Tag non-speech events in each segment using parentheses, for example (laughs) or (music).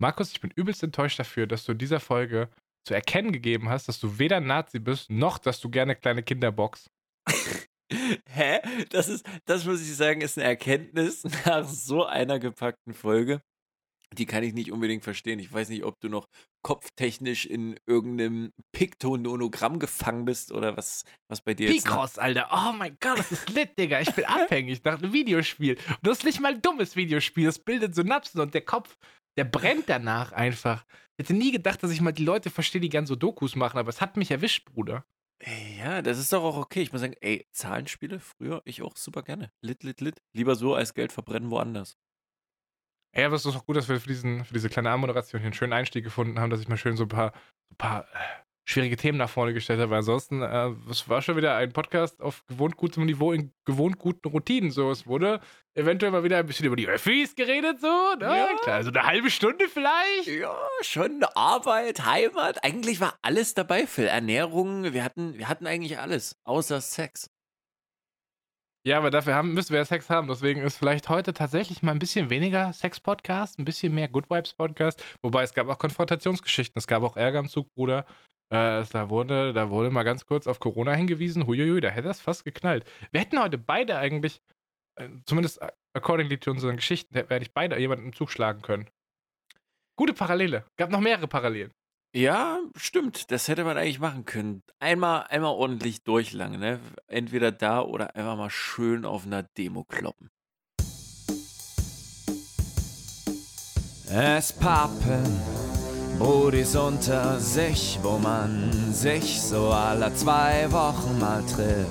Markus, ich bin übelst enttäuscht dafür, dass du in dieser Folge zu erkennen gegeben hast, dass du weder Nazi bist, noch dass du gerne kleine Kinder boxst. (laughs) Hä? Das ist, das muss ich sagen, ist eine Erkenntnis (laughs) nach so einer gepackten Folge. Die kann ich nicht unbedingt verstehen. Ich weiß nicht, ob du noch kopftechnisch in irgendeinem Piktononogramm gefangen bist oder was, was bei dir ist. Picross, Alter. Oh mein Gott, das ist lit, Digga. Ich bin (laughs) abhängig nach einem Videospiel. Und das ist nicht mal ein dummes Videospiel. Das bildet Synapsen und der Kopf, der brennt danach einfach. Ich hätte nie gedacht, dass ich mal die Leute verstehe, die gern so Dokus machen, aber es hat mich erwischt, Bruder. Ja, das ist doch auch okay. Ich muss sagen, ey, Zahlenspiele früher ich auch super gerne. Lit, lit, lit. Lieber so als Geld verbrennen woanders. Ey, aber es ist auch gut, dass wir für, diesen, für diese kleine Anmoderation hier einen schönen Einstieg gefunden haben, dass ich mal schön so ein paar, ein paar äh, schwierige Themen nach vorne gestellt habe. Ansonsten, äh, es war schon wieder ein Podcast auf gewohnt gutem Niveau in gewohnt guten Routinen. So, es wurde eventuell mal wieder ein bisschen über die Öffis geredet, so, ne? Ja. Klar, so eine halbe Stunde vielleicht. Ja, schon Arbeit, Heimat. Eigentlich war alles dabei, Phil. Ernährung, wir hatten, wir hatten eigentlich alles, außer Sex. Ja, aber dafür haben, müssen wir ja Sex haben. Deswegen ist vielleicht heute tatsächlich mal ein bisschen weniger Sex-Podcast, ein bisschen mehr Good Vibes-Podcast. Wobei es gab auch Konfrontationsgeschichten. Es gab auch Ärger im Zug, Bruder. Äh, da, wurde, da wurde mal ganz kurz auf Corona hingewiesen. Huiuiui, da hätte das fast geknallt. Wir hätten heute beide eigentlich, äh, zumindest accordingly zu unseren Geschichten, hätte ich beide jemanden im Zug schlagen können. Gute Parallele. Gab noch mehrere Parallelen. Ja, stimmt. Das hätte man eigentlich machen können. Einmal, einmal ordentlich durchlangen, ne? Entweder da oder einfach mal schön auf einer Demo kloppen. Es pappen Brudis unter sich, wo man sich so alle zwei Wochen mal trifft.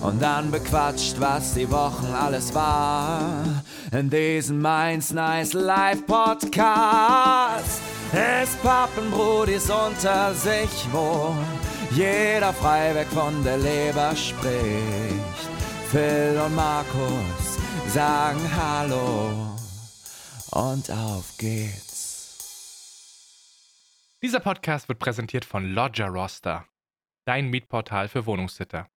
Und dann bequatscht, was die Wochen alles war. In diesem Mainz Nice Live Podcast. Es pappen Brudis unter sich, wo jeder frei weg von der Leber spricht. Phil und Markus sagen Hallo und auf geht's. Dieser Podcast wird präsentiert von Lodger Roster, dein Mietportal für Wohnungssitter.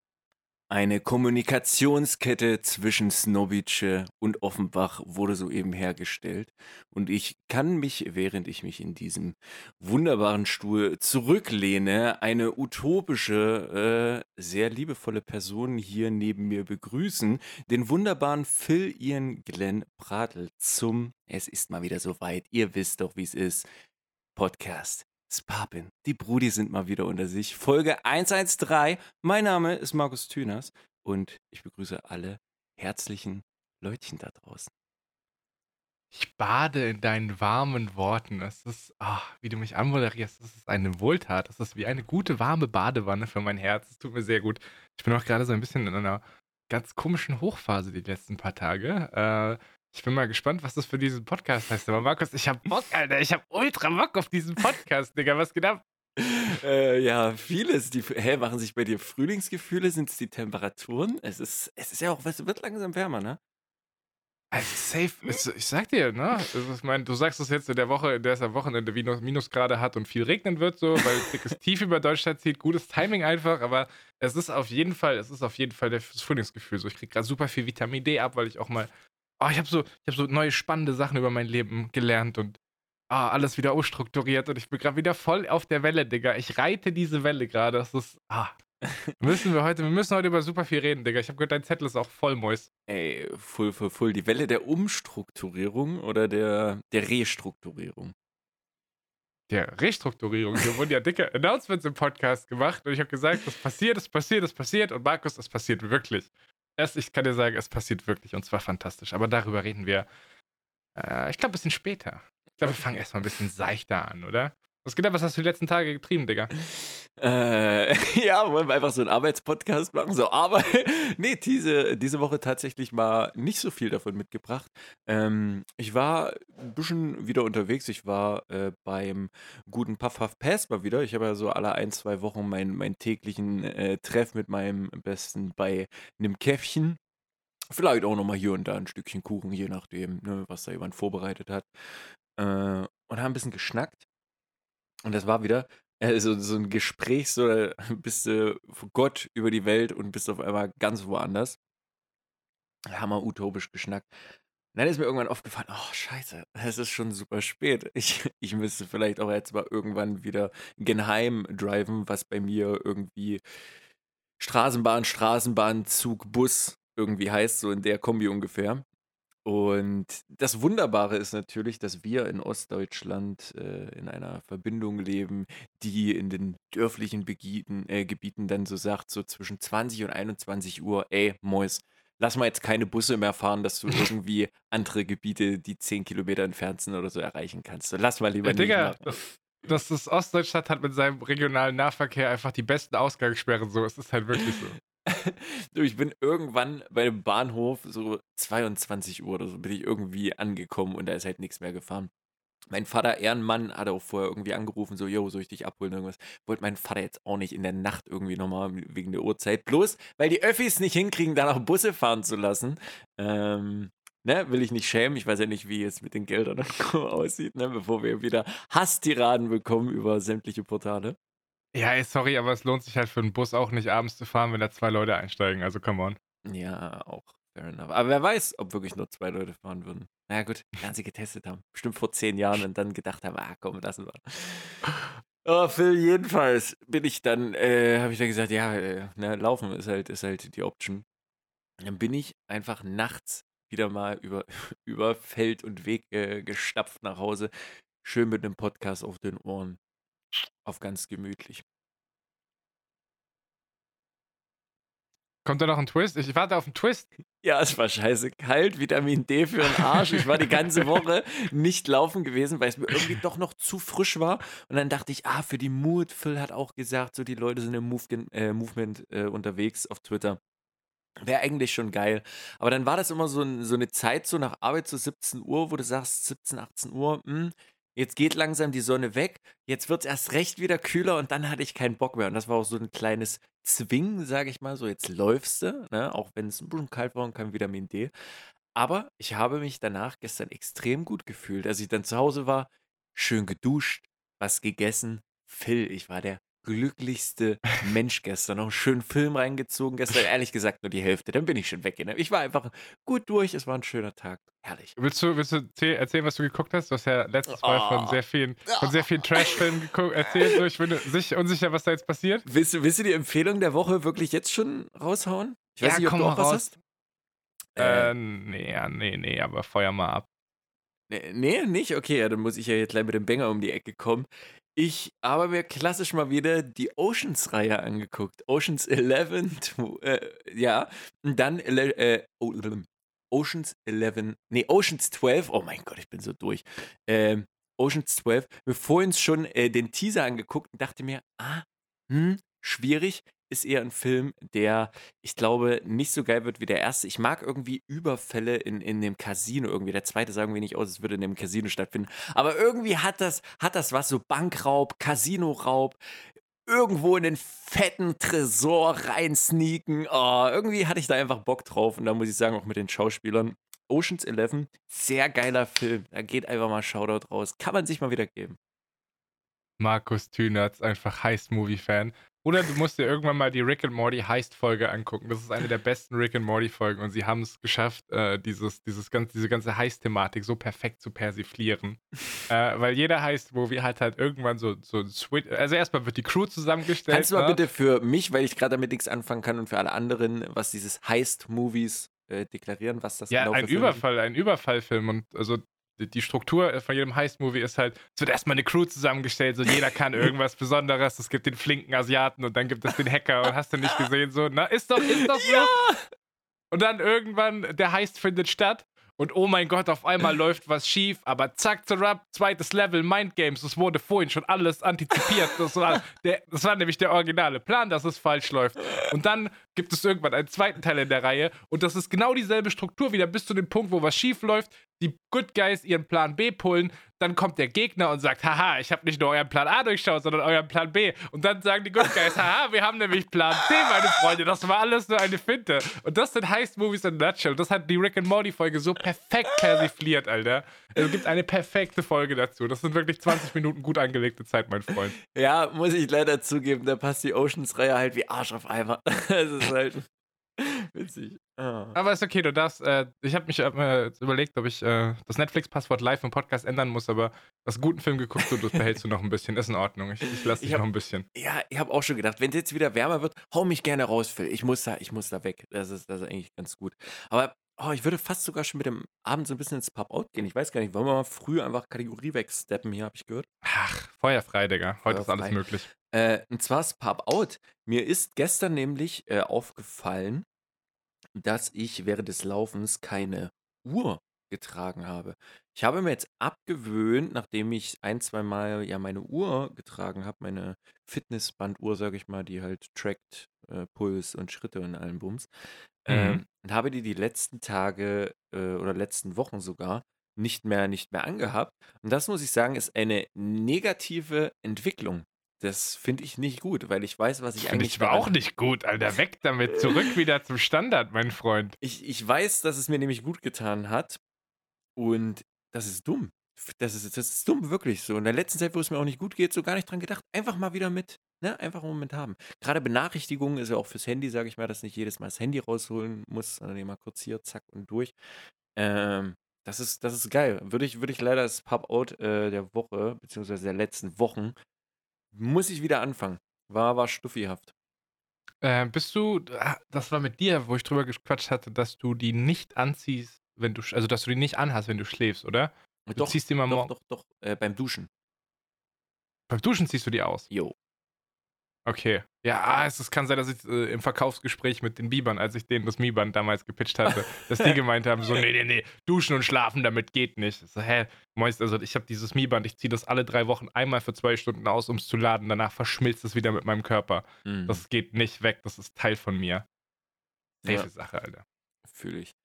Eine Kommunikationskette zwischen Snowice und Offenbach wurde soeben hergestellt. Und ich kann mich, während ich mich in diesem wunderbaren Stuhl zurücklehne, eine utopische, äh, sehr liebevolle Person hier neben mir begrüßen. Den wunderbaren Phil Ian Glenn Pratl zum Es ist mal wieder soweit. Ihr wisst doch, wie es ist. Podcast Spapin. Die Brudi sind mal wieder unter sich. Folge 113. Mein Name ist Markus Thüners und ich begrüße alle herzlichen Leutchen da draußen. Ich bade in deinen warmen Worten. Es ist, ach, wie du mich anmoderierst, das ist eine Wohltat. Das ist wie eine gute warme Badewanne für mein Herz. Es tut mir sehr gut. Ich bin auch gerade so ein bisschen in einer ganz komischen Hochphase die letzten paar Tage. Äh, ich bin mal gespannt, was das für diesen Podcast heißt. Aber Markus, ich hab Bock, Alter. Ich hab ultra Bock auf diesen Podcast, Digga. Was geht ab? Äh, ja, vieles. Die, hä, machen sich bei dir Frühlingsgefühle? Sind es die Temperaturen? Es ist, es ist ja auch, es wird langsam wärmer, ne? Also safe, ich sag dir, ne? Ich meine, du sagst es jetzt in der Woche, in der es am Wochenende Minus, Minusgrade hat und viel regnen wird, so, weil (laughs) dickes Tief über Deutschland zieht. Gutes Timing einfach, aber es ist auf jeden Fall, es ist auf jeden Fall das Frühlingsgefühl. So, ich krieg gerade super viel Vitamin D ab, weil ich auch mal oh, ich habe so, hab so neue spannende Sachen über mein Leben gelernt und oh, alles wieder ausstrukturiert und ich bin gerade wieder voll auf der Welle, Digga. Ich reite diese Welle gerade. Das ist, ah. (laughs) müssen wir heute, wir müssen heute über super viel reden, Digga. Ich habe gehört, dein Zettel ist auch voll Mois. Ey, full, full, full. Die Welle der Umstrukturierung oder der, der Restrukturierung? Der Restrukturierung. Hier wurden ja dicke (laughs) Announcements im Podcast gemacht und ich habe gesagt, das passiert, das passiert, das passiert und Markus, das passiert wirklich. Es, ich kann dir sagen, es passiert wirklich und zwar fantastisch. Aber darüber reden wir, äh, ich glaube, ein bisschen später. Ich glaube, wir fangen erstmal ein bisschen seichter an, oder? Was geht da? Was hast du die letzten Tage getrieben, Digga? Äh, (laughs) ja, wollen wir einfach so einen Arbeitspodcast machen? So, aber (laughs) nee, diese, diese Woche tatsächlich mal nicht so viel davon mitgebracht. Ähm, ich war ein bisschen wieder unterwegs. Ich war äh, beim guten Puff Puff Pass mal wieder. Ich habe ja so alle ein, zwei Wochen meinen mein täglichen äh, Treff mit meinem Besten bei einem Käffchen. Vielleicht auch nochmal hier und da ein Stückchen Kuchen, je nachdem, ne, was da jemand vorbereitet hat. Äh, und haben ein bisschen geschnackt. Und das war wieder äh, so, ein Gespräch, so äh, (laughs) bist du vor Gott über die Welt und bist auf einmal ganz woanders. Hammer utopisch geschnackt. dann ist mir irgendwann aufgefallen, oh scheiße, es ist schon super spät. (laughs) Ich, ich müsste vielleicht auch jetzt mal irgendwann wieder Genheim driven, was bei mir irgendwie Straßenbahn, Straßenbahn, Zug, Bus irgendwie heißt, so in der Kombi ungefähr. Und das Wunderbare ist natürlich, dass wir in Ostdeutschland äh, in einer Verbindung leben, die in den dörflichen Begieten, äh, Gebieten dann so sagt, so zwischen 20 und 21 Uhr, ey, Mois, lass mal jetzt keine Busse mehr fahren, dass du (laughs) irgendwie andere Gebiete, die 10 Kilometer entfernt sind oder so, erreichen kannst. So, lass mal lieber Äh, nicht Digga, das, das ist Ostdeutschland hat mit seinem regionalen Nahverkehr einfach die besten Ausgangssperren. So, es ist halt wirklich so. Ich bin irgendwann bei dem Bahnhof, so 22 Uhr oder so, bin ich irgendwie angekommen und da ist halt nichts mehr gefahren. Mein Vater, Ehrenmann, hat auch vorher irgendwie angerufen, so, yo, soll ich dich abholen, irgendwas. Wollte mein Vater jetzt auch nicht in der Nacht irgendwie nochmal wegen der Uhrzeit. Bloß, weil die Öffis nicht hinkriegen, da noch Busse fahren zu lassen. Ähm, ne, will ich nicht schämen. Ich weiß ja nicht, wie es mit den Geldern (laughs) aussieht, ne, bevor wir wieder Hasstiraden bekommen über sämtliche Portale. Ja, ey, sorry, aber es lohnt sich halt für einen Bus auch nicht abends zu fahren, wenn da zwei Leute einsteigen. Also, come on. Ja, auch fair enough. Aber wer weiß, ob wirklich nur zwei Leute fahren würden. Na naja, gut, wenn sie getestet haben. Bestimmt vor zehn Jahren und dann gedacht haben, ah komm, lassen wir. (laughs) Oh, Phil, jedenfalls bin ich dann, äh, habe ich dann gesagt, ja, äh, ne, laufen ist halt, ist halt die Option. Dann bin ich einfach nachts wieder mal über, (laughs) über Feld und Weg äh, gestapft nach Hause. Schön mit einem Podcast auf den Ohren. Auf ganz gemütlich. Kommt da noch ein Twist? Ich warte auf einen Twist. Ja, es war scheiße kalt, Vitamin D für den Arsch. Ich war die ganze Woche nicht laufen gewesen, weil es mir irgendwie doch noch zu frisch war. Und dann dachte ich, ah, für die Mut, Phil hat auch gesagt, so die Leute sind im Move äh, Movement äh, unterwegs auf Twitter. Wäre eigentlich schon geil. Aber dann war das immer so, ein, so, eine Zeit, so nach Arbeit, so 17 Uhr, wo du sagst, 17, 18 Uhr, mh, hm, jetzt geht langsam die Sonne weg, jetzt wird es erst recht wieder kühler und dann hatte ich keinen Bock mehr. Und das war auch so ein kleines Zwingen, sage ich mal, so jetzt läufst du, ne? auch wenn es ein bisschen kalt war und kein Vitamin D. Aber ich habe mich danach gestern extrem gut gefühlt, als ich dann zu Hause war, schön geduscht, was gegessen. Phil, ich war der glücklichste Mensch gestern. Noch einen schönen Film reingezogen. Gestern ehrlich gesagt nur die Hälfte. Dann bin ich schon weg. Ne? Ich war einfach gut durch. Es war ein schöner Tag. Herrlich. Willst du, willst du erzählen, was du geguckt hast? Du hast ja letztes Mal Oh. von sehr vielen, von sehr vielen Trash-Filmen geguckt- erzählt. So, ich bin sich unsicher, was da jetzt passiert. Willst du, willst du die Empfehlung der Woche wirklich jetzt schon raushauen? Ich weiß Ja, nicht, ob du auch was raus. hast. Äh, Äh, nee, nee, nee, aber feuer mal ab. nee, nee, nicht? Okay, ja, dann muss ich ja jetzt gleich mit dem Banger um die Ecke kommen. Ich habe mir klassisch mal wieder die Oceans-Reihe angeguckt. Oceans 11, tw- äh, ja. Und dann ele- äh, oh, Oceans 11, nee, Oceans 12. Oh mein Gott, ich bin so durch. Ähm, Oceans 12. Mir vorhin schon äh, den Teaser angeguckt und dachte mir, ah, hm, schwierig. Ist eher ein Film, der, ich glaube, nicht so geil wird wie der erste. Ich mag irgendwie Überfälle in, in dem Casino irgendwie. Der zweite sagen wir nicht aus, es würde in dem Casino stattfinden. Aber irgendwie hat das, hat das was, so Bankraub, Casinoraub, irgendwo in den fetten Tresor reinsneaken. Oh, irgendwie hatte ich da einfach Bock drauf. Und da muss ich sagen, auch mit den Schauspielern. Oceans 11, sehr geiler Film. Da geht einfach mal Shoutout raus. Kann man sich mal wieder geben. Markus Thünertz, einfach Heist-Movie-Fan. Oder du musst dir irgendwann mal die Rick and Morty Heist-Folge angucken. Das ist eine der besten Rick and Morty-Folgen und sie haben es geschafft, äh, dieses, dieses ganz, diese ganze Heist-Thematik so perfekt zu persiflieren. (laughs) äh, weil jeder Heist-Movie hat halt irgendwann so, so ein Switch. Also erstmal wird die Crew zusammengestellt. Kannst du mal ne? bitte für mich, weil ich gerade damit nichts anfangen kann und für alle anderen, was dieses Heist-Movies äh, deklarieren, was das Ja, genau ein? Überfall, ein Überfallfilm und also die- Struktur von jedem Heist-Movie ist halt, es wird erstmal eine Crew zusammengestellt, so jeder kann irgendwas (laughs) Besonderes, es gibt den flinken Asiaten und dann gibt es den Hacker. Und hast du nicht gesehen, so, na, ist doch, ist doch so. Und dann irgendwann, der Heist findet statt und oh mein Gott, auf einmal läuft was schief, aber zack, zerab, zweites Level, Mindgames, das wurde vorhin schon alles antizipiert. Das war, der, das war nämlich der originale Plan, dass es falsch läuft. Und dann gibt es irgendwann einen zweiten Teil in der Reihe. Und das ist genau dieselbe Struktur wieder bis zu dem Punkt, wo was schief läuft, die Good Guys ihren Plan B pullen, dann kommt der Gegner und sagt, haha, ich habe nicht nur euren Plan A durchschaut, sondern euren Plan B. Und dann sagen die Good Guys, haha, wir haben nämlich Plan C, meine Freunde. Das war alles nur eine Finte. Und das sind Heist-Movies in a nutshell. Das hat die Rick and Morty-Folge so perfekt persifliert, Alter. Es gibt eine perfekte Folge dazu. Das sind wirklich 20 Minuten gut angelegte Zeit, mein Freund. Ja, muss ich leider zugeben, da passt die Oceans-Reihe halt wie Arsch auf Eimer. (laughs) Es ist halt Witzig. Ah. Aber ist okay, du darfst. Äh, ich habe mich äh, überlegt, ob ich äh, das Netflix-Passwort live im Podcast ändern muss, aber hast einen guten Film geguckt und das behältst du noch ein bisschen. Ist in Ordnung. Ich, ich lasse dich Ich hab- noch ein bisschen. Ja, ich habe auch schon gedacht, wenn es jetzt wieder wärmer wird, hau mich gerne raus, Phil. Ich muss da, ich muss da weg. Das ist, das ist eigentlich ganz gut. Aber oh, ich würde fast sogar schon mit dem Abend so ein bisschen ins Pub-Out gehen. Ich weiß gar nicht, wollen wir mal früh einfach Kategorie wegsteppen hier, habe ich gehört. Ach, feuerfrei, Digga. Heute ist alles Feuerfrei. möglich. Äh, und zwar das Pub-Out. Mir ist gestern nämlich äh, aufgefallen, dass ich während des Laufens keine Uhr getragen habe. Ich habe mir jetzt abgewöhnt, nachdem ich ein, zwei Mal ja meine Uhr getragen habe, meine Fitnessbanduhr, sage ich mal, die halt trackt äh, Puls und Schritte und allen Bums, ähm, Mhm. und habe die die letzten Tage äh, oder letzten Wochen sogar nicht mehr, nicht mehr angehabt. Und das muss ich sagen, ist eine negative Entwicklung. Das finde ich nicht gut, weil ich weiß, was ich Finde eigentlich ich war daran- auch nicht gut, Alter. Weg damit. Zurück (laughs) wieder zum Standard, mein Freund. Ich, ich weiß, dass es mir nämlich gut getan hat. Und das ist dumm. Das ist, das ist dumm, wirklich so. In der letzten Zeit, wo es mir auch nicht gut geht, so gar nicht dran gedacht. Einfach mal wieder mit. Ne? Einfach einen Moment haben. Gerade Benachrichtigungen ist ja auch fürs Handy, sage ich mal, dass nicht jedes Mal das Handy rausholen muss, sondern immer kurz hier, zack und durch. Ähm, das ist, das ist geil. Würde ich, würde ich leider das Pub-Out äh, der Woche, beziehungsweise der letzten Wochen, muss ich wieder anfangen. War, war stuffihaft. Äh, bist du, ah, das war mit dir, wo ich drüber gequatscht hatte, dass du die nicht anziehst, wenn du, also dass du die nicht anhast, wenn du schläfst, oder? Du Doch, ziehst die mal doch, morgen. doch, doch. Äh, beim Duschen. Beim Duschen ziehst du die aus. Jo. Okay. Ja, ah, es, es kann sein, dass ich äh, im Verkaufsgespräch mit den Bibern, als ich denen das Mi-Band damals gepitcht hatte, (laughs) dass die gemeint haben, so, nee, nee, nee, duschen und schlafen damit geht nicht. Ich So, hä? Moist, also ich habe dieses Mi-Band, ich ziehe das alle drei Wochen einmal für zwei Stunden aus, um es zu laden. Danach verschmilzt es wieder mit meinem Körper. Mhm. Das geht nicht weg, das ist Teil von mir. Safe Ja. Sache, Alter. Fühle ich.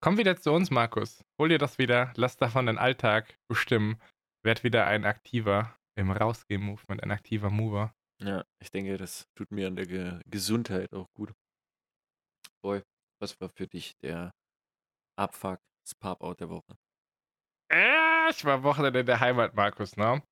Komm wieder zu uns, Markus. Hol dir das wieder, lass davon den Alltag bestimmen. Werd wieder ein aktiver im Rausgehen-Movement, ein aktiver Mover. Ja, ich denke, das tut mir an der Ge Gesundheit auch gut. Boy, was war für dich der Abfuck, das Pop-Out der Woche? Äh, ich war Wochenende in der Heimat, Markus, ne?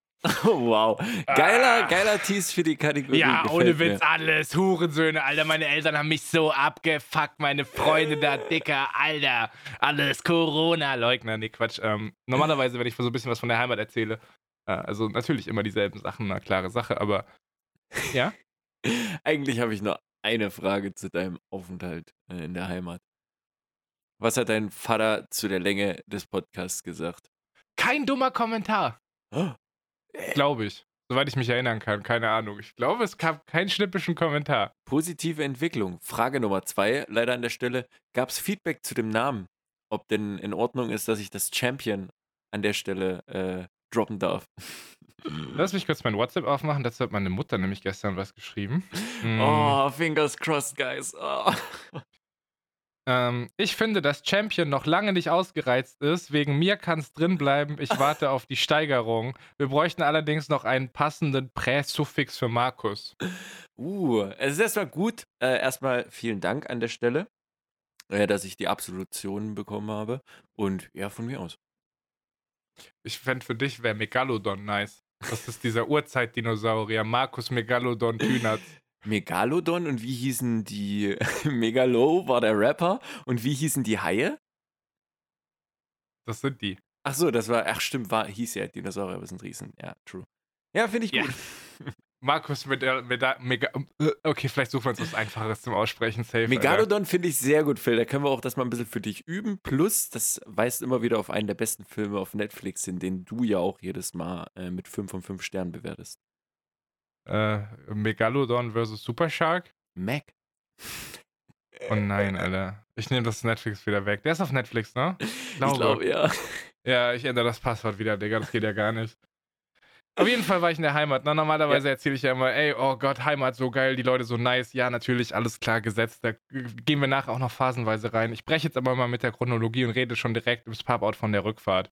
Oh, (laughs) wow. Geiler, Ah. geiler Tease für die Kategorie. Ja, gefällt ohne mir. Witz, alles. Hurensöhne, Alter. Meine Eltern haben mich so abgefuckt. Meine Freunde da, Dicker, Alter. Alles Corona-Leugner. Nee, Quatsch. Ähm, normalerweise, wenn ich so ein bisschen was von der Heimat erzähle, äh, also natürlich immer dieselben Sachen, eine klare Sache, aber ja. (laughs) Eigentlich habe ich noch eine Frage zu deinem Aufenthalt äh, in der Heimat. Was hat dein Vater zu der Länge des Podcasts gesagt? Kein dummer Kommentar, Oh, glaube ich. Soweit ich mich erinnern kann, keine Ahnung. Ich glaube, es gab keinen schnippischen Kommentar. Positive Entwicklung. Frage Nummer zwei, leider an der Stelle. Gab es Feedback zu dem Namen? Ob denn in Ordnung ist, dass ich das Champion an der Stelle äh, droppen darf? (laughs) Lass mich kurz mein WhatsApp aufmachen. Dazu hat meine Mutter nämlich gestern was geschrieben. (laughs) Mm. Oh, fingers crossed, guys. Oh. Ähm, ich finde, dass Champion noch lange nicht ausgereizt ist. Wegen mir kann es drin bleiben. Ich warte auf die Steigerung. Wir bräuchten allerdings noch einen passenden Präsuffix für Markus. Uh, es ist erstmal gut. Äh, erstmal vielen Dank an der Stelle, äh, dass ich die Absolution bekommen habe. Und ja, von mir aus. Ich fände für dich wäre Megalodon nice. Das ist dieser Urzeitdinosaurier. Markus Megalodon Thünert. Megalodon und wie hießen die (laughs) Megalo war der Rapper und wie hießen die Haie? Das sind die. Ach so, das war, ach stimmt, war, hieß ja Dinosaurier, aber sind Riesen. Ja, true. Ja, finde ich Ja. (laughs) Markus mit der, mit der Mega. Okay, vielleicht suchen wir uns was Einfaches zum Aussprechen. Safe. Megalodon finde ich sehr gut, Phil. Da können wir auch das mal ein bisschen für dich üben. Plus, das weist immer wieder auf einen der besten Filme auf Netflix hin, den du ja auch jedes Mal äh, mit 5 von 5 Sternen bewertest. Äh, Megalodon versus Super Shark? Mac. Oh nein, Alter. Ich nehme das Netflix wieder weg. Der ist auf Netflix, ne? Ich glaube, ja. Ja, ich ändere das Passwort wieder, Digga. Das geht ja gar nicht. Auf jeden Fall war ich in der Heimat. Ne? Normalerweise erzähle ich ja immer, ey, oh Gott, Heimat so geil, die Leute so nice. Ja, natürlich, alles klar gesetzt. Da gehen wir nachher auch noch phasenweise rein. Ich breche jetzt aber mal mit der Chronologie und rede schon direkt im Pub-Out von der Rückfahrt.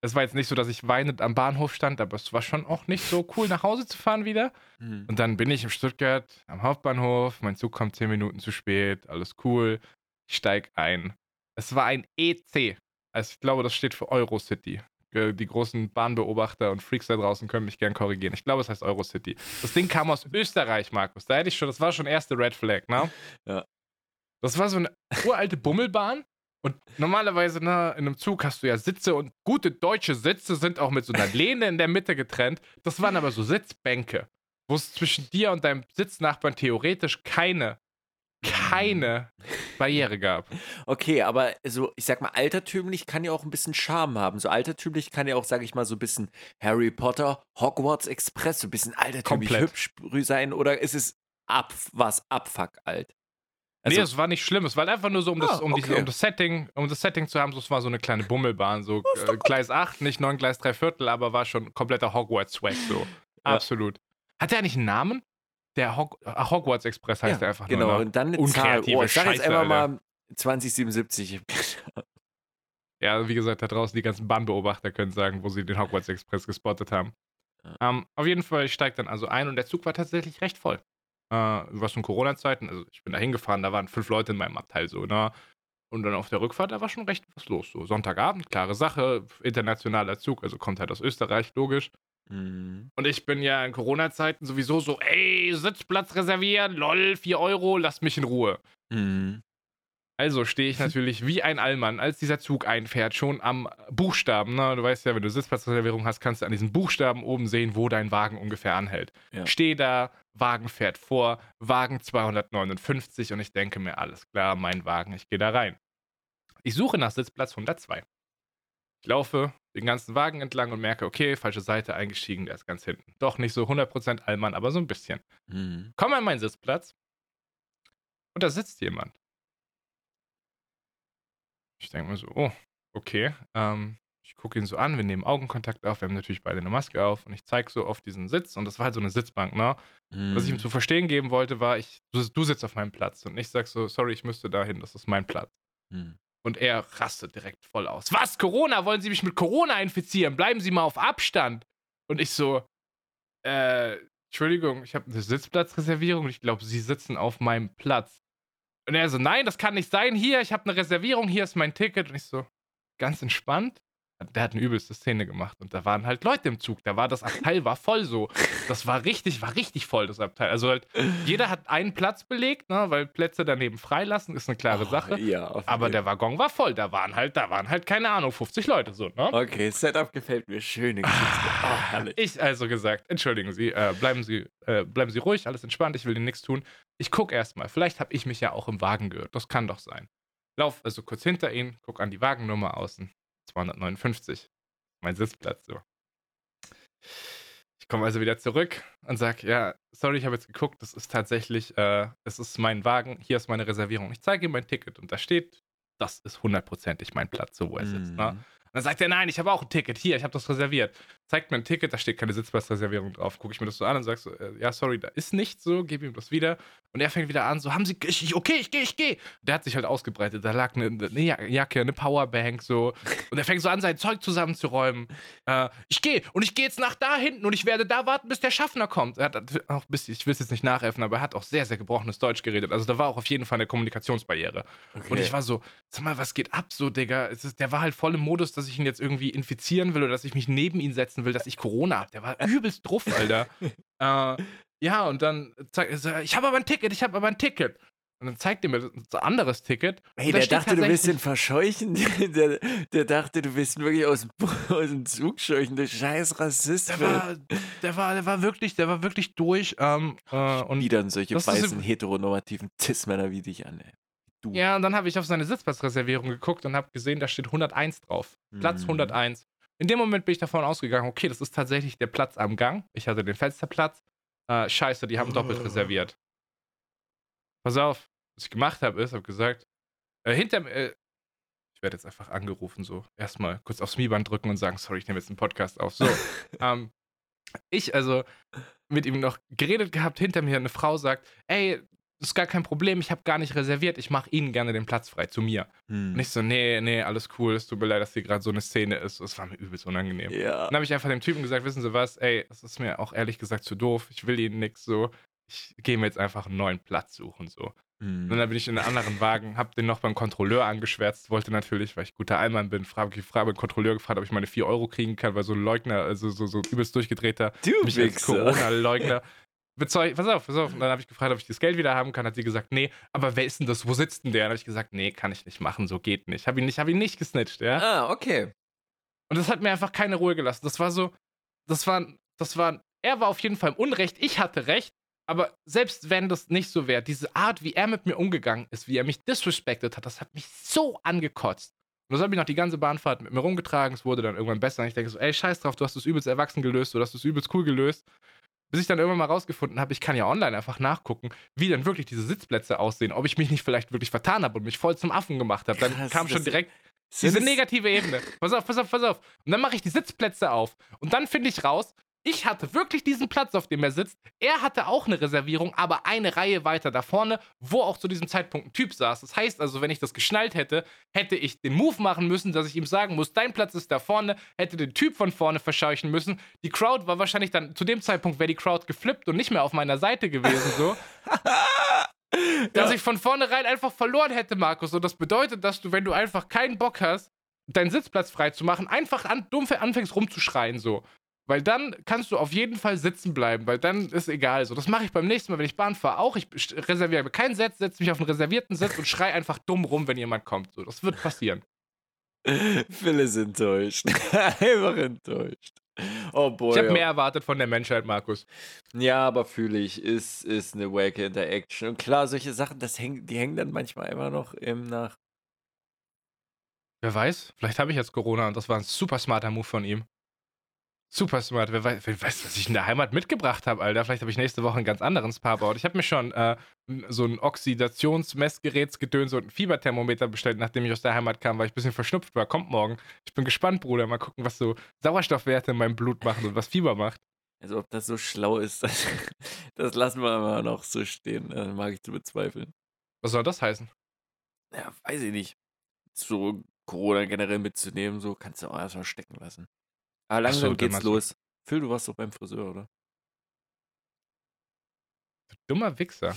Es war jetzt nicht so, dass ich weinend am Bahnhof stand, aber es war schon auch nicht so cool, nach Hause zu fahren wieder. Hm. Und dann bin ich in Stuttgart am Hauptbahnhof. Mein Zug kommt 10 Minuten zu spät. Alles cool. Ich steig ein. Es war ein EC. Also ich glaube, das steht für Eurocity. Die großen Bahnbeobachter und Freaks da draußen können mich gern korrigieren. Ich glaube, es heißt Eurocity. Das Ding kam aus Österreich, Markus. Da hätte ich schon, das war schon erste Red Flag, ne? Ja. Das war so eine uralte Bummelbahn. Und normalerweise na, in einem Zug hast du ja Sitze und gute deutsche Sitze sind auch mit so einer Lehne in der Mitte getrennt. Das waren aber so Sitzbänke, wo es zwischen dir und deinem Sitznachbarn theoretisch keine, keine Barriere gab. Okay, aber so, ich sag mal, altertümlich kann ja auch ein bisschen Charme haben. So altertümlich kann ja auch, sag ich mal, so ein bisschen Harry Potter, Hogwarts Express, so ein bisschen altertümlich Komplett. hübsch sein. Oder ist es ab, was abfuck alt? nee, Also, es war nicht schlimm. Es war einfach nur so, um das, Ah, um, diese, um das Setting, um das Setting zu haben, so, es war so eine kleine Bummelbahn, so äh, Gleis 8, nicht 9 Gleis 3 Viertel, aber war schon kompletter Hogwarts-Swag, so. Ja. Absolut. Hat der eigentlich einen Namen? Der Hog Hogwarts Express heißt ja, der einfach genau. nur. Ne? Und dann eine Zahl. Oh, ich sag jetzt einfach mal 2077. Ja, wie gesagt, da draußen die ganzen Bahnbeobachter können sagen, wo sie den Hogwarts Express gespottet haben. Ja. Ähm, auf jeden Fall, ich steige dann also ein und der Zug war tatsächlich recht voll. Äh, was in Corona-Zeiten, also ich bin da hingefahren, da waren fünf Leute in meinem Abteil so, ne? Und dann auf der Rückfahrt, da war schon recht was los. So Sonntagabend, klare Sache, internationaler Zug, also kommt halt aus Österreich, logisch. Mhm. Und ich bin ja in Corona-Zeiten sowieso so, ey, Sitzplatz reservieren, lol, 4 Euro, lasst mich in Ruhe. Mhm. Also stehe ich natürlich wie ein Allmann, als dieser Zug einfährt, schon am Buchstaben. Ne? Du weißt ja, wenn du Sitzplatzreservierung hast, kannst du an diesen Buchstaben oben sehen, wo dein Wagen ungefähr anhält. Ja. Stehe da, Wagen fährt vor, Wagen 259 und ich denke mir, alles klar, mein Wagen, ich gehe da rein. Ich suche nach Sitzplatz 102. Ich laufe den ganzen Wagen entlang und merke, okay, falsche Seite eingestiegen, der ist ganz hinten. Doch nicht so 100% Allmann, aber so ein bisschen. Mhm. Komme an meinen Sitzplatz und da sitzt jemand. Ich denke mir so, oh, okay. Ähm, ich gucke ihn so an, wir nehmen Augenkontakt auf, wir haben natürlich beide eine Maske auf und ich zeige so auf diesen Sitz und das war halt so eine Sitzbank, ne? Was ich ihm Mhm. zu verstehen geben wollte, war, ich, du, du sitzt auf meinem Platz und ich sag so, sorry, ich müsste dahin, das ist mein Platz. Mhm. Und er rastet direkt voll aus. Was? Corona? Wollen Sie mich mit Corona infizieren? Bleiben Sie mal auf Abstand. Und ich so, äh, Entschuldigung, ich habe eine Sitzplatzreservierung ich glaube, Sie sitzen auf meinem Platz. Und er so, nein, das kann nicht sein. Hier, ich habe eine Reservierung, hier ist mein Ticket. Und ich so, ganz entspannt. Der hat eine übelste Szene gemacht und da waren halt Leute im Zug. Da war das Abteil war voll so. Das war richtig, war richtig voll das Abteil. Also halt jeder hat einen Platz belegt, ne, weil Plätze daneben freilassen ist eine klare Oh, Sache. Ja, Aber der Waggon war voll. Da waren halt, da waren halt, keine Ahnung, 50 Leute so, ne? Okay, Setup gefällt mir. Schöne (laughs) Geschichte. Oh, herrlich. Ich also gesagt, entschuldigen Sie, äh, bleiben Sie, äh, bleiben Sie ruhig, alles entspannt, ich will Ihnen nichts tun. Ich guck erstmal, vielleicht habe ich mich ja auch im Wagen gehört. Das kann doch sein. Lauf also kurz hinter ihn, guck an die Wagennummer außen. 259. Mein Sitzplatz so. Ich komme also wieder zurück und sag, ja, sorry, ich habe jetzt geguckt, das ist tatsächlich, äh, es ist mein Wagen, hier ist meine Reservierung. Ich zeige ihm mein Ticket und da steht, das ist hundertprozentig mein Platz, so wo er sitzt. Ne? Mhm. Und dann sagt er, nein, ich habe auch ein Ticket. Hier, ich habe das reserviert. Zeigt mir ein Ticket, da steht keine Sitzplatzreservierung drauf. Gucke ich mir das so an und sag so, äh, ja, sorry, da ist nichts so, gebe ihm das wieder. Und er fängt wieder an, so, haben Sie, ich, okay, ich gehe, ich gehe. Der hat sich halt ausgebreitet. Da lag eine, eine Ja- Jacke, eine Powerbank, so. Und er fängt so an, sein Zeug zusammenzuräumen. Äh, ich gehe und ich gehe jetzt nach da hinten und ich werde da warten, bis der Schaffner kommt. Er hat auch ein bisschen, ich will es jetzt nicht nachäffen, aber er hat auch sehr, sehr gebrochenes Deutsch geredet. Also da war auch auf jeden Fall eine Kommunikationsbarriere. Und Okay. ich war so, sag mal, was geht ab so, Digga? Es ist, der war halt voll im Modus, dass ich ihn jetzt irgendwie infizieren will oder dass ich mich neben ihn setzen will, dass ich Corona habe. Der war übelst drauf, Alter. (laughs) äh, ja, und dann zeigt er, so, ich habe aber ein Ticket, ich habe aber ein Ticket. Und dann zeigt er mir ein anderes Ticket. Hey, der dachte, du willst ihn verscheuchen. (laughs) Der, der dachte, du willst ihn wirklich aus, dem- (laughs) aus dem Zug scheuchen. Du scheiß Rassist. Der war, der war, der war wirklich, der war wirklich durch. Ähm, äh, und Biedern solche weißen, heteronormativen Cis-Männer wie dich an, ey. Du. Ja, und dann habe ich auf seine Sitzplatzreservierung geguckt und habe gesehen, da steht 101 drauf. Platz Mhm. 101. In dem Moment bin ich davon ausgegangen, okay, das ist tatsächlich der Platz am Gang. Ich hatte den Fensterplatz. Äh, scheiße, die haben doppelt Oh. reserviert. Pass auf, was ich gemacht habe, ist, habe gesagt, äh, hinter mir, äh, ich werde jetzt einfach angerufen, so erstmal kurz aufs Mi-Band drücken und sagen, sorry, ich nehme jetzt einen Podcast auf. So, (laughs) ähm, ich also mit ihm noch geredet gehabt, hinter mir eine Frau sagt, ey, das ist gar kein Problem, ich habe gar nicht reserviert, ich mache Ihnen gerne den Platz frei, zu mir. Hm. Und ich so, nee, nee, alles cool, es tut mir leid, dass hier gerade so eine Szene ist. Es war mir übelst unangenehm. Ja. Dann habe ich einfach dem Typen gesagt, wissen Sie was, ey, es ist mir auch ehrlich gesagt zu doof, ich will Ihnen nix so. Ich gehe mir jetzt einfach einen neuen Platz suchen, so. Hm. Und dann bin ich in einen anderen Wagen, hab den noch beim Kontrolleur angeschwärzt, wollte natürlich, weil ich guter Allmann bin, frage ich frage den Kontrolleur gefragt, ob ich meine 4 Euro kriegen kann, weil so ein Leugner, also so, so übelst durchgedrehter, Du mich als. Corona-Leugner. (laughs) bezeug, pass auf, pass auf. Und dann habe ich gefragt, ob ich das Geld wieder haben kann. Hat sie gesagt, nee, aber wer ist denn das? Wo sitzt denn der? Dann habe ich gesagt, nee, kann ich nicht machen, so geht nicht. Habe ihn nicht, habe ihn nicht gesnitcht, ja. Ah, okay. Und das hat mir einfach keine Ruhe gelassen. Das war so, das war, das war, er war auf jeden Fall im Unrecht, ich hatte recht. Aber selbst wenn das nicht so wäre, diese Art, wie er mit mir umgegangen ist, wie er mich disrespected hat, das hat mich so angekotzt. Und das habe ich noch die ganze Bahnfahrt mit mir rumgetragen. Es wurde dann irgendwann besser. Und ich denke so, ey, scheiß drauf, du hast es übelst erwachsen gelöst, du hast es übelst cool gelöst. Bis ich dann irgendwann mal rausgefunden habe, ich kann ja online einfach nachgucken, wie denn wirklich diese Sitzplätze aussehen, ob ich mich nicht vielleicht wirklich vertan habe und mich voll zum Affen gemacht habe. Dann Krass, kam schon direkt Sind diese es- negative Ebene. Pass auf, pass auf, pass auf. Und dann mache ich die Sitzplätze auf. Und dann finde ich raus, ich hatte wirklich diesen Platz, auf dem er sitzt. Er hatte auch eine Reservierung, aber eine Reihe weiter da vorne, wo auch zu diesem Zeitpunkt ein Typ saß. Das heißt also, wenn ich das geschnallt hätte, hätte ich den Move machen müssen, dass ich ihm sagen muss, dein Platz ist da vorne, hätte den Typ von vorne verscheuchen müssen. Die Crowd war wahrscheinlich dann, zu dem Zeitpunkt wäre die Crowd geflippt und nicht mehr auf meiner Seite gewesen, so. (laughs) dass ich von vornherein einfach verloren hätte, Markus. Und das bedeutet, dass du, wenn du einfach keinen Bock hast, deinen Sitzplatz frei zu machen, einfach an, dumm anfängst rumzuschreien, so. Weil dann kannst du auf jeden Fall sitzen bleiben, weil dann ist egal. So, das mache ich beim nächsten Mal, wenn ich Bahn fahre, auch. Ich reserviere mir keinen Sitz, setze mich auf einen reservierten Sitz und schrei einfach dumm rum, wenn jemand kommt. So, das wird passieren. (laughs) Phil ist enttäuscht. (laughs) Einfach enttäuscht. Oh boy. Ich habe oh. mehr erwartet von der Menschheit, Markus. Ja, aber fühle ich, ist, ist eine wacke Interaction. Und klar, solche Sachen, das häng, die hängen dann manchmal immer noch im nach. Wer weiß, vielleicht habe ich jetzt Corona und das war ein super smarter Move von ihm. Super smart. Wer weiß, wer weiß was ich in der Heimat mitgebracht habe, Alter. Vielleicht habe ich nächste Woche einen ganz anderen Spa-Board. Ich habe mir schon äh, so ein Oxidationsmessgerätsgedöns und ein Fieberthermometer bestellt, nachdem ich aus der Heimat kam, weil ich ein bisschen verschnupft war. Kommt morgen. Ich bin gespannt, Bruder. Mal gucken, was so Sauerstoffwerte in meinem Blut machen und was Fieber macht. Also, ob das so schlau ist, das, (laughs) das lassen wir mal noch so stehen. Das mag ich zu bezweifeln. Was soll das heißen? Ja, weiß ich nicht. So Corona generell mitzunehmen, so kannst du auch erstmal stecken lassen. Aber so, langsam dann geht's du- los. Phil, du warst doch beim Friseur, oder? Dummer Wichser.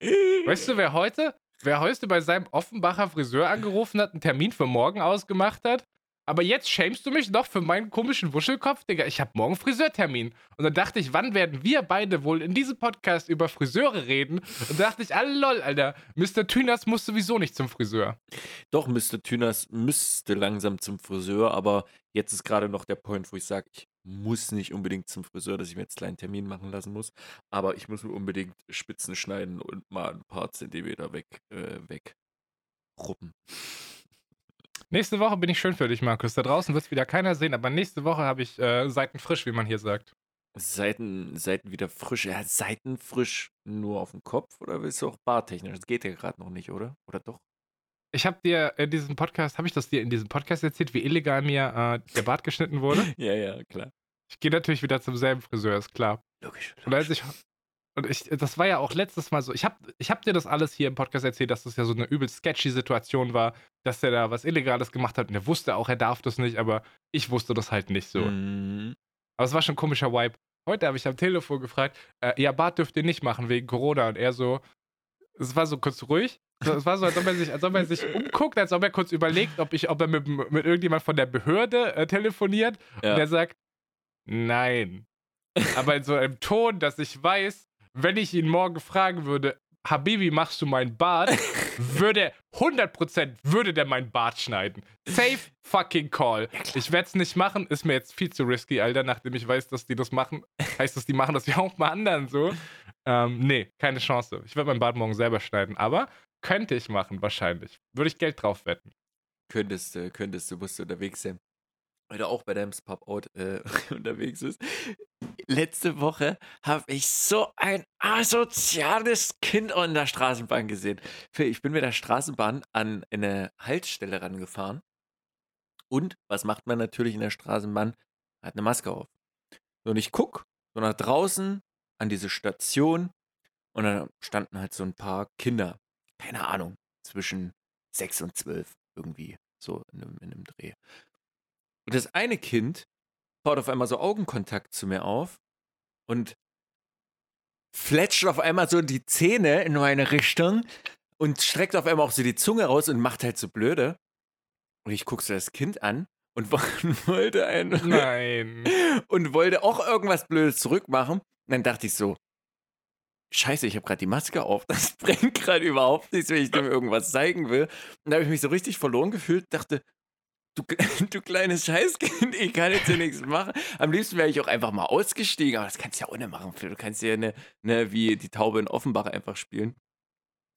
Weißt du, (laughs) wer heute, wer heute bei seinem Offenbacher Friseur angerufen hat, einen Termin für morgen ausgemacht hat? Aber jetzt schämst du mich noch für meinen komischen Wuschelkopf, Digga. Ich habe morgen Friseurtermin. Und dann dachte ich, wann werden wir beide wohl in diesem Podcast über Friseure reden? Und da dachte ich, ah lol, Alter, Mr. Tünas muss sowieso nicht zum Friseur. Doch, Mr. Tünas müsste langsam zum Friseur, aber jetzt ist gerade noch der Point, wo ich sage, ich muss nicht unbedingt zum Friseur, dass ich mir jetzt einen kleinen Termin machen lassen muss, aber ich muss mir unbedingt Spitzen schneiden und mal ein paar Zentimeter weg, äh, wegruppen. Nächste Woche bin ich schön für dich, Markus. Da draußen wird es wieder keiner sehen, aber nächste Woche habe ich äh, Seiten frisch, wie man hier sagt. Seiten, Seiten wieder frisch. Ja, Seiten frisch nur auf dem Kopf oder willst du auch bartechnisch? Das geht ja gerade noch nicht, oder? Oder doch? Ich habe dir in diesem Podcast, habe ich das dir in diesem Podcast erzählt, wie illegal mir äh, der Bart geschnitten wurde? (laughs) ja, ja, klar. Ich gehe natürlich wieder zum selben Friseur, ist klar. Logisch. Und als ich und ich, das war ja auch letztes Mal so. Ich habe ich hab dir das alles hier im Podcast erzählt, dass das ja so eine übel sketchy Situation war, dass er da was Illegales gemacht hat und er wusste auch, er darf das nicht, aber ich wusste das halt nicht so. Mhm. Aber es war schon ein komischer Vibe. Heute habe ich am Telefon gefragt, äh, ja, Bart dürft ihr nicht machen wegen Corona. Und er so, es war so kurz ruhig. Es war so, als ob er sich, als ob er sich umguckt, als ob er kurz überlegt, ob, ich, ob er mit, mit irgendjemand von der Behörde äh, telefoniert. Ja. Und er sagt, nein. Aber in so einem Ton, dass ich weiß, wenn ich ihn morgen fragen würde, Habibi, machst du meinen Bart? (laughs) würde 100% würde der meinen Bart schneiden. Safe fucking call. ich werde es nicht machen, ist mir jetzt viel zu risky, Alter, nachdem ich weiß, dass die das machen. (laughs) Heißt das, die machen das ja auch bei anderen so. Ähm, nee, keine Chance. Ich werde meinen Bart morgen selber schneiden, aber könnte ich machen, wahrscheinlich. Würde ich Geld drauf wetten. Könntest du, könntest du, musst du unterwegs sein. Du auch bei deinem Pop-Out äh, (laughs) unterwegs bist. Letzte Woche habe ich so ein asoziales Kind an der Straßenbahn gesehen. Ich bin mit der Straßenbahn an eine Haltestelle rangefahren. Und was macht man natürlich in der Straßenbahn? Hat eine Maske auf. Und ich guck so nach draußen an diese Station und dann standen halt so ein paar Kinder. Keine Ahnung, zwischen sechs und zwölf irgendwie so in einem, in einem Dreh. Und das eine Kind baut auf einmal so Augenkontakt zu mir auf und fletscht auf einmal so die Zähne in meine Richtung und streckt auf einmal auch so die Zunge raus und macht halt so blöde. Und ich guck so das Kind an und (laughs) wollte ein Nein. (laughs) und wollte auch irgendwas Blödes zurückmachen. Und dann dachte ich so, scheiße, ich habe gerade die Maske auf. (laughs) Das bringt gerade überhaupt nichts, wenn ich dem irgendwas zeigen will. Und da habe ich mich so richtig verloren gefühlt, dachte, du, (laughs) du kleines Scheißkind, ich kann jetzt hier nichts machen. Am liebsten wäre ich auch einfach mal ausgestiegen, aber das kannst du ja ohne machen, Phil. Du kannst ja eine, ne, wie die Taube in Offenbach einfach spielen.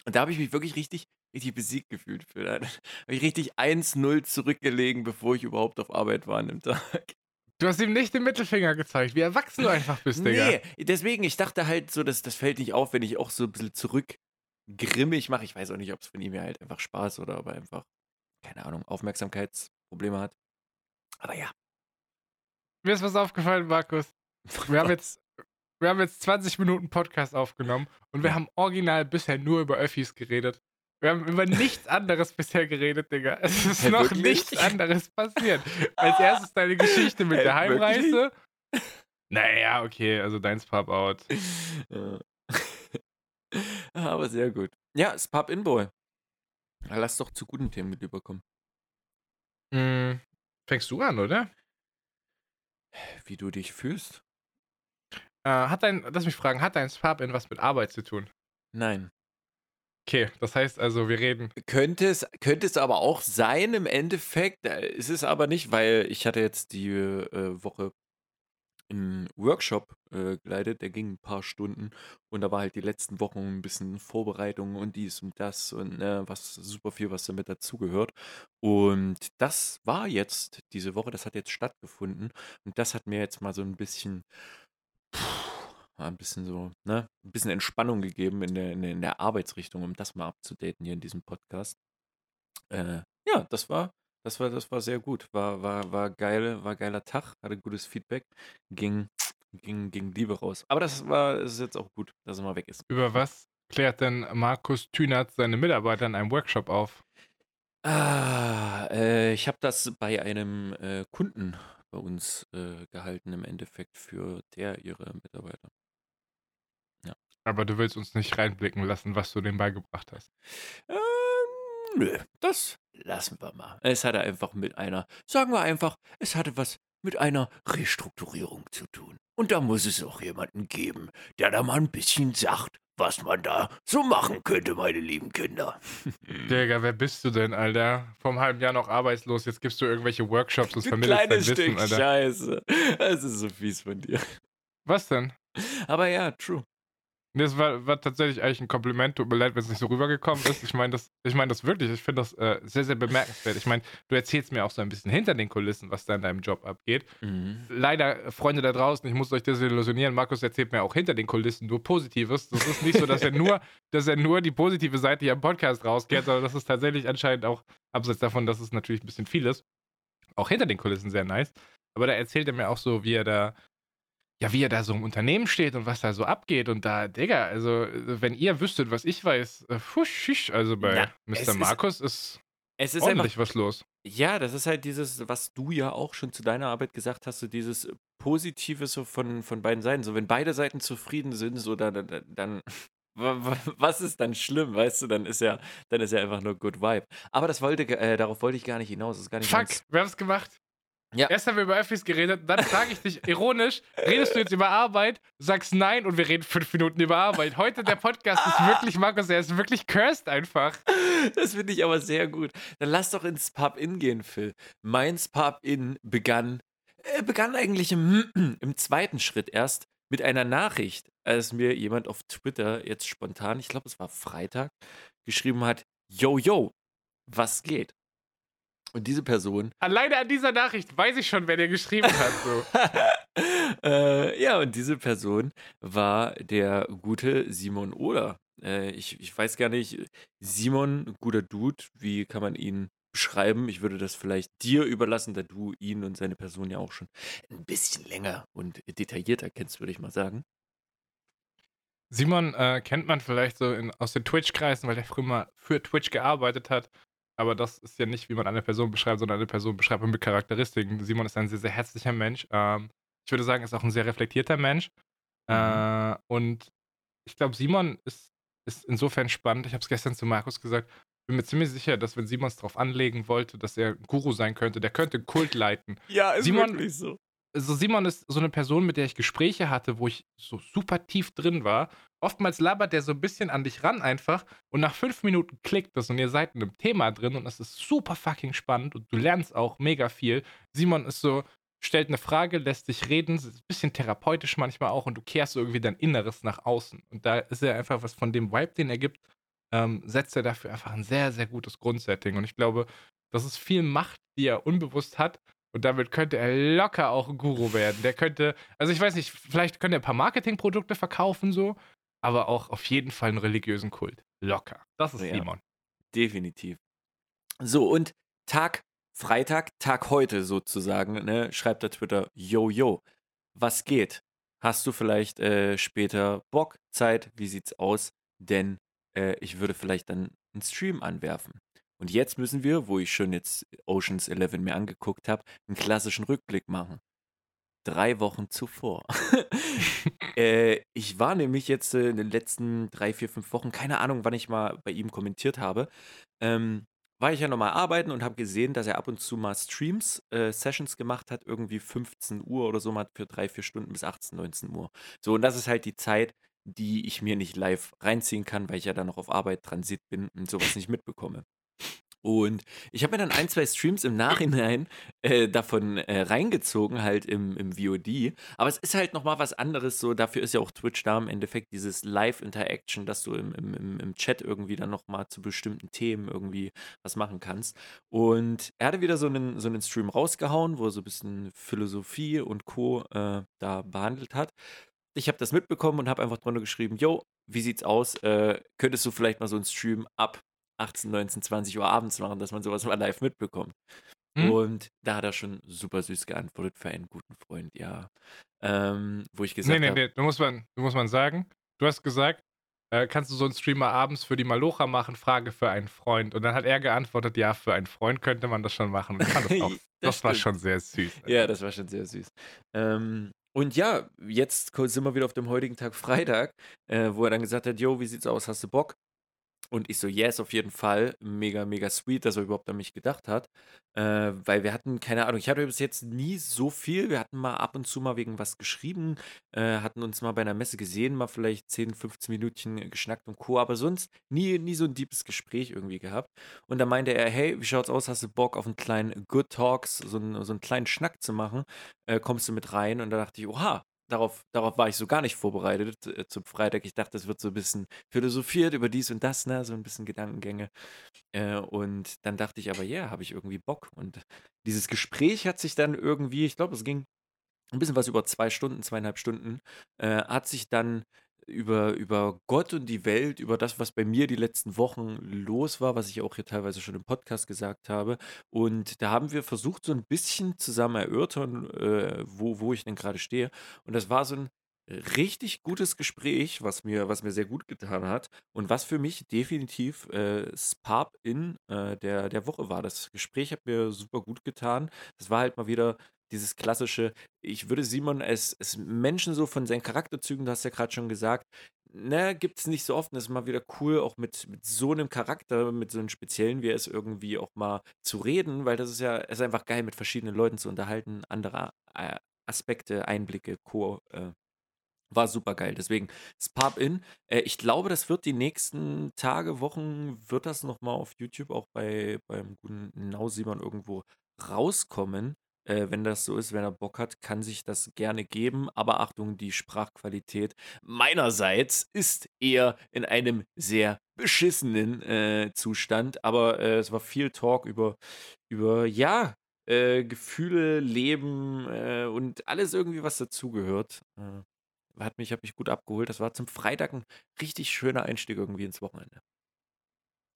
Und da habe ich mich wirklich richtig, richtig besiegt gefühlt, Phil. (laughs) Da habe ich richtig 1-0 zurückgelegen, bevor ich überhaupt auf Arbeit war an dem Tag. Du hast ihm nicht den Mittelfinger gezeigt, wie erwachsen du einfach bist, Digga. Nee, deswegen, ich dachte halt so, dass das fällt nicht auf, wenn ich auch so ein bisschen zurückgrimmig mache. Ich weiß auch nicht, ob es von ihm ja halt einfach Spaß oder aber einfach, keine Ahnung, Aufmerksamkeitsprobleme hat. Aber ja. Mir ist was aufgefallen, Markus. Wir haben (laughs) jetzt, wir haben jetzt 20 Minuten Podcast aufgenommen und wir haben original bisher nur über Öffis geredet. Wir haben über nichts anderes bisher geredet, Digga. Es (laughs) ist Hä, noch wirklich? nichts anderes passiert. Als erstes deine Geschichte mit Hä, der wirklich? Heimreise. (laughs) Naja, okay, also deins Pop-Out. Ja. Aber sehr gut. Ja, das Pub Inboy. Lass doch zu guten Themen mit überkommen. Hm, fängst du an, oder? Wie du dich fühlst? Äh, hat dein, lass mich fragen, hat dein Pub-In was mit Arbeit zu tun? Nein. Okay, das heißt also, wir reden. Könnte es, könnte es aber auch sein im Endeffekt. Äh, Ist es aber nicht, weil ich hatte jetzt die äh, Woche einen Workshop äh, geleitet, der ging ein paar Stunden und da war halt die letzten Wochen ein bisschen Vorbereitung und dies und das und äh, was super viel, was damit dazugehört. Und das war jetzt diese Woche, das hat jetzt stattgefunden und das hat mir jetzt mal so ein bisschen ein bisschen so, ne, ein bisschen Entspannung gegeben in der, in der, in der Arbeitsrichtung, um das mal abzudaten hier in diesem Podcast. Äh, ja, das war, das war, das war sehr gut. War, war, war geil, war geiler Tag, hatte gutes Feedback, ging, ging, ging Liebe raus. Aber das war, ist jetzt auch gut, dass er mal weg ist. Über was klärt denn Markus Thünert seine Mitarbeiter in einem Workshop auf? Ah, äh, ich habe das bei einem äh, Kunden bei uns äh, gehalten, im Endeffekt für der ihre Mitarbeiter. Aber du willst uns nicht reinblicken lassen, was du dem beigebracht hast. Ähm, nö, das lassen wir mal. Es hatte einfach mit einer, sagen wir einfach, es hatte was mit einer Restrukturierung zu tun. Und da muss es auch jemanden geben, der da mal ein bisschen sagt, was man da so machen könnte, meine lieben Kinder. (laughs) Digga, wer bist du denn, Alter? Vom halben Jahr noch arbeitslos, jetzt gibst du irgendwelche Workshops und vermittelst dein kleines Wissen, Stück Alter. Scheiße. Es ist so fies von dir. Was denn? Aber ja, true. Das war, war tatsächlich eigentlich ein Kompliment. Tut mir leid, wenn es nicht so rübergekommen ist. Ich meine das, ich mein das wirklich. Ich finde das äh, sehr, sehr bemerkenswert. Ich meine, du erzählst mir auch so ein bisschen hinter den Kulissen, was da in deinem Job abgeht. Mhm. Leider, Freunde da draußen, ich muss euch desillusionieren. Markus erzählt mir auch hinter den Kulissen nur Positives. Das ist nicht so, dass er nur, (laughs) dass er nur die positive Seite hier im Podcast rauskehrt, sondern das ist tatsächlich anscheinend auch, abseits davon, dass es natürlich ein bisschen viel ist, auch hinter den Kulissen sehr nice. Aber da erzählt er mir auch so, wie er da, ja, wie er da so im Unternehmen steht und was da so abgeht. Und da, Digga, also, wenn ihr wüsstet, was ich weiß, äh, fusch, also bei es Mr. ist- Markus ist, Es ist einfach ordentlich was los. Ja, das ist halt dieses, was du ja auch schon zu deiner Arbeit gesagt hast, so dieses Positive so von, von beiden Seiten. So, wenn beide Seiten zufrieden sind, so dann, dann, dann (laughs) wa- wa- was ist dann schlimm, weißt du? Dann ist ja, dann ist ja einfach nur Good Vibe. Aber das wollte, äh, darauf wollte ich gar nicht hinaus. Das ist gar nicht Fuck, wir haben es gemacht. Ja. Erst haben wir über Öffis geredet, dann frage ich dich (laughs) ironisch, redest du jetzt über Arbeit, sagst nein und wir reden fünf Minuten über Arbeit. Heute der Podcast ist wirklich, Markus, er ist wirklich cursed einfach. Das finde ich aber sehr gut. Dann lass doch ins Pub-In gehen, Phil. Meins Pub-In begann, äh, begann eigentlich im, (clears throat) im zweiten Schritt erst mit einer Nachricht, als mir jemand auf Twitter jetzt spontan, ich glaube, es war Freitag, geschrieben hat: Yo, yo, was geht? Und diese Person (laughs) Alleine an dieser Nachricht weiß ich schon, wer dir geschrieben hat. So. (laughs) äh, ja, und diese Person war der gute Simon Ohler. Äh, ich, ich weiß gar nicht, Simon, guter Dude, wie kann man ihn beschreiben? Ich würde das vielleicht dir überlassen, da du ihn und seine Person ja auch schon ein bisschen länger und detaillierter kennst, würde ich mal sagen. Simon äh, kennt man vielleicht so in, aus den Twitch-Kreisen, weil der früher mal für Twitch gearbeitet hat. Aber das ist ja nicht, wie man eine Person beschreibt, sondern eine Person beschreibt man mit Charakteristiken. Simon ist ein sehr, sehr herzlicher Mensch. Ähm, ich würde sagen, ist auch ein sehr reflektierter Mensch. Äh, und ich glaube, Simon ist, ist insofern spannend. Ich habe es gestern zu Markus gesagt. Ich bin mir ziemlich sicher, dass wenn Simon es darauf anlegen wollte, dass er Guru sein könnte, der könnte Kult leiten. Ja, ist Simon- wirklich so. Also Simon ist so eine Person, mit der ich Gespräche hatte, wo ich so super tief drin war. Oftmals labert der so ein bisschen an dich ran einfach und nach fünf Minuten klickt das und ihr seid in einem Thema drin und das ist super fucking spannend und du lernst auch mega viel. Simon ist so, stellt eine Frage, lässt dich reden, ist ein bisschen therapeutisch manchmal auch und du kehrst irgendwie dein Inneres nach außen. Und da ist er einfach was von dem Vibe, den er gibt, ähm, setzt er dafür einfach ein sehr, sehr gutes Grundsetting. Und ich glaube, das ist viel Macht, die er unbewusst hat. Und damit könnte er locker auch ein Guru werden. Der könnte, also ich weiß nicht, vielleicht könnte er ein paar Marketingprodukte verkaufen, so, aber auch auf jeden Fall einen religiösen Kult. Locker. Das ist Ja. Simon. Definitiv. So, und Tag Freitag, Tag heute sozusagen, ne, schreibt der Twitter, yo, yo, was geht? Hast du vielleicht äh, später Bock, Zeit? Wie sieht's aus? Denn äh, ich würde vielleicht dann einen Stream anwerfen. Und jetzt müssen wir, wo ich schon jetzt Oceans 11 mir angeguckt habe, einen klassischen Rückblick machen. Drei Wochen zuvor. (laughs) äh, ich war nämlich jetzt äh, in den letzten drei, vier, fünf Wochen, keine Ahnung, wann ich mal bei ihm kommentiert habe, ähm, war ich ja nochmal arbeiten und habe gesehen, dass er ab und zu mal Streams, äh, Sessions gemacht hat, irgendwie 15 Uhr oder so mal für drei, vier Stunden bis 18, 19 Uhr. So, und das ist halt die Zeit, die ich mir nicht live reinziehen kann, weil ich ja dann noch auf Arbeit, Transit bin und sowas nicht mitbekomme. Und ich habe mir dann ein, zwei Streams im Nachhinein äh, davon äh, reingezogen, halt im, im VOD. Aber es ist halt nochmal was anderes, so dafür ist ja auch Twitch da im Endeffekt dieses Live-Interaction, dass du im, im, im, Chat irgendwie dann nochmal zu bestimmten Themen irgendwie was machen kannst. Und er hatte wieder so einen, so einen Stream rausgehauen, wo er so ein bisschen Philosophie und Co. Äh, da behandelt hat. Ich habe das mitbekommen und habe einfach drunter geschrieben, yo, wie sieht's aus? Äh, könntest du vielleicht mal so einen Stream ab 18, 19, 20 Uhr abends machen, dass man sowas mal live mitbekommt. Hm? Und da hat er schon super süß geantwortet für einen guten Freund, ja. Ähm, wo ich Nee, gesagt nee, habe, nee, du musst man, du musst man sagen, du hast gesagt, äh, kannst du so einen Streamer abends für die Malocha machen, Frage für einen Freund. Und dann hat er geantwortet, ja, für einen Freund könnte man das schon machen. Das, auch, (laughs) Das das war schon sehr süß. Ja, das war schon sehr süß. Ähm, und ja, jetzt sind wir wieder auf dem heutigen Tag Freitag, äh, wo er dann gesagt hat, yo, wie sieht's aus, hast du Bock? Und ich so, yes, auf jeden Fall. Mega, mega sweet, dass er überhaupt an mich gedacht hat. Äh, weil wir hatten, keine Ahnung, ich hatte bis jetzt nie so viel. Wir hatten mal ab und zu mal wegen was geschrieben, äh, hatten uns mal bei einer Messe gesehen, mal vielleicht 10, 15 Minütchen geschnackt und Co. Aber sonst nie, nie so ein deepes Gespräch irgendwie gehabt. Und da meinte er, hey, wie schaut's aus? Hast du Bock auf einen kleinen Good Talks, so einen, so einen kleinen Schnack zu machen? Äh, kommst du mit rein? Und da dachte ich, oha, darauf, darauf war ich so gar nicht vorbereitet äh, zum Freitag. Ich dachte, es wird so ein bisschen philosophiert über dies und das, ne? So ein bisschen Gedankengänge. Äh, und dann dachte ich aber, ja, habe ich irgendwie Bock. Und dieses Gespräch hat sich dann irgendwie, ich glaube, es ging ein bisschen was über zwei Stunden, zweieinhalb Stunden, äh, hat sich dann über, über Gott und die Welt, über das, was bei mir die letzten Wochen los war, was ich auch hier teilweise schon im Podcast gesagt habe. Und da haben wir versucht, so ein bisschen zusammen erörtern, äh, wo, wo ich denn gerade stehe. Und das war so ein richtig gutes Gespräch, was mir, was mir sehr gut getan hat und was für mich definitiv äh, Spap in äh, der, der Woche war. Das Gespräch hat mir super gut getan. Das war halt mal wieder dieses klassische, ich würde Simon als, als Menschen so von seinen Charakterzügen, du hast ja gerade schon gesagt, ne, gibt es nicht so oft. Und das ist mal wieder cool, auch mit, mit so einem Charakter, mit so einem speziellen, wie er ist, irgendwie auch mal zu reden, weil das ist ja, es ist einfach geil, mit verschiedenen Leuten zu unterhalten, andere äh, Aspekte, Einblicke, Co. Äh, war super geil. Deswegen Spub In. Äh, ich glaube, das wird die nächsten Tage, Wochen, wird das nochmal auf YouTube auch bei beim guten Nau Simon irgendwo rauskommen. Äh, wenn das so ist, wenn er Bock hat, kann sich das gerne geben. Aber Achtung, die Sprachqualität meinerseits ist eher in einem sehr beschissenen äh, Zustand. Aber äh, es war viel Talk über, über ja, äh, Gefühle, Leben äh, und alles irgendwie, was dazugehört. Äh, hat mich, hat mich gut abgeholt. Das war zum Freitag ein richtig schöner Einstieg irgendwie ins Wochenende.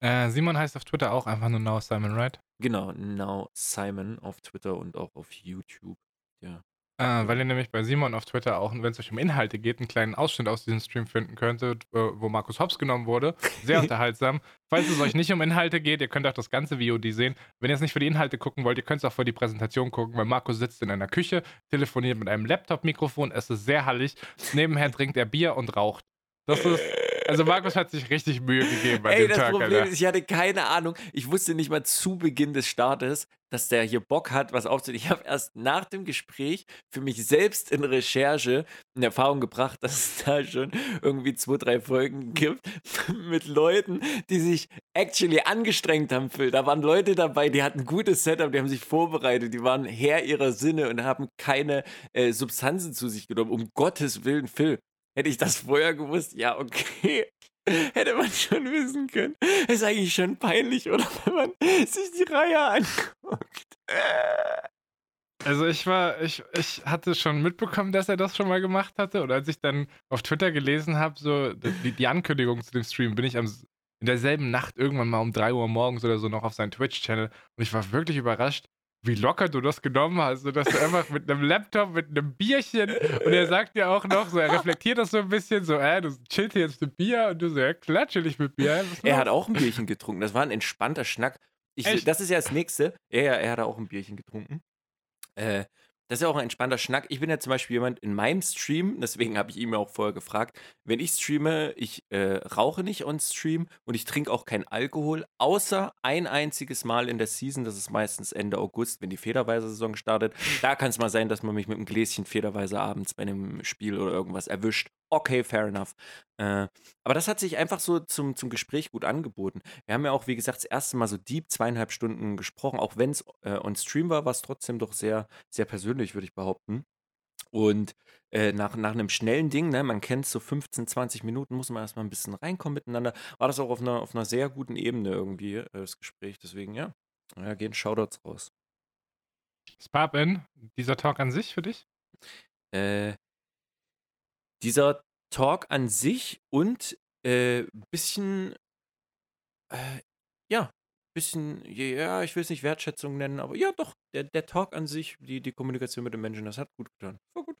Simon heißt auf Twitter auch einfach nur Now Simon, right? Genau, Now Simon auf Twitter und auch auf YouTube. Ja. Äh, weil ihr nämlich bei Simon auf Twitter auch, wenn es euch um Inhalte geht, einen kleinen Ausschnitt aus diesem Stream finden könntet, wo Markus Hobbs genommen wurde. Sehr (laughs) unterhaltsam. Falls es euch nicht um Inhalte geht, ihr könnt auch das ganze VOD sehen. Wenn ihr es nicht für die Inhalte gucken wollt, ihr könnt es auch für die Präsentation gucken, weil Markus sitzt in einer Küche, telefoniert mit einem Laptop-Mikrofon, es ist sehr hallig. Nebenher trinkt er Bier und raucht. Das ist Also Markus hat sich richtig Mühe gegeben an Ey, dem das Tag, Problem Alter. ist, ich hatte keine Ahnung. Ich wusste nicht mal zu Beginn des Startes, dass der hier Bock hat, was aufzunehmen. Ich habe erst nach dem Gespräch für mich selbst in Recherche in Erfahrung gebracht, dass es da schon irgendwie zwei, drei Folgen gibt (laughs) mit Leuten, die sich actually angestrengt haben. Phil. Da waren Leute dabei, die hatten gutes Setup, die haben sich vorbereitet, die waren Herr ihrer Sinne und haben keine äh, Substanzen zu sich genommen. Um Gottes Willen, Phil. Hätte ich das vorher gewusst, ja, okay. (laughs) Hätte man schon wissen können. Ist eigentlich schon peinlich, oder? (laughs) Wenn man sich die Reihe anguckt. Also ich war, ich, ich hatte schon mitbekommen, dass er das schon mal gemacht hatte. Und als ich dann auf Twitter gelesen habe, so die, die Ankündigung zu dem Stream, bin ich am, in derselben Nacht irgendwann mal um 3 Uhr morgens oder so noch auf seinen Twitch-Channel. Und ich war wirklich überrascht, wie locker du das genommen hast. So, dass du einfach mit einem Laptop, mit einem Bierchen und er sagt dir auch noch, so er reflektiert das so ein bisschen, so, äh, du chillst jetzt mit Bier und du so, ja, klatsche nicht mit Bier. Er hat auch ein Bierchen getrunken. Das war ein entspannter Schnack. Ich, das ist ja das Nächste. Ja, ja, er hat auch ein Bierchen getrunken. Äh, das ist ja auch ein entspannter Schnack. Ich bin ja zum Beispiel jemand in meinem Stream, deswegen habe ich ihn ja auch vorher gefragt, wenn ich streame, ich äh, rauche nicht on Stream und ich trinke auch keinen Alkohol, außer ein einziges Mal in der Season, das ist meistens Ende August, wenn die Federweise-Saison startet. Da kann es mal sein, dass man mich mit einem Gläschen Federweise abends bei einem Spiel oder irgendwas erwischt. Okay, fair enough. Äh, aber das hat sich einfach so zum, zum Gespräch gut angeboten. Wir haben ja auch, wie gesagt, das erste Mal so deep zweieinhalb Stunden gesprochen. Auch wenn es äh, on Stream war, war es trotzdem doch sehr, sehr persönlich, würde ich behaupten. Und äh, nach, nach einem schnellen Ding, ne, man kennt so 15, 20 Minuten, muss man erstmal ein bisschen reinkommen miteinander, war das auch auf einer, auf einer sehr guten Ebene irgendwie, äh, das Gespräch. Deswegen, ja, ja gehen Shoutouts raus. Spapin, dieser Talk an sich für dich? Äh, dieser Talk an sich und äh, bisschen, äh, ja, bisschen, ja, ich will es nicht Wertschätzung nennen, aber ja, doch, der, der Talk an sich, die, die Kommunikation mit den Menschen, das hat gut getan. War gut.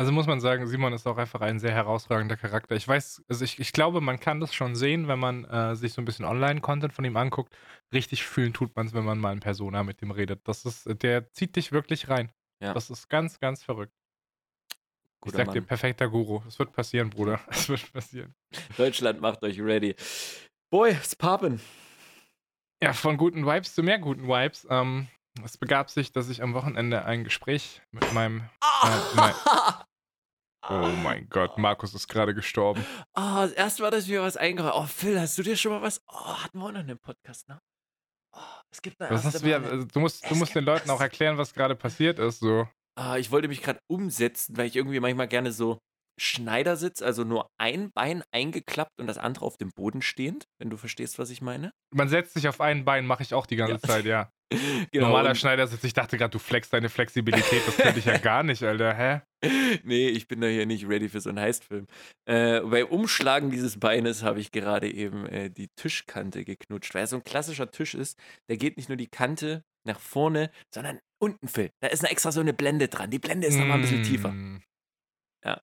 Also muss man sagen, Simon ist auch einfach ein sehr herausragender Charakter. Ich weiß, also ich, ich glaube, man kann das schon sehen, wenn man äh, sich so ein bisschen Online-Content von ihm anguckt. Richtig fühlen tut man es, wenn man mal in Persona mit ihm redet. Das ist, der zieht dich wirklich rein. Ja. Das ist ganz, ganz verrückt. Guter ich sag dir, Mann. perfekter Guru. Es wird passieren, Bruder. (laughs) Es wird passieren. Deutschland macht euch ready. Boy, es pappen. Ja, von guten Vibes zu mehr guten Vibes. Ähm, es begab sich, dass ich am Wochenende ein Gespräch mit meinem. (laughs) nein. Oh mein Gott, Markus ist gerade gestorben. Oh, das erste Mal, dass mir was eingeräumt Oh, Phil, hast du dir schon mal was? Oh, hatten wir auch noch einen Podcast, ne? Oh, es gibt eine Was hast du, also du musst, du musst den Leuten auch erklären, was gerade passiert ist. So. Ah, ich wollte mich gerade umsetzen, weil ich irgendwie manchmal gerne so Schneidersitz, also nur ein Bein eingeklappt und das andere auf dem Boden stehend, wenn du verstehst, was ich meine. Man setzt sich auf ein Bein, mache ich auch die ganze Ja. Zeit, ja. Genau, Normaler Schneidersitz, ich dachte gerade, du flexst deine Flexibilität, das könnte ich ja (laughs) gar nicht, Alter. Hä? nee, ich bin da hier nicht ready für so einen Heistfilm. Äh, beim Umschlagen dieses Beines habe ich gerade eben äh, die Tischkante geknutscht, weil er so ein klassischer Tisch ist. Der geht nicht nur die Kante nach vorne, sondern unten, Phil. Da ist noch extra so eine Blende dran. Die Blende ist nochmal ein bisschen tiefer. Mm. Ja.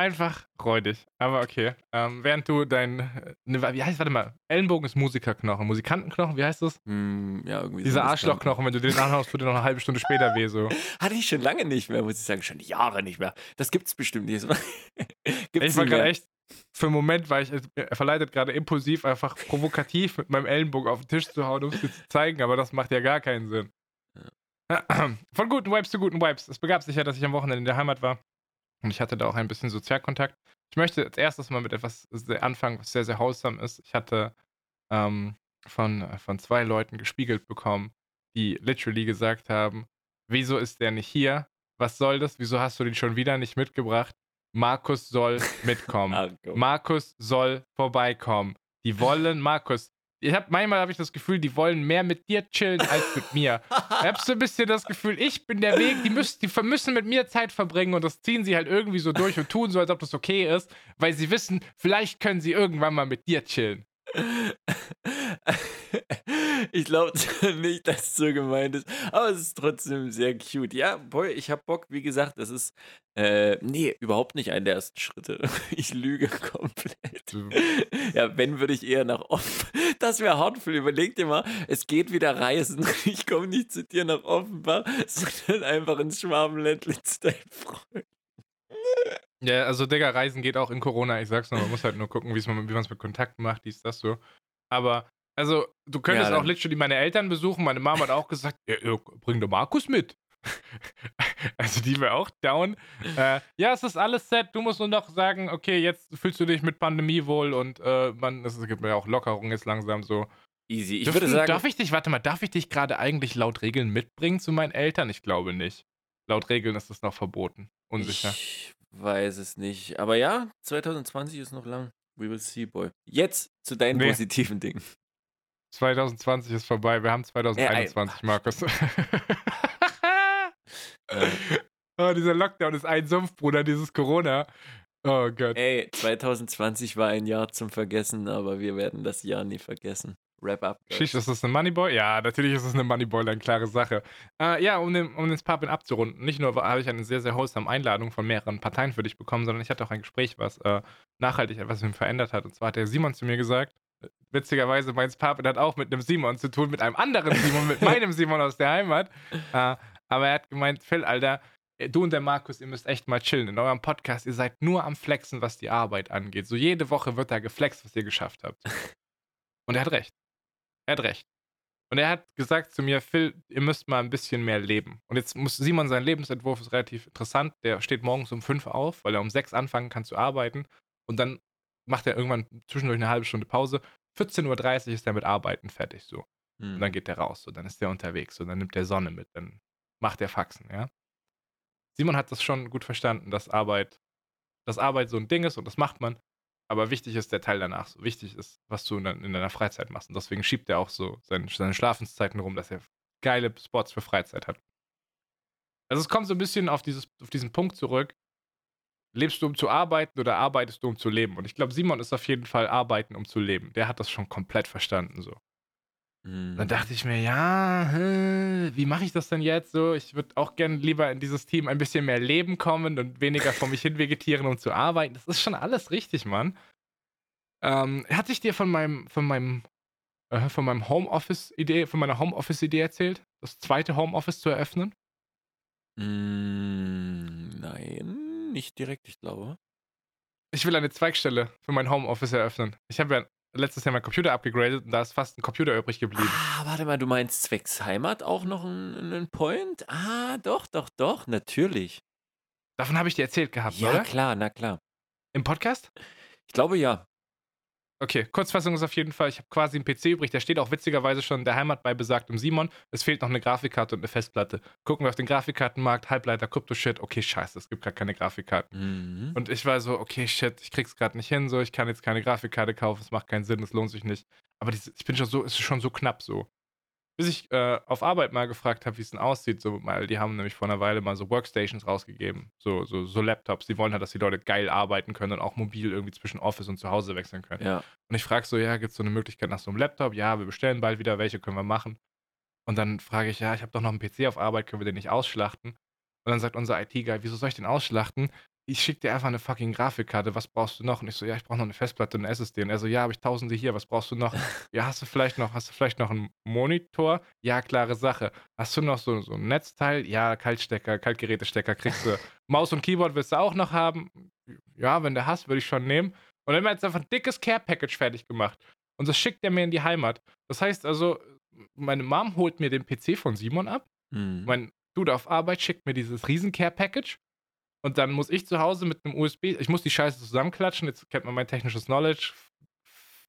Einfach räudig. Aber okay. Ähm, während du dein. äh, Ne, wie heißt, warte mal, Ellenbogen ist Musikerknochen. Musikantenknochen, wie heißt das? Hm, ja, irgendwie Dieser so Arschlochknochen, wenn du den anhaust, tut dir noch eine halbe Stunde später weh. So. (laughs) Hatte ich schon lange nicht mehr, muss ich sagen. Schon Jahre nicht mehr. Das gibt's bestimmt nicht. (laughs) gibt's Ich war gerade echt. Für einen Moment war ich äh, verleitet, gerade impulsiv, einfach provokativ mit meinem Ellenbogen auf den Tisch zu hauen, um es dir zu zeigen, aber das macht ja gar keinen Sinn. (clears throat) Von guten Vibes zu guten Vibes. Es begab sich ja, dass ich am Wochenende in der Heimat war und ich hatte da auch ein bisschen Sozialkontakt. Ich möchte als erstes mal mit etwas anfangen, was sehr, sehr wholesome ist. Ich hatte ähm, von, von zwei Leuten gespiegelt bekommen, die literally gesagt haben, wieso ist der nicht hier? Was soll das? Wieso hast du den schon wieder nicht mitgebracht? Markus soll (laughs) mitkommen. Markus soll vorbeikommen. Die wollen Markus. Ich hab, manchmal habe ich das Gefühl, die wollen mehr mit dir chillen als mit mir. (laughs) Ich hab so ein bisschen das Gefühl, ich bin der Weg, die müssen, die müssen mit mir Zeit verbringen und das ziehen sie halt irgendwie so durch und tun so, als ob das okay ist, weil sie wissen, vielleicht können sie irgendwann mal mit dir chillen. (laughs) ich glaube (laughs) nicht, dass es so gemeint ist, aber es ist trotzdem sehr cute. Ja, boy, ich hab Bock, wie gesagt, das ist, äh, nee, überhaupt nicht einen der ersten Schritte. (laughs) Ich lüge komplett. (laughs) Ja, wenn, würde ich eher nach Offenbach. Das wäre Hartful. Überleg dir mal, es geht wieder reisen. Ich komme nicht zu dir nach Offenbach, sondern einfach ins Schwabenländle zu deinem Freund. Ja, also Digga, Reisen geht auch in Corona. Ich sag's noch, man muss halt nur gucken, wie man es mit Kontakten macht, dies, das so. Aber, also, du könntest Ja, auch literally meine Eltern besuchen. Meine Mama hat auch gesagt, (laughs) ja, bring doch Markus mit. (laughs) also die wäre auch down. Äh, ja, es ist alles set. Du musst nur noch sagen, okay, jetzt fühlst du dich mit Pandemie wohl und äh, man, es gibt ja auch Lockerung jetzt langsam so. Easy. Ich Dürfen- würde sagen, darf ich dich, warte mal, darf ich dich gerade eigentlich laut Regeln mitbringen zu meinen Eltern? Ich glaube nicht. Laut Regeln ist das noch verboten. Unsicher. Ich weiß es nicht. Aber ja, 2020 ist noch lang. We will see, boy. Jetzt zu deinen Nee. positiven Dingen. 2020 ist vorbei. Wir haben 2021, Markus. (laughs) oh, dieser Lockdown ist ein Sumpf, Bruder, dieses Corona. Oh Gott. Ey, 2020 war ein Jahr zum Vergessen, aber wir werden das Jahr nie vergessen. Wrap up. Schicht, ist das eine Moneyboy? Ja, natürlich ist es eine Moneyboy, eine klare Sache. Äh, ja, um den, um den Sparpin abzurunden. Nicht nur habe ich eine sehr, sehr wholesome Einladung von mehreren Parteien für dich bekommen, sondern ich hatte auch ein Gespräch, was äh, nachhaltig etwas verändert hat. Und zwar hat der Simon zu mir gesagt, äh, witzigerweise, mein Sparpin hat auch mit einem Simon zu tun, mit einem anderen Simon, mit (laughs) meinem Simon aus der Heimat. Äh, aber er hat gemeint, Phil, Alter, äh, du und der Markus, ihr müsst echt mal chillen. In eurem Podcast, ihr seid nur am Flexen, was die Arbeit angeht. So jede Woche wird da geflext, was ihr geschafft habt. (laughs) Und er hat recht. Er hat recht. Und er hat gesagt zu mir, Phil, ihr müsst mal ein bisschen mehr leben. Und jetzt muss Simon, sein Lebensentwurf ist relativ interessant. Der steht morgens um fünf auf, weil er um sechs anfangen kann zu arbeiten. Und dann macht er irgendwann zwischendurch eine halbe Stunde Pause. 14.30 Uhr ist er mit Arbeiten fertig, so. Hm. Und dann geht der raus, so. Dann ist der unterwegs, so. Dann nimmt der Sonne mit, dann macht er Faxen, ja. Simon hat das schon gut verstanden, dass Arbeit, dass Arbeit so ein Ding ist und das macht man. Aber wichtig ist der Teil danach. So wichtig ist, was du in deiner Freizeit machst. Und deswegen schiebt er auch so seine, seine Schlafenszeiten rum, dass er geile Spots für Freizeit hat. Also es kommt so ein bisschen auf, dieses, auf diesen Punkt zurück. Lebst du, um zu arbeiten oder arbeitest du, um zu leben? Und ich glaube, Simon ist auf jeden Fall arbeiten, um zu leben. Der hat das schon komplett verstanden. So. Hm. Dann dachte ich mir, ja, hä, wie mache ich das denn jetzt so? Ich würde auch gerne lieber in dieses Team ein bisschen mehr Leben kommen und weniger vor mich hin vegetieren, um zu arbeiten. Das ist schon alles richtig, Mann. Ähm, hatte ich dir von meinem, von meinem, äh, von meinem Homeoffice-Idee, von meiner Homeoffice-Idee erzählt, das zweite Homeoffice zu eröffnen? Hm, nein, nicht direkt, ich glaube. Ich will eine Zweigstelle für mein Homeoffice eröffnen. Ich habe ja letztes Jahr meinen Computer abgegradet und da ist fast ein Computer übrig geblieben. Ah, warte mal, du meinst zwecks Heimat auch noch ein, ein Point? Ah, doch, doch, doch, natürlich. Davon habe ich dir erzählt gehabt, Ja, oder? klar, na klar. Im Podcast? Ich glaube ja. Okay, Kurzfassung ist auf jeden Fall, ich habe quasi einen PC übrig, der steht auch witzigerweise schon in der Heimat bei besagtem Simon. Es fehlt noch eine Grafikkarte und eine Festplatte. Gucken wir auf den Grafikkartenmarkt, Halbleiter, Krypto-Shit. Okay, scheiße, es gibt gerade keine Grafikkarten. Mhm. Und ich war so, okay, shit, ich krieg's gerade nicht hin, so, ich kann jetzt keine Grafikkarte kaufen, es macht keinen Sinn, es lohnt sich nicht. Aber diese, ich bin schon so, es ist schon so knapp so. Bis ich äh, auf Arbeit mal gefragt habe, wie es denn aussieht, so, weil die haben nämlich vor einer Weile mal so Workstations rausgegeben, so, so, so Laptops. Die wollen halt, dass die Leute geil arbeiten können und auch mobil irgendwie zwischen Office und zu Hause wechseln können. ja. Und ich frage so, ja, gibt es so eine Möglichkeit nach so einem Laptop? Ja, wir bestellen bald wieder welche, können wir machen. Und dann frage ich, ja, ich habe doch noch einen PC auf Arbeit, können wir den nicht ausschlachten? Und dann sagt unser IT-Guy, wieso soll ich den ausschlachten? Ich schicke dir einfach eine fucking Grafikkarte, was brauchst du noch? Und ich so, ja, ich brauche noch eine Festplatte und eine SSD. Und er so, ja, habe ich tausende hier, was brauchst du noch? (laughs) ja, hast du vielleicht noch, hast du vielleicht noch einen Monitor? Ja, klare Sache. Hast du noch so, so ein Netzteil? Ja, Kaltstecker, Kaltgerätestecker kriegst du. Maus und Keyboard willst du auch noch haben? Ja, wenn du hast, würde ich schon nehmen. Und dann haben wir jetzt einfach ein dickes Care-Package fertig gemacht. Und das schickt er mir in die Heimat. Das heißt also, meine Mom holt mir den PC von Simon ab. Mhm. Mein Dude auf Arbeit schickt mir dieses riesen Care-Package. Und dann muss ich zu Hause mit einem USB, ich muss die Scheiße zusammenklatschen. Jetzt kennt man mein technisches Knowledge.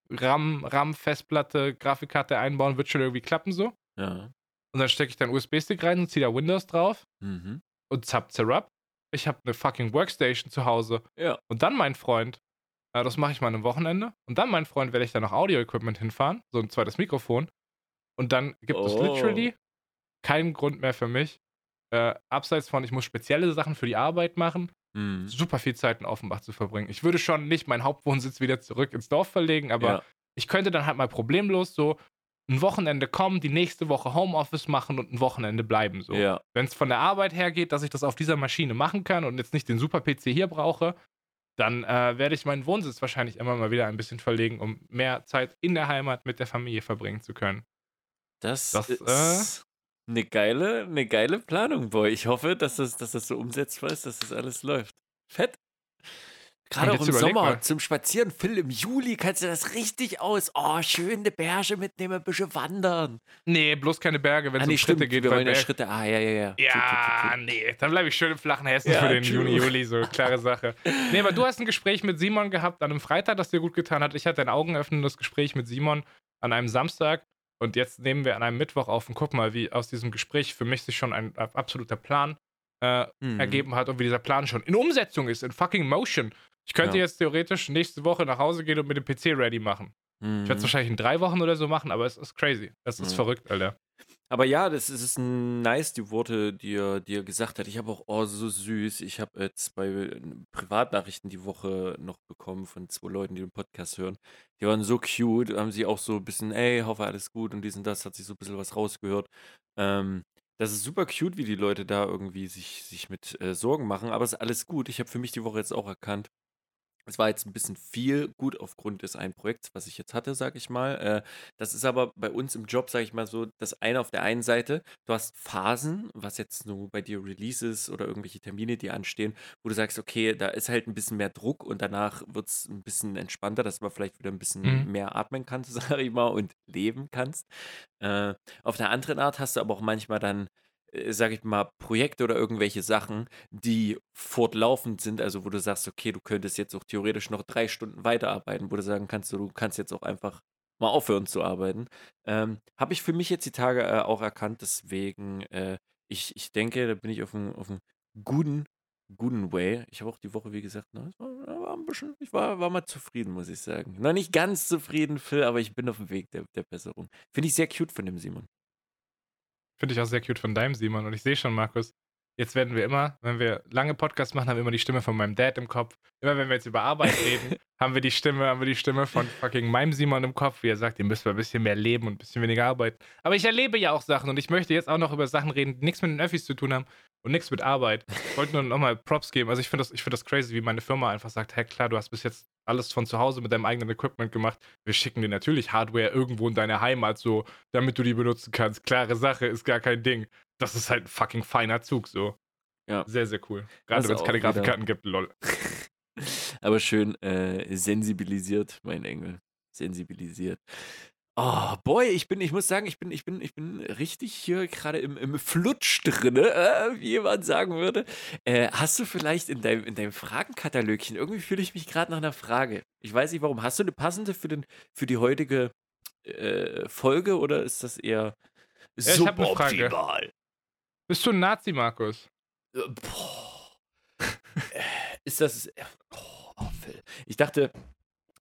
RAM, RAM, Festplatte, Grafikkarte einbauen, wird schon irgendwie klappen so. ja. Und dann stecke ich dann USB-Stick rein und ziehe da Windows drauf. Mhm. Und zap, zerab. Ich habe eine fucking Workstation zu Hause. Ja. Und dann mein Freund, äh, das mache ich mal am Wochenende. Und dann mein Freund werde ich da noch Audio-Equipment hinfahren, so ein zweites Mikrofon. Und dann gibt es Oh. literally keinen Grund mehr für mich. Äh, abseits von, ich muss spezielle Sachen für die Arbeit machen, Mhm. super viel Zeit in Offenbach zu verbringen. Ich würde schon nicht meinen Hauptwohnsitz wieder zurück ins Dorf verlegen, aber ja. ich könnte dann halt mal problemlos so ein Wochenende kommen, die nächste Woche Homeoffice machen und ein Wochenende bleiben. So. ja. Wenn es von der Arbeit her geht, dass ich das auf dieser Maschine machen kann und jetzt nicht den Super-PC hier brauche, dann äh, werde ich meinen Wohnsitz wahrscheinlich immer mal wieder ein bisschen verlegen, um mehr Zeit in der Heimat mit der Familie verbringen zu können. Das, Das, äh, ist eine geile, eine geile Planung, Boy. Ich hoffe, dass das, dass das so umsetzbar ist, dass das alles läuft. Fett. Gerade auch im Sommer mal. zum Spazieren, Phil, im Juli kannst du das richtig aus. Oh, schön eine Berge mitnehmen, ein bisschen wandern. Nee, bloß keine Berge, wenn Ah, es nee, um Schritte stimmt, geht. wir wollen ja Schritte. Ah, ja, ja, ja. Ja, true, true. nee, dann bleibe ich schön im flachen Hessen Ja, für den. Juni, Juli, so klare Sache. Nee, aber du hast ein Gespräch mit Simon gehabt an einem Freitag, das dir gut getan hat. Ich hatte ein augenöffnendes Gespräch mit Simon an einem Samstag und jetzt nehmen wir an einem Mittwoch auf und guck mal, wie aus diesem Gespräch für mich sich schon ein absoluter Plan äh, Mhm. ergeben hat und wie dieser Plan schon in Umsetzung ist, in fucking Motion. Ich könnte Ja. jetzt theoretisch nächste Woche nach Hause gehen und mit dem PC ready machen. Mhm. Ich werde es wahrscheinlich in drei Wochen oder so machen, aber es ist crazy. Es ist Ja. verrückt, Alter. Aber ja, das ist, ist nice, die Worte, die er, die gesagt hat. Ich habe auch, oh, so süß. Ich habe äh, Privatnachrichten die Woche noch bekommen von zwei Leuten, die den Podcast hören. Die waren so cute, haben sie auch so ein bisschen, ey, hoffe alles gut und dies und das, hat sich so ein bisschen was rausgehört. Ähm, das ist super cute, wie die Leute da irgendwie sich, sich mit äh, Sorgen machen, aber es ist alles gut. Ich habe für mich die Woche jetzt auch erkannt, es war jetzt ein bisschen viel, gut aufgrund des einen Projekts, was ich jetzt hatte, sage ich mal. Äh, das ist aber bei uns im Job, sage ich mal so, das eine auf der einen Seite, du hast Phasen, was jetzt nur bei dir Releases oder irgendwelche Termine, die anstehen, wo du sagst, okay, da ist halt ein bisschen mehr Druck und danach wird es ein bisschen entspannter, dass du mal vielleicht wieder ein bisschen Mhm. mehr atmen kannst, (laughs) sage ich mal, und leben kannst. Äh, auf der anderen Art hast du aber auch manchmal dann sag ich mal, Projekte oder irgendwelche Sachen, die fortlaufend sind, also wo du sagst, okay, du könntest jetzt auch theoretisch noch drei Stunden weiterarbeiten, wo du sagen kannst, du kannst jetzt auch einfach mal aufhören zu arbeiten. Ähm, Habe ich für mich jetzt die Tage äh, auch erkannt, deswegen, äh, ich, ich denke, da bin ich auf einem auf einem guten, guten Way. Ich habe auch die Woche, wie gesagt, na, war, war ein bisschen, ich war, war mal zufrieden, muss ich sagen. Noch nicht ganz zufrieden, Phil, aber ich bin auf dem Weg der, der Besserung. Finde ich sehr cute von dem Simon. Finde ich auch sehr cute von deinem Simon. Und ich sehe schon, Markus, jetzt werden wir immer, wenn wir lange Podcasts machen, haben wir immer die Stimme von meinem Dad im Kopf. Immer wenn wir jetzt über Arbeit (laughs) reden, haben wir die Stimme, haben wir die Stimme von fucking meinem Simon im Kopf, wie er sagt, ihr müsst mal ein bisschen mehr leben und ein bisschen weniger arbeiten. Aber ich erlebe ja auch Sachen und ich möchte jetzt auch noch über Sachen reden, die nichts mit den Öffis zu tun haben und nichts mit Arbeit. Ich wollte nur nochmal Props geben. Also ich finde das, ich find das crazy, wie meine Firma einfach sagt, hey klar, du hast bis jetzt alles von zu Hause mit deinem eigenen Equipment gemacht. Wir schicken dir natürlich Hardware irgendwo in deine Heimat, so, damit du die benutzen kannst. Klare Sache, ist gar kein Ding. Das ist halt ein fucking feiner Zug, so. Ja. Sehr, sehr cool. Gerade wenn es keine wieder- Grafikkarten gibt, lol. (laughs) Aber schön äh, sensibilisiert, mein Engel. Sensibilisiert. Oh, boy, ich bin, ich muss sagen, ich bin, ich bin, ich bin richtig hier gerade im, im Flutsch drinne, äh, wie jemand sagen würde. Äh, hast du vielleicht in deinem, in deinem Fragenkatalogchen, irgendwie fühle ich mich gerade nach einer Frage. Ich weiß nicht warum. Hast du eine passende für, den, für die heutige äh, Folge oder ist das eher Ja, suboptimal? Bist du ein Nazi, Markus? Äh, Boah. Äh, Ist das. äh, Oh, Phil. Ich dachte,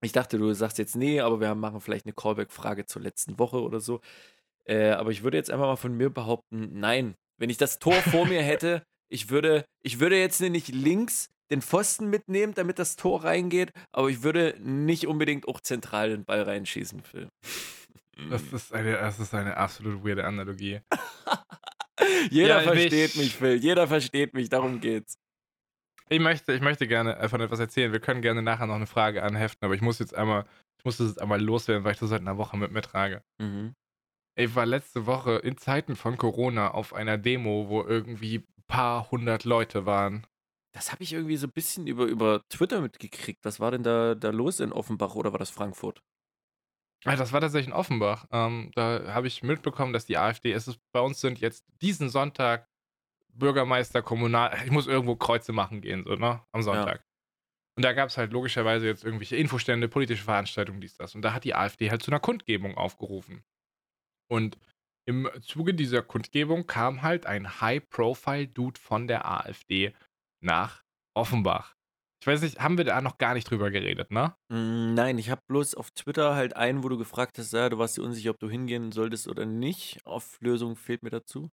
ich dachte, du sagst jetzt nee, aber wir machen vielleicht eine Callback-Frage zur letzten Woche oder so. Äh, aber ich würde jetzt einfach mal von mir behaupten, nein. Wenn ich das Tor vor mir hätte, (laughs) ich würde, ich würde jetzt nicht links den Pfosten mitnehmen, damit das Tor reingeht, aber ich würde nicht unbedingt auch zentral den Ball reinschießen, Phil. (laughs) Das ist eine, das ist eine absolut weirde Analogie. (laughs) Jeder Ja, versteht ich- mich, Phil. Jeder versteht mich, darum geht's. Ich möchte, ich möchte gerne von etwas erzählen. Wir können gerne nachher noch eine Frage anheften, aber ich muss jetzt einmal, ich muss das jetzt einmal loswerden, weil ich das seit einer Woche mit mir trage. Mhm. Ich war letzte Woche in Zeiten von Corona auf einer Demo, wo irgendwie ein paar hundert Leute waren. Das habe ich irgendwie so ein bisschen über, über Twitter mitgekriegt. Was war denn da, da los in Offenbach oder war das Frankfurt? Ah, Das war tatsächlich in Offenbach. Ähm, da habe ich mitbekommen, dass die AfD, es ist, bei uns sind jetzt diesen Sonntag Bürgermeister, Kommunal, ich muss irgendwo Kreuze machen gehen, so, ne? Am Sonntag. Und da gab es halt logischerweise jetzt irgendwelche Infostände, politische Veranstaltungen, dies, das. Und da hat die AfD halt zu einer Kundgebung aufgerufen. Und im Zuge dieser Kundgebung kam halt ein High-Profile-Dude von der AfD nach Offenbach. Ich weiß nicht, haben wir da noch gar nicht drüber geredet, ne? Mm, Nein, ich habe bloß auf Twitter halt einen, wo du gefragt hast, ja, du warst dir unsicher, ob du hingehen solltest oder nicht. Auflösung fehlt mir dazu.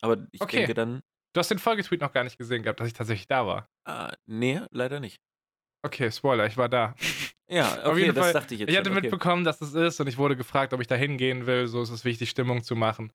Aber ich Okay. denke dann, Du hast den Folgetweet noch gar nicht gesehen gehabt, dass ich tatsächlich da war. ah, nee, leider nicht. Okay, Spoiler, ich war da. Ja, Auf okay, jeden das Fall, dachte ich jetzt Ich hatte schon. Okay. mitbekommen, dass es ist und ich wurde gefragt, ob ich da hingehen will. So ist es wichtig, Stimmung zu machen.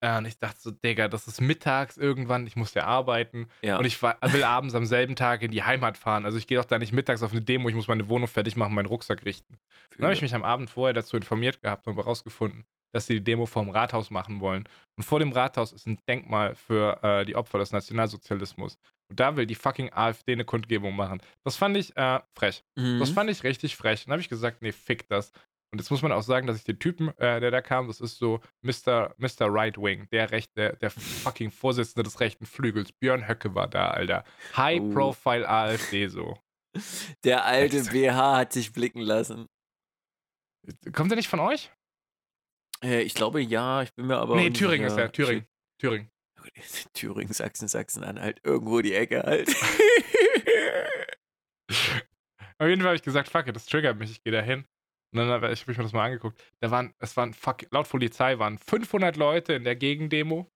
Äh, und ich dachte so, Digga, das ist mittags irgendwann, ich muss ja arbeiten. Ja. Und ich will abends am selben Tag in die Heimat fahren. Also ich gehe doch da nicht mittags auf eine Demo, ich muss meine Wohnung fertig machen, meinen Rucksack richten. Dann habe ich mich am Abend vorher dazu informiert gehabt und rausgefunden, dass sie die Demo vorm Rathaus machen wollen. Und vor dem Rathaus ist ein Denkmal für äh, die Opfer des Nationalsozialismus. Und da will die fucking AfD eine Kundgebung machen. Das fand ich äh, frech. Mhm. Das fand ich richtig frech. Dann habe ich gesagt, nee, fick das. Und jetzt muss man auch sagen, dass ich den Typen, äh, der da kam, das ist so Mr. Mr. Right Wing, der, Recht, der, der fucking Vorsitzende des rechten Flügels. Björn Höcke war da, Alter. High-Profile AfD so. Der alte BH hat sich blicken lassen. Kommt der nicht von euch? Äh, ich glaube ja, ich bin mir aber. nee. Thüringen ist der. Thüringen. Thüringen. (laughs) Thüringen, Sachsen, Sachsen-Anhalt, irgendwo die Ecke halt. (laughs) Auf jeden Fall habe ich gesagt, fuck it, das triggert mich, ich gehe da hin. Und dann habe ich mir das mal angeguckt. Da waren, es waren, fuck, laut Polizei waren 500 Leute in der Gegendemo.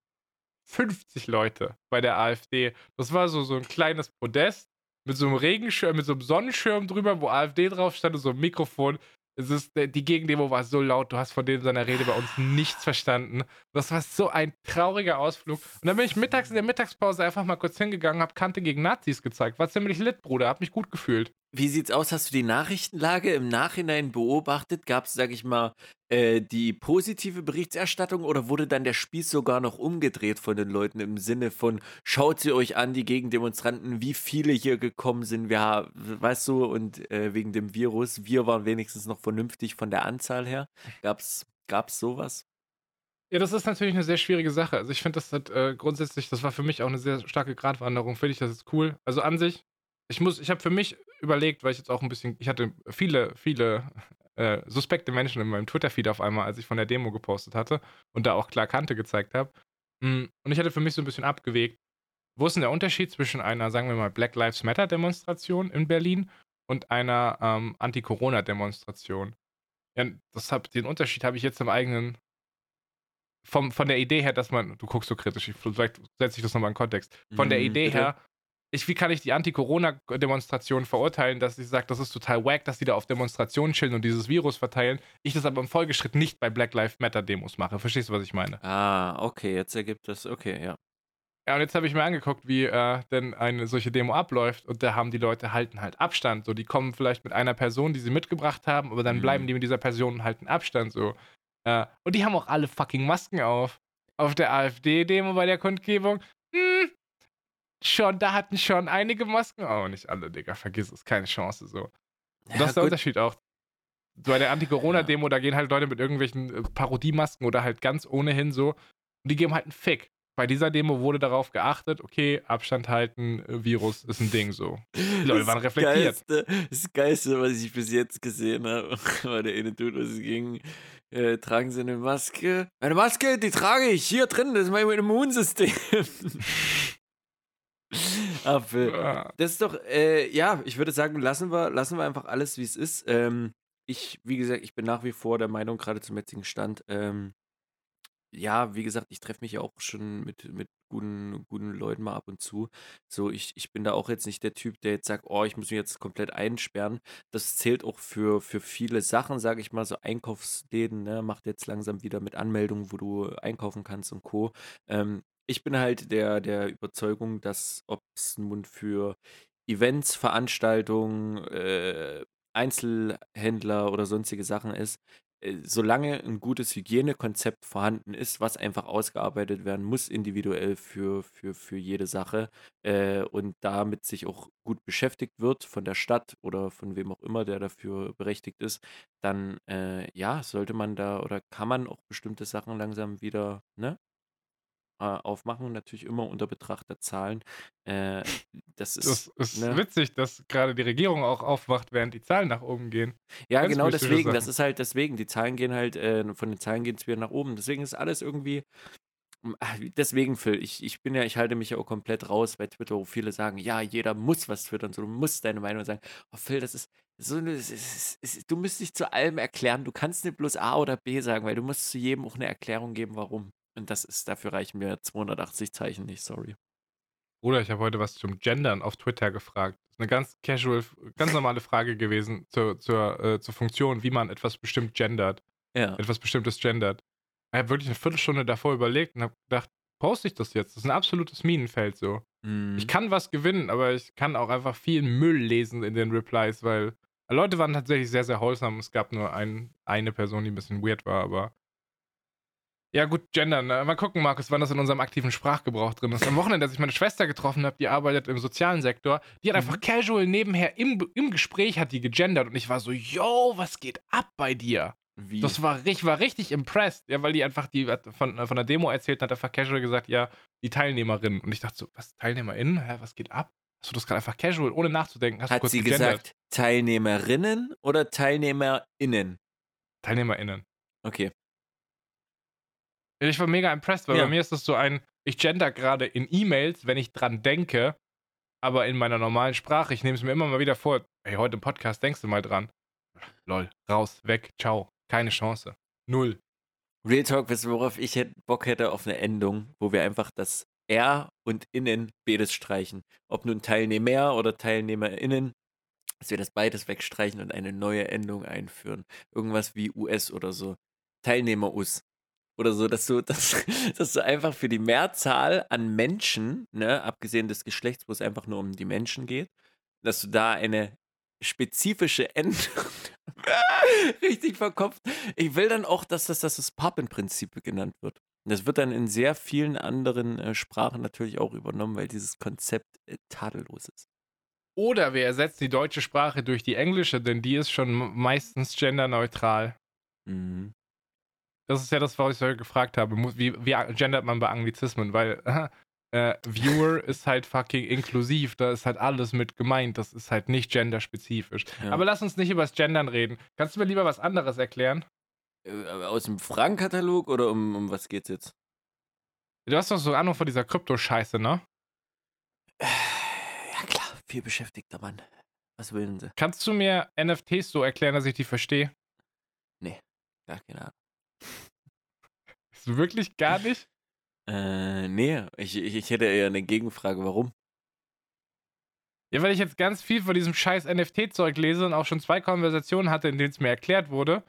50 Leute bei der AfD. Das war so, so ein kleines Podest mit so einem Regenschirm, mit so einem Sonnenschirm drüber, wo AfD drauf stand und so ein Mikrofon. Es ist, die Gegendemo war so laut, du hast von dem seiner Rede bei uns nichts verstanden. Das war so ein trauriger Ausflug. Und dann bin ich mittags in der Mittagspause einfach mal kurz hingegangen, hab Kante gegen Nazis gezeigt. War ziemlich lit, Bruder, hab mich gut gefühlt. Wie sieht's aus? Hast du die Nachrichtenlage im Nachhinein beobachtet? Gab es, sag ich mal, äh, die positive Berichterstattung oder wurde dann der Spieß sogar noch umgedreht von den Leuten im Sinne von, schaut sie euch an, die Gegendemonstranten, wie viele hier gekommen sind, wir, weißt du, und äh, wegen dem Virus, wir waren wenigstens noch vernünftig von der Anzahl her. Gab's, gab's sowas? Ja, das ist natürlich eine sehr schwierige Sache. Also ich finde, das hat äh, grundsätzlich, das war für mich auch eine sehr starke Gratwanderung. Finde ich das jetzt cool. Also an sich, ich muss, ich habe für mich überlegt, weil ich jetzt auch ein bisschen, ich hatte viele, viele äh, suspekte Menschen in meinem Twitter-Feed auf einmal, als ich von der Demo gepostet hatte und da auch klar Kante gezeigt habe. Mm, Und ich hatte für mich so ein bisschen abgewegt, wo ist denn der Unterschied zwischen einer, sagen wir mal, Black Lives Matter-Demonstration in Berlin und einer ähm, Anti-Corona-Demonstration? Ja, das hab, den Unterschied habe ich jetzt im eigenen vom, von der Idee her, dass man, du guckst so kritisch, ich, vielleicht setze ich das nochmal in Kontext. Von der Mhm, Idee her, ich, wie kann ich die Anti-Corona-Demonstration verurteilen, dass ich sage, das ist total wack, dass die da auf Demonstrationen chillen und dieses Virus verteilen, ich das aber im Folgeschritt nicht bei Black Lives Matter-Demos mache. Verstehst du, was ich meine? Ah, okay, jetzt ergibt das, okay, ja. Ja, und jetzt habe ich mir angeguckt, wie äh, denn eine solche Demo abläuft und da haben die Leute halten halt Abstand. So, die kommen vielleicht mit einer Person, die sie mitgebracht haben, aber dann Mhm. bleiben die mit dieser Person und halten Abstand so. Äh, und die haben auch alle fucking Masken auf. Auf der AfD-Demo bei der Kundgebung, hm, schon, da hatten schon einige Masken. Oh, nicht alle, Digga, vergiss es, keine Chance so. Ja, das ist der gut. Unterschied auch. Bei der Anti-Corona-Demo, da gehen halt Leute mit irgendwelchen äh, Parodiemasken oder halt ganz ohnehin so. Und die geben halt einen Fick. Bei dieser Demo wurde darauf geachtet, okay, Abstand halten, äh, Virus ist ein Ding so. Die Leute Das waren reflektiert. Geilste, das Geilste, was ich bis jetzt gesehen habe, (laughs) war der eine Dude, was es ging. Äh, tragen Sie eine Maske? Meine Maske, die trage ich hier drin, das ist mein Immunsystem. (laughs) Apfel. Ja. Das ist doch, äh, ja, ich würde sagen, lassen wir, lassen wir einfach alles, wie es ist. Ähm, ich, wie gesagt, ich bin nach wie vor der Meinung, gerade zum jetzigen Stand, ähm, ja, wie gesagt, ich treffe mich ja auch schon mit, mit guten, guten Leuten mal ab und zu. So, ich, ich bin da auch jetzt nicht der Typ, der jetzt sagt, oh, ich muss mich jetzt komplett einsperren. Das zählt auch für, für viele Sachen, sage ich mal, so Einkaufsläden, ne, macht jetzt langsam wieder mit Anmeldungen, wo du einkaufen kannst und Co. Ähm, ich bin halt der, der Überzeugung, dass ob es nun für Events, Veranstaltungen, äh, Einzelhändler oder sonstige Sachen ist, äh, solange ein gutes Hygienekonzept vorhanden ist, was einfach ausgearbeitet werden muss, individuell für, für, für jede Sache äh, und damit sich auch gut beschäftigt wird von der Stadt oder von wem auch immer, der dafür berechtigt ist, dann äh, ja, sollte man da oder kann man auch bestimmte Sachen langsam wieder, ne? Äh, Aufmachen, natürlich immer unter Betracht der Zahlen. Äh, das ist, Das ist ne? witzig, dass gerade die Regierung auch aufwacht, während die Zahlen nach oben gehen. Ja, Ganz genau deswegen. Das Sachen. ist halt deswegen. Die Zahlen gehen halt, äh, von den Zahlen geht es wieder nach oben. Deswegen ist alles irgendwie. Ah, Deswegen, Phil, ich, ich bin ja, ich halte mich ja auch komplett raus bei Twitter, wo viele sagen, ja, jeder muss was twittern, so, du musst deine Meinung sagen. Oh, Phil, das ist so eine, es ist, es ist, du musst dich zu allem erklären. Du kannst nicht bloß A oder B sagen, weil du musst zu jedem auch eine Erklärung geben, warum. Und das ist, dafür reichen mir 280 Zeichen nicht, sorry. Bruder, ich habe heute was zum Gendern auf Twitter gefragt. Das ist eine ganz casual, ganz normale Frage gewesen zur, zur, äh, zur Funktion, wie man etwas bestimmt gendert. Ja. etwas Bestimmtes gendert. Ich habe wirklich eine Viertelstunde davor überlegt und habe gedacht, poste ich das jetzt? Das ist ein absolutes Minenfeld so. Mhm. Ich kann was gewinnen, aber ich kann auch einfach viel Müll lesen in den Replies, weil Leute waren tatsächlich sehr, sehr wholesome. Es gab nur ein, eine Person, die ein bisschen weird war, aber Ja, gut, gendern. ne? Mal gucken, Markus, wann das in unserem aktiven Sprachgebrauch drin ist. Am Wochenende, als ich meine Schwester getroffen habe, die arbeitet im sozialen Sektor, die hat Mhm. einfach casual nebenher im, im Gespräch hat die gegendert und ich war so, yo, was geht ab bei dir? Wie? Das war, ich war richtig impressed, ja, weil die einfach die von, von der Demo erzählt und hat einfach casual gesagt, ja, die Teilnehmerin. Und ich dachte so, was, TeilnehmerInnen? Hä, was geht ab? Hast du das gerade einfach casual, ohne nachzudenken? Hast du Hat sie gegendert? gesagt Teilnehmerinnen oder TeilnehmerInnen? TeilnehmerInnen. Okay. Ich war mega impressed, weil Ja. bei mir ist das so ein, ich gender gerade in E-Mails, wenn ich dran denke, aber in meiner normalen Sprache, ich nehme es mir immer mal wieder vor, hey, heute im Podcast denkst du mal dran. Lol, raus, weg, ciao, keine Chance. Null. Real Talk, wisst ihr, worauf ich hätt- Bock hätte? Auf eine Endung, wo wir einfach das R und Innen beides streichen. Ob nun Teilnehmer oder TeilnehmerInnen, dass wir das beides wegstreichen und eine neue Endung einführen. Irgendwas wie US oder so. Teilnehmer-US. Oder so, dass du, (laughs) dass, dass du einfach für die Mehrzahl an Menschen, ne, abgesehen des Geschlechts, wo es einfach nur um die Menschen geht, dass du da eine spezifische Endung (laughs) richtig verkopft. Ich will dann auch, dass das, dass das Papenprinzip genannt wird. Das wird dann in sehr vielen anderen äh, Sprachen natürlich auch übernommen, weil dieses Konzept äh, tadellos ist. Oder wir ersetzen die deutsche Sprache durch die englische, denn die ist schon meistens genderneutral. Mhm. Das ist ja das, was ich heute gefragt habe. Wie, wie gendert man bei Anglizismen? Weil (laughs) äh, Viewer ist halt fucking inklusiv. Da ist halt alles mit gemeint. Das ist halt nicht genderspezifisch. Ja. Aber lass uns nicht über das Gendern reden. Kannst du mir lieber was anderes erklären? Äh, aus dem Fragenkatalog oder um, um was geht's jetzt? Du hast doch so Ahnung von dieser Krypto-Scheiße, ne? Ja klar, viel beschäftigter Mann. Was willen sie? Kannst du mir NFTs so erklären, dass ich die verstehe? Gar keine Ahnung. Wirklich gar nicht? Äh, nee, ich, ich, ich hätte eher eine Gegenfrage, warum? Ja, weil ich jetzt ganz viel von diesem scheiß NFT-Zeug lese und auch schon zwei Konversationen hatte, in denen es mir erklärt wurde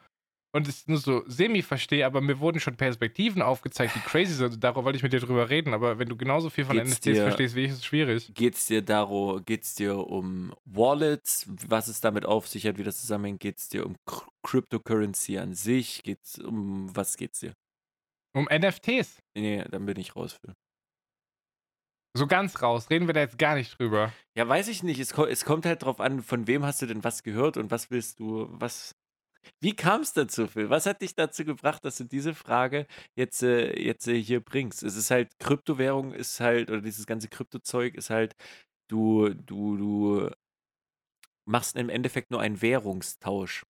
und es nur so semi verstehe, aber mir wurden schon Perspektiven aufgezeigt, die crazy sind. Darüber wollte ich mit dir drüber reden, aber wenn du genauso viel von Geht's NFTs dir- verstehst wie ich, ist es schwierig. Geht's dir darum, geht's dir um Wallets, was es damit auf sich hat, wie das zusammenhängt? Geht's dir um Cr- Cryptocurrency an sich? Geht's um was geht's dir? Um NFTs. Nee, dann bin ich raus für. So ganz raus. Reden wir da jetzt gar nicht drüber. Ja, weiß ich nicht. Es, ko es kommt halt drauf an, von wem hast du denn was gehört und was willst du, was. Wie kam es dazu, Phil? Was hat dich dazu gebracht, dass du diese Frage jetzt, äh, jetzt äh, hier bringst? Es ist halt, Kryptowährung ist halt, oder dieses ganze Kryptozeug ist halt, du, du, du machst im Endeffekt nur einen Währungstausch.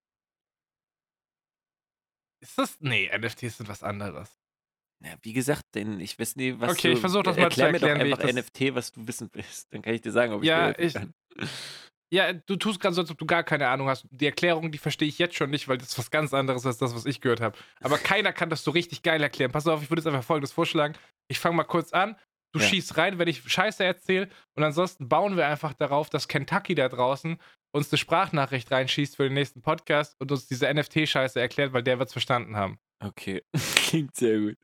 Ist das. Nee, NFTs sind was anderes. Ja, wie gesagt, denn ich weiß nicht, was Okay, du, ich versuch das mal zu erklär mir erklären, doch einfach NFT, was du wissen willst. Dann kann ich dir sagen, ob ich Ja, dir ich- kann. Ja, du tust gerade so, als ob du gar keine Ahnung hast. Die Erklärung, die verstehe ich jetzt schon nicht, weil das was ganz anderes ist als das, was ich gehört habe. Aber (laughs) keiner kann das so richtig geil erklären. Pass auf, ich würde jetzt einfach folgendes vorschlagen. Ich fange mal kurz an. Du Ja. schießt rein, wenn ich Scheiße erzähle. Und ansonsten bauen wir einfach darauf, dass Kentucky da draußen uns eine Sprachnachricht reinschießt für den nächsten Podcast und uns diese NFT-Scheiße erklärt, weil der wird es verstanden haben. Okay, (laughs) klingt sehr gut.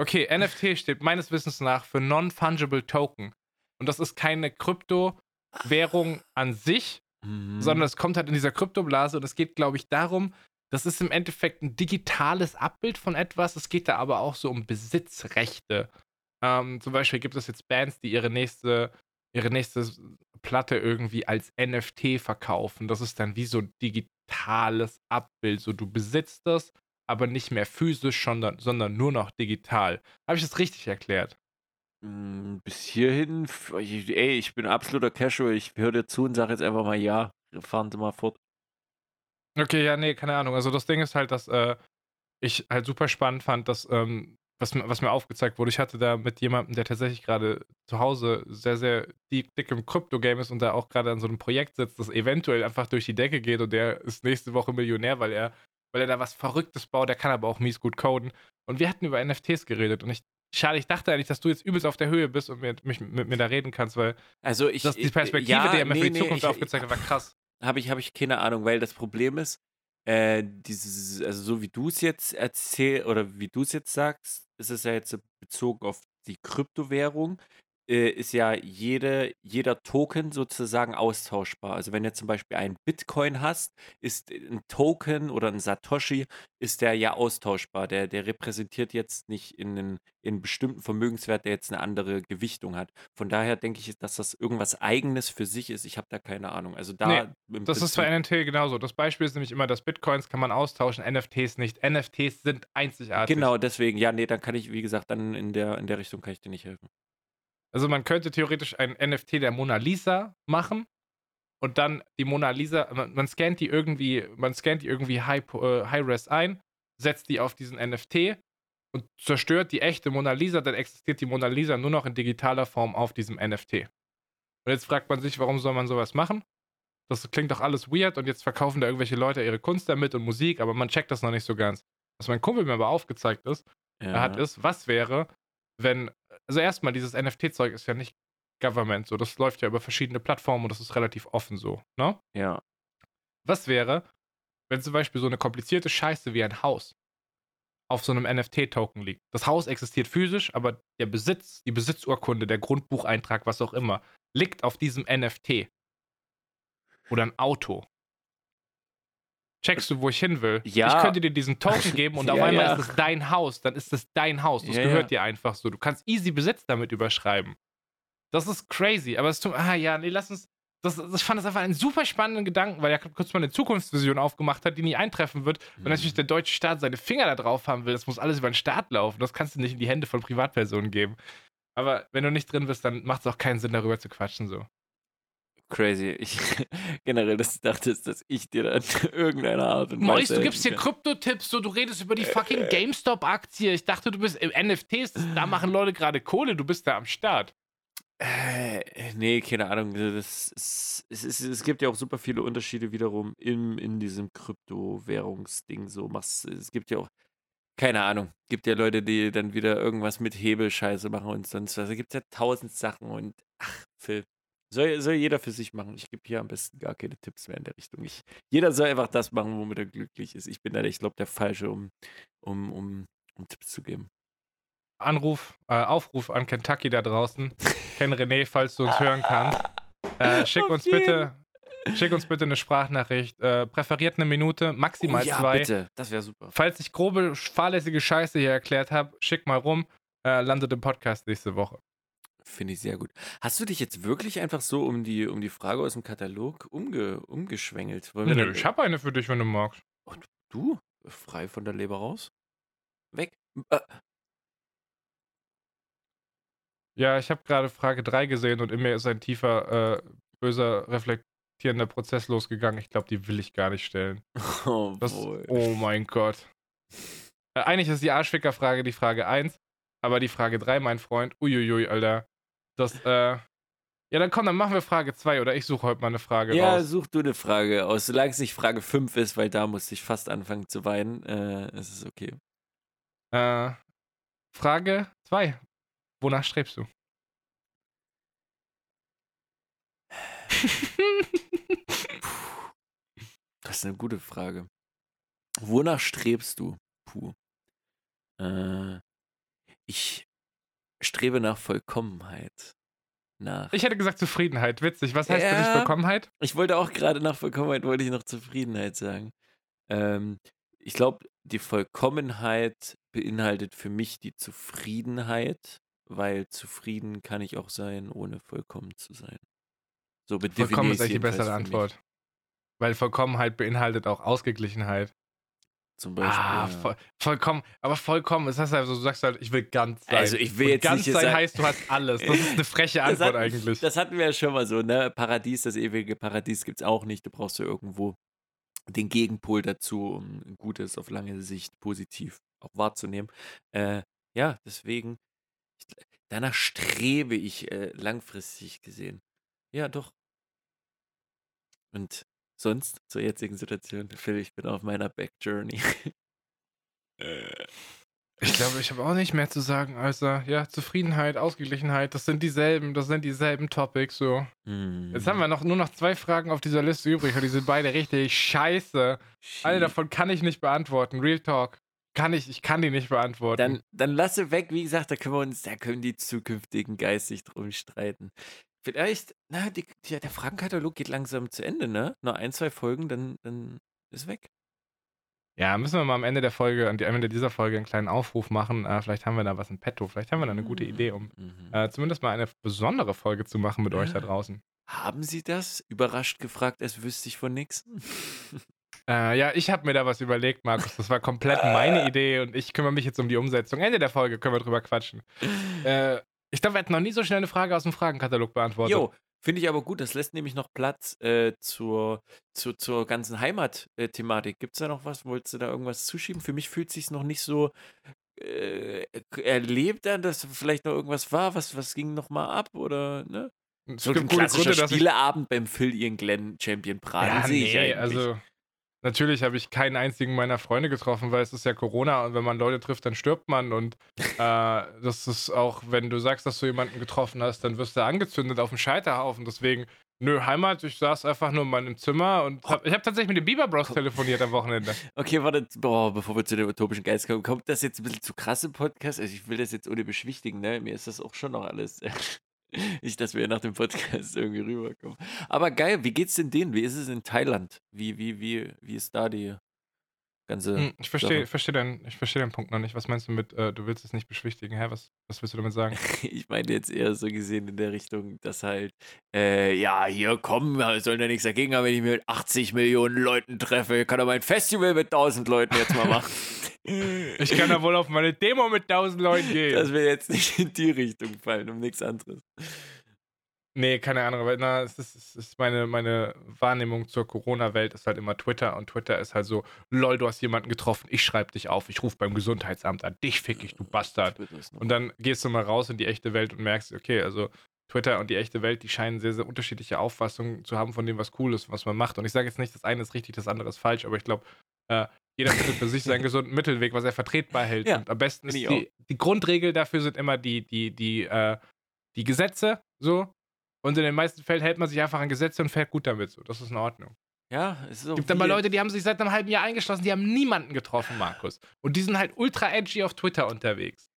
Okay, NFT steht meines Wissens nach für Non-Fungible Token. Und das ist keine Kryptowährung an sich, Mhm. sondern es kommt halt in dieser Kryptoblase und es geht, glaube ich, darum, das ist im Endeffekt ein digitales Abbild von etwas. Es geht da aber auch so um Besitzrechte. Ähm, zum Beispiel gibt es jetzt Bands, die ihre nächste, ihre nächste Platte irgendwie als NFT verkaufen. Das ist dann wie so ein digitales Abbild. So, du besitzt das, aber nicht mehr physisch, sondern, sondern nur noch digital. Habe ich das richtig erklärt? Mm, Bis hierhin, ey, ich bin absoluter Casual. Ich höre dir zu und sage jetzt einfach mal ja. Fahren Sie mal fort. Okay, ja, nee, keine Ahnung. Also das Ding ist halt, dass äh, ich halt super spannend fand, dass, ähm, was, mir- was mir aufgezeigt wurde, ich hatte da mit jemandem, der tatsächlich gerade zu Hause sehr, sehr dick, dick im Krypto-Game ist und da auch gerade an so einem Projekt sitzt, das eventuell einfach durch die Decke geht und der ist nächste Woche Millionär, weil er, weil er da was Verrücktes baut, der kann aber auch mies gut coden. Und wir hatten über NFTs geredet und ich, schade, ich dachte eigentlich, dass du jetzt übelst auf der Höhe bist und mit, mich, mit mir da reden kannst, weil Also ich. das, die Perspektive, ja, die er mir nee, für die nee, Zukunft ich- aufgezeigt hat, war krass. Habe ich, hab ich keine Ahnung, weil das Problem ist, äh, dieses, also so wie du es jetzt erzählst oder wie du es jetzt sagst, ist es ja jetzt bezogen auf die Kryptowährung. Äh, ist ja jede, jeder Token sozusagen austauschbar. Also wenn du zum Beispiel einen Bitcoin hast, ist ein Token oder ein Satoshi, ist der ja austauschbar. Der, der repräsentiert jetzt nicht in einen, in einen bestimmten Vermögenswert, der jetzt eine andere Gewichtung hat. Von daher denke ich, dass das irgendwas Eigenes für sich ist. Ich habe da keine Ahnung. Also da. Nee, Das ist bei NFT genauso. Das Beispiel ist nämlich immer, dass Bitcoins kann man austauschen, NFTs nicht. NFTs sind einzigartig. Genau, deswegen, ja, nee, dann kann ich, wie gesagt, dann in der, in der Richtung kann ich dir nicht helfen. Also man könnte theoretisch ein NFT der Mona Lisa machen und dann die Mona Lisa, man, man scannt die irgendwie, man scannt die irgendwie High, äh, High-Res ein, setzt die auf diesen NFT und zerstört die echte Mona Lisa, dann existiert die Mona Lisa nur noch in digitaler Form auf diesem NFT. Und jetzt fragt man sich, warum soll man sowas machen? Das klingt doch alles weird und jetzt verkaufen da irgendwelche Leute ihre Kunst damit und Musik, aber man checkt das noch nicht so ganz. Was mein Kumpel mir aber aufgezeigt ist, er hat ist, was wäre, wenn, also erstmal, dieses NFT-Zeug ist ja nicht Government so, das läuft ja über verschiedene Plattformen und das ist relativ offen so, ne? Ja. Was wäre, wenn zum Beispiel so eine komplizierte Scheiße wie ein Haus auf so einem NFT-Token liegt? Das Haus existiert physisch, aber der Besitz, die Besitzurkunde, der Grundbucheintrag, was auch immer, liegt auf diesem NFT. Oder ein Auto. Checkst du, wo ich hin will? Ja. Ich könnte dir diesen Token (laughs) geben und auf Ja, einmal ja. ist es dein Haus. Dann ist es dein Haus. Das gehört dir einfach so. Du kannst easy Besitz damit überschreiben. Das ist crazy. Aber es tut. Ah ja, nee, lass uns. Das, das fand ich einfach einen super spannenden Gedanken, weil er kurz mal eine Zukunftsvision aufgemacht hat, die nie eintreffen wird. Wenn natürlich der deutsche Staat seine Finger da drauf haben will, das muss alles über den Staat laufen. Das kannst du nicht in die Hände von Privatpersonen geben. Aber wenn du nicht drin bist, dann macht es auch keinen Sinn, darüber zu quatschen. So. Crazy. Ich (laughs) generell das dachtest, dass ich dir da in (laughs) irgendeiner Art und Weise. Maurice, du gibst hier. Kryptotipps, so du redest über die fucking GameStop-Aktie. Ich dachte, du bist im NFTs, da machen Leute gerade Kohle, du bist da am Start. Äh, nee, keine Ahnung. Das ist, es, ist, es gibt ja auch super viele Unterschiede wiederum im, in diesem Kryptowährungsding. So machst, es gibt ja auch, keine Ahnung, gibt ja Leute, die dann wieder irgendwas mit Hebelscheiße machen und sonst was. Da gibt es ja tausend Sachen und ach, Phil. Soll, soll jeder für sich machen. Ich gebe hier am besten gar keine Tipps mehr in der Richtung. Ich, jeder soll einfach das machen, womit er glücklich ist. Ich bin da, ich glaube, der Falsche, um, um, um, um Tipps zu geben. Anruf, äh, Aufruf an Kentucky da draußen. Ken René, falls du uns hören kannst. (laughs) Äh, schick uns bitte, schick uns bitte eine Sprachnachricht. Äh, präferiert eine Minute, maximal oh, ja, zwei. bitte. Das wäre super. Falls ich grobe, fahrlässige Scheiße hier erklärt habe, schick mal rum. Äh, landet im Podcast nächste Woche. Finde ich sehr gut. Hast du dich jetzt wirklich einfach so um die, um die Frage aus dem Katalog umge, umgeschwängelt? Wollen wir Nö, dann- ich habe eine für dich, wenn du magst. du, frei von der Leber raus? Weg. Äh, Ja, ich habe gerade Frage 3 gesehen und in mir ist ein tiefer, äh, böser, reflektierender Prozess losgegangen. Ich glaube, die will ich gar nicht stellen. (laughs) oh, Das, oh mein Gott. Äh, eigentlich ist die Arschficker-Frage die Frage 1, aber die Frage 3, mein Freund, uiuiui, Alter. Das, äh. Ja, dann komm, dann machen wir Frage 2 oder ich suche heute mal eine Frage Ja, raus. such du eine Frage aus. Solange es nicht Frage 5 ist, weil da musste ich fast anfangen zu weinen, äh, ist es okay. Äh, Frage 2. Wonach strebst du? (laughs) Das ist eine gute Frage. Wonach strebst du? Puh. Äh, ich strebe nach Vollkommenheit. Nach. Ich hätte gesagt Zufriedenheit. Witzig. Was heißt für dich Ja. Vollkommenheit? Ich wollte auch gerade nach Vollkommenheit, wollte ich noch Zufriedenheit sagen. Ähm, ich glaube, die Vollkommenheit beinhaltet für mich die Zufriedenheit, weil zufrieden kann ich auch sein, ohne vollkommen zu sein. So Vollkommen ist eigentlich die bessere. Antwort. Weil Vollkommenheit beinhaltet auch Ausgeglichenheit. Zum Beispiel. Ah, ja. voll, vollkommen. Aber vollkommen, das heißt also, du sagst halt, ich will ganz sein. Also ich will Und jetzt ganz nicht sein heißt, du hast alles. Das ist eine freche (laughs) Antwort hat- eigentlich. Das hatten wir ja schon mal so, ne? Paradies, das ewige Paradies gibt es auch nicht. Du brauchst ja irgendwo den Gegenpol dazu, um Gutes auf lange Sicht positiv auch wahrzunehmen. Äh, ja, deswegen, ich, danach strebe ich äh, langfristig gesehen. Ja, doch. Und sonst zur jetzigen Situation, Phil, ich bin auf meiner Back Journey. (laughs) Ich glaube, ich habe auch nicht mehr zu sagen, also ja, Zufriedenheit, Ausgeglichenheit, das sind dieselben, das sind dieselben Topics so. Jetzt haben wir noch nur noch zwei Fragen auf dieser Liste übrig und die sind beide richtig scheiße. Alle davon kann ich nicht beantworten. Real Talk. kann ich, ich kann die nicht beantworten. Dann, dann lasse weg, wie gesagt, da können wir uns, da können die zukünftigen geistig drum streiten. Vielleicht, na, die, die, der Fragenkatalog geht langsam zu Ende, ne? Nur ein, zwei Folgen, dann, dann ist weg. Ja, müssen wir mal am Ende der Folge, am Ende dieser Folge einen kleinen Aufruf machen. Äh, vielleicht haben wir da was in petto. Vielleicht haben wir da eine gute Idee, um Mhm. äh, zumindest mal eine besondere Folge zu machen mit euch da Ja. draußen. Haben Sie das? Überrascht gefragt, als wüsste ich von nichts. (laughs) Äh, ja, ich habe mir da was überlegt, Markus. Das war komplett meine (laughs) Idee und ich kümmere mich jetzt um die Umsetzung. Ende der Folge können wir drüber quatschen. Äh, ich glaube, wir hätten noch nie so schnell eine Frage aus dem Fragenkatalog beantwortet. Jo, finde ich aber gut. Das lässt nämlich noch Platz äh, zur, zur, zur ganzen Heimat-Thematik. Gibt es da noch was? Wolltest du da irgendwas zuschieben? Für mich fühlt es sich noch nicht so äh, erlebt an, dass vielleicht noch irgendwas war. Was, was ging noch mal ab? Oder, ne? So ein klassischer Gründe, Spieleabend beim Phil Ian Glenn Champion Braten Ja, sehe ich nee, eigentlich. also natürlich habe ich keinen einzigen meiner Freunde getroffen, weil es ist ja Corona und wenn man Leute trifft, dann stirbt man und äh, das ist auch, wenn du sagst, dass du jemanden getroffen hast, dann wirst du angezündet auf dem Scheiterhaufen. Deswegen, nö, Heimat, ich saß einfach nur in meinem Zimmer und hab, ich habe tatsächlich mit den Bieber Bros telefoniert am Wochenende. (laughs) Okay, warte, boah, bevor wir zu dem utopischen Geist kommen, kommt das jetzt ein bisschen zu krass im Podcast? Also ich will das jetzt ohne beschwichtigen, ne? Mir ist das auch schon noch alles. Nicht, dass wir nach dem Podcast (laughs) irgendwie rüberkommen. Aber geil, wie geht's denn denen? Wie ist es in Thailand? Wie, wie, wie, wie ist da die ganze. Hm, Ich verstehe versteh deinen, ich versteh deinen Punkt noch nicht. Was meinst du mit, äh, du willst es nicht beschwichtigen? Hä, was, was willst du damit sagen? (laughs) Ich meine jetzt eher so gesehen in der Richtung, dass halt, äh, ja, hier kommen, sollen da nichts dagegen haben, wenn ich mich mit 80 Millionen Leuten treffe. Kann doch mein Festival mit 1000 Leuten jetzt mal machen. (laughs) Ich kann da wohl auf meine Demo mit 1000 Leuten (laughs) gehen. Dass wir jetzt nicht in die Richtung fallen, um nichts anderes. Nee, keine Ahnung, na, es ist, es ist meine, meine Wahrnehmung zur Corona-Welt ist halt immer Twitter und Twitter ist halt so, lol, du hast jemanden getroffen, ich schreibe dich auf, ich rufe beim Gesundheitsamt an, dich fick ich, du Bastard. Und dann gehst du mal raus in die echte Welt und merkst, okay, also Twitter und die echte Welt, die scheinen sehr, sehr unterschiedliche Auffassungen zu haben von dem, was cool ist, was man macht. Und ich sage jetzt nicht, das eine ist richtig, das andere ist falsch, aber ich glaube, äh, jeder findet für sich seinen (laughs) gesunden Mittelweg, was er vertretbar hält. Ja, und am besten ist die, die Grundregel dafür sind immer die, die, die, äh, die Gesetze, so. Und in den meisten Fällen hält man sich einfach an Gesetze und fährt gut damit, so. Das ist in Ordnung. Ja, es ist. Es gibt aber Leute, die haben sich seit einem halben Jahr eingeschlossen, die haben niemanden getroffen, Markus. Und die sind halt ultra edgy auf Twitter unterwegs.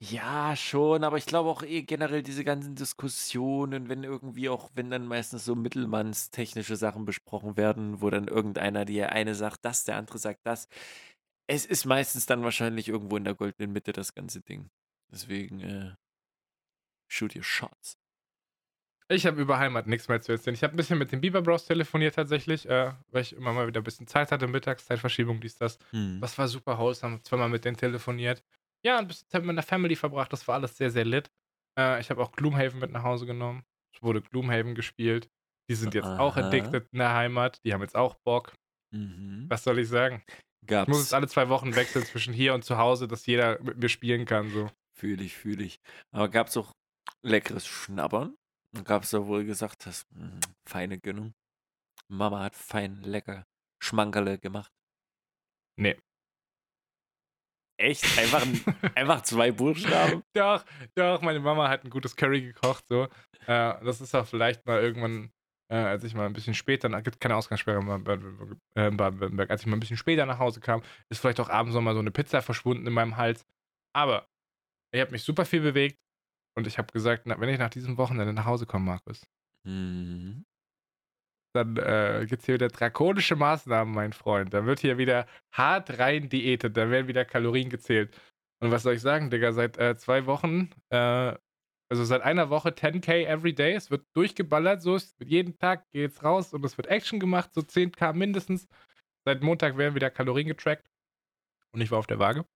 Ja, schon, aber ich glaube auch eh generell diese ganzen Diskussionen, wenn irgendwie auch, wenn dann meistens so mittelmannstechnische Sachen besprochen werden, wo dann irgendeiner, der eine sagt das, der andere sagt das. Es ist meistens dann wahrscheinlich irgendwo in der goldenen Mitte das ganze Ding. Deswegen, äh, shoot your shots. Ich habe über Heimat nichts mehr zu erzählen. Ich habe ein bisschen mit den Bieber Bros telefoniert tatsächlich, äh, weil ich immer mal wieder ein bisschen Zeit hatte, Mittagszeitverschiebung, dies, das. Hm. Das war super wholesome, hab zweimal mit denen telefoniert. Ja, ein bisschen Zeit mit meiner Family verbracht, das war alles sehr, sehr lit. Äh, ich habe auch Gloomhaven mit nach Hause genommen. Es wurde Gloomhaven gespielt. Die sind jetzt auch Aha. addicted in der Heimat. Die haben jetzt auch Bock. Mhm. Was soll ich sagen? Ich muss Gab's. jetzt alle zwei Wochen wechseln zwischen hier und zu Hause, dass jeder mit mir spielen kann. So. Fühle ich, fühle ich. Aber gab es auch leckeres Schnabbern? Gab es da wohl gesagt hast, mm, feine Gönnung. Mama hat fein lecker Schmankerle gemacht. Nee. Echt? Einfach, ein- (laughs) einfach zwei Buchstaben? Doch, doch, meine Mama hat ein gutes Curry gekocht. So. Äh, das ist auch vielleicht mal irgendwann, äh, als ich mal ein bisschen später, es gibt keine Ausgangssperre in Baden-Württemberg, äh, als ich mal ein bisschen später nach Hause kam, ist vielleicht auch abends noch mal so eine Pizza verschwunden in meinem Hals. Aber ich habe mich super viel bewegt und ich habe gesagt, na, wenn ich nach diesem Wochenende nach Hause komme, Markus, Mhm. dann äh, gibt es hier wieder drakonische Maßnahmen, mein Freund. Dann wird hier wieder hart rein diätet, da werden wieder Kalorien gezählt. Und was soll ich sagen, Digga, seit äh, zwei Wochen, äh, also seit einer Woche 10k every day, es wird durchgeballert, so ist jeden Tag geht's raus und es wird Action gemacht, so 10k mindestens. Seit Montag werden wieder Kalorien getrackt. Und ich war auf der Waage.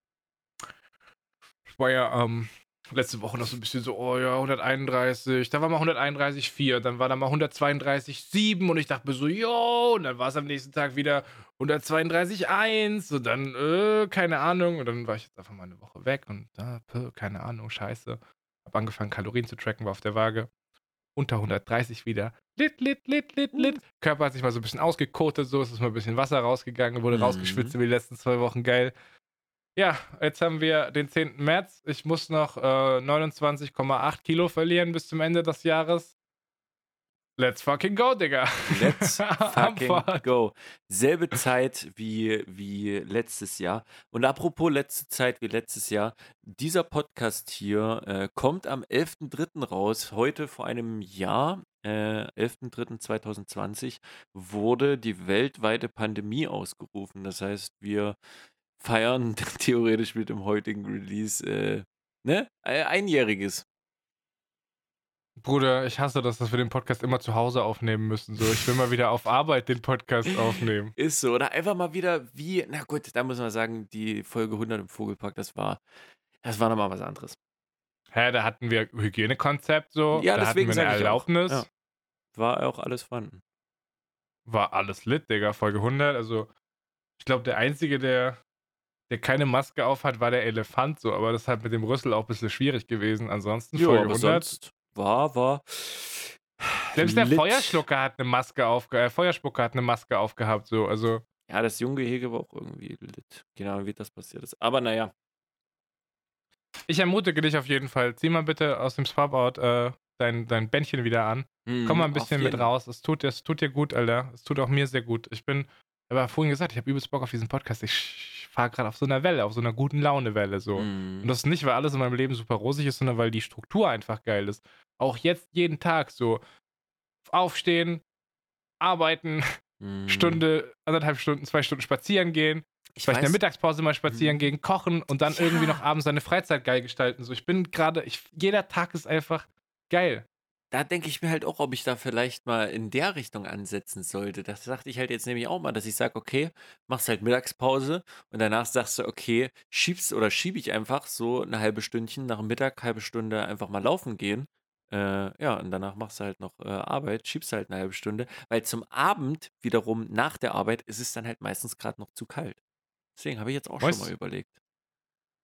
Ich war ja ähm, letzte Woche noch so ein bisschen so, oh ja, 131, da war mal 131,4, dann war da mal 132,7 und ich dachte mir so, yo, und dann war es am nächsten Tag wieder 132,1 und dann, äh, keine Ahnung, und dann war ich jetzt einfach mal eine Woche weg und da, äh, keine Ahnung, scheiße. Hab angefangen, Kalorien zu tracken, war auf der Waage. Unter 130 wieder. Lit, lit, lit, lit, lit. Körper hat sich mal so ein bisschen ausgekotet, so es ist mal ein bisschen Wasser rausgegangen, wurde Mhm. rausgeschwitzt über die letzten zwei Wochen, geil. Ja, jetzt haben wir den 10. März. Ich muss noch äh, 29,8 Kilo verlieren bis zum Ende des Jahres. Let's fucking go, Digga. Let's (laughs) fucking go. Selbe Zeit wie, wie letztes Jahr. Und apropos letzte Zeit wie letztes Jahr, dieser Podcast hier äh, kommt am 11.03. raus. Heute vor einem Jahr, äh, 11.03.2020, wurde die weltweite Pandemie ausgerufen. Das heißt, wir feiern (laughs) theoretisch mit dem heutigen Release äh, ne? Ein- einjähriges. Bruder, ich hasse das, dass wir den Podcast immer zu Hause aufnehmen müssen. So, ich will mal wieder auf Arbeit den Podcast aufnehmen. (laughs) Ist so. Oder einfach mal wieder wie, na gut, da muss man sagen, die Folge 100 im Vogelpark, das war, das war nochmal was anderes. Hä, da hatten wir Hygienekonzept so, Ja, da hatten wir deswegen eine. Erlaubnis. Ja. War auch alles vorhanden. War alles lit, Digga, Folge 100. Also, ich glaube, der Einzige, der, der keine Maske auf hat, war der Elefant so, aber das ist halt mit dem Rüssel auch ein bisschen schwierig gewesen. Ansonsten Ja, Folge aber 100. sonst war, war. Selbst der lit. Feuerschlucker hat eine Maske aufge äh, Feuerspucker hat eine Maske aufgehabt, so, also. Ja, das Junggehege war auch irgendwie lit. Genau, wie das passiert ist. Aber naja. Ich ermutige dich auf jeden Fall. Zieh mal bitte aus dem Swap-Out äh, dein, dein Bändchen wieder an. Komm mal ein bisschen mit raus. Es tut, dir- es tut dir gut, Alter. Es tut auch mir sehr gut. Ich bin, aber vorhin gesagt, ich habe übelst Bock auf diesen Podcast. Ich fahre gerade auf so einer Welle, auf so einer guten Laune-Welle. So. Und Mhm. das ist nicht, weil alles in meinem Leben super rosig ist, sondern weil die Struktur einfach geil ist. Auch jetzt jeden Tag so aufstehen, arbeiten, Mhm. Stunde, anderthalb Stunden, zwei Stunden spazieren gehen, Ich vielleicht in der Mittagspause mal spazieren Mhm. gehen, kochen und dann irgendwie Ja. noch abends seine Freizeit geil gestalten. So, ich bin gerade, jeder Tag ist einfach geil. Da denke ich mir halt auch, ob ich da vielleicht mal in der Richtung ansetzen sollte. Das dachte ich halt jetzt nämlich auch mal, dass ich sage, okay, machst halt Mittagspause und danach sagst du, okay, schiebst oder schiebe ich einfach so eine halbe Stündchen nach dem Mittag, halbe Stunde einfach mal laufen gehen. Äh, ja, und danach machst du halt noch äh, Arbeit, schiebst halt eine halbe Stunde, weil zum Abend wiederum nach der Arbeit ist es dann halt meistens gerade noch zu kalt. Deswegen habe ich jetzt auch Weißt- schon mal überlegt.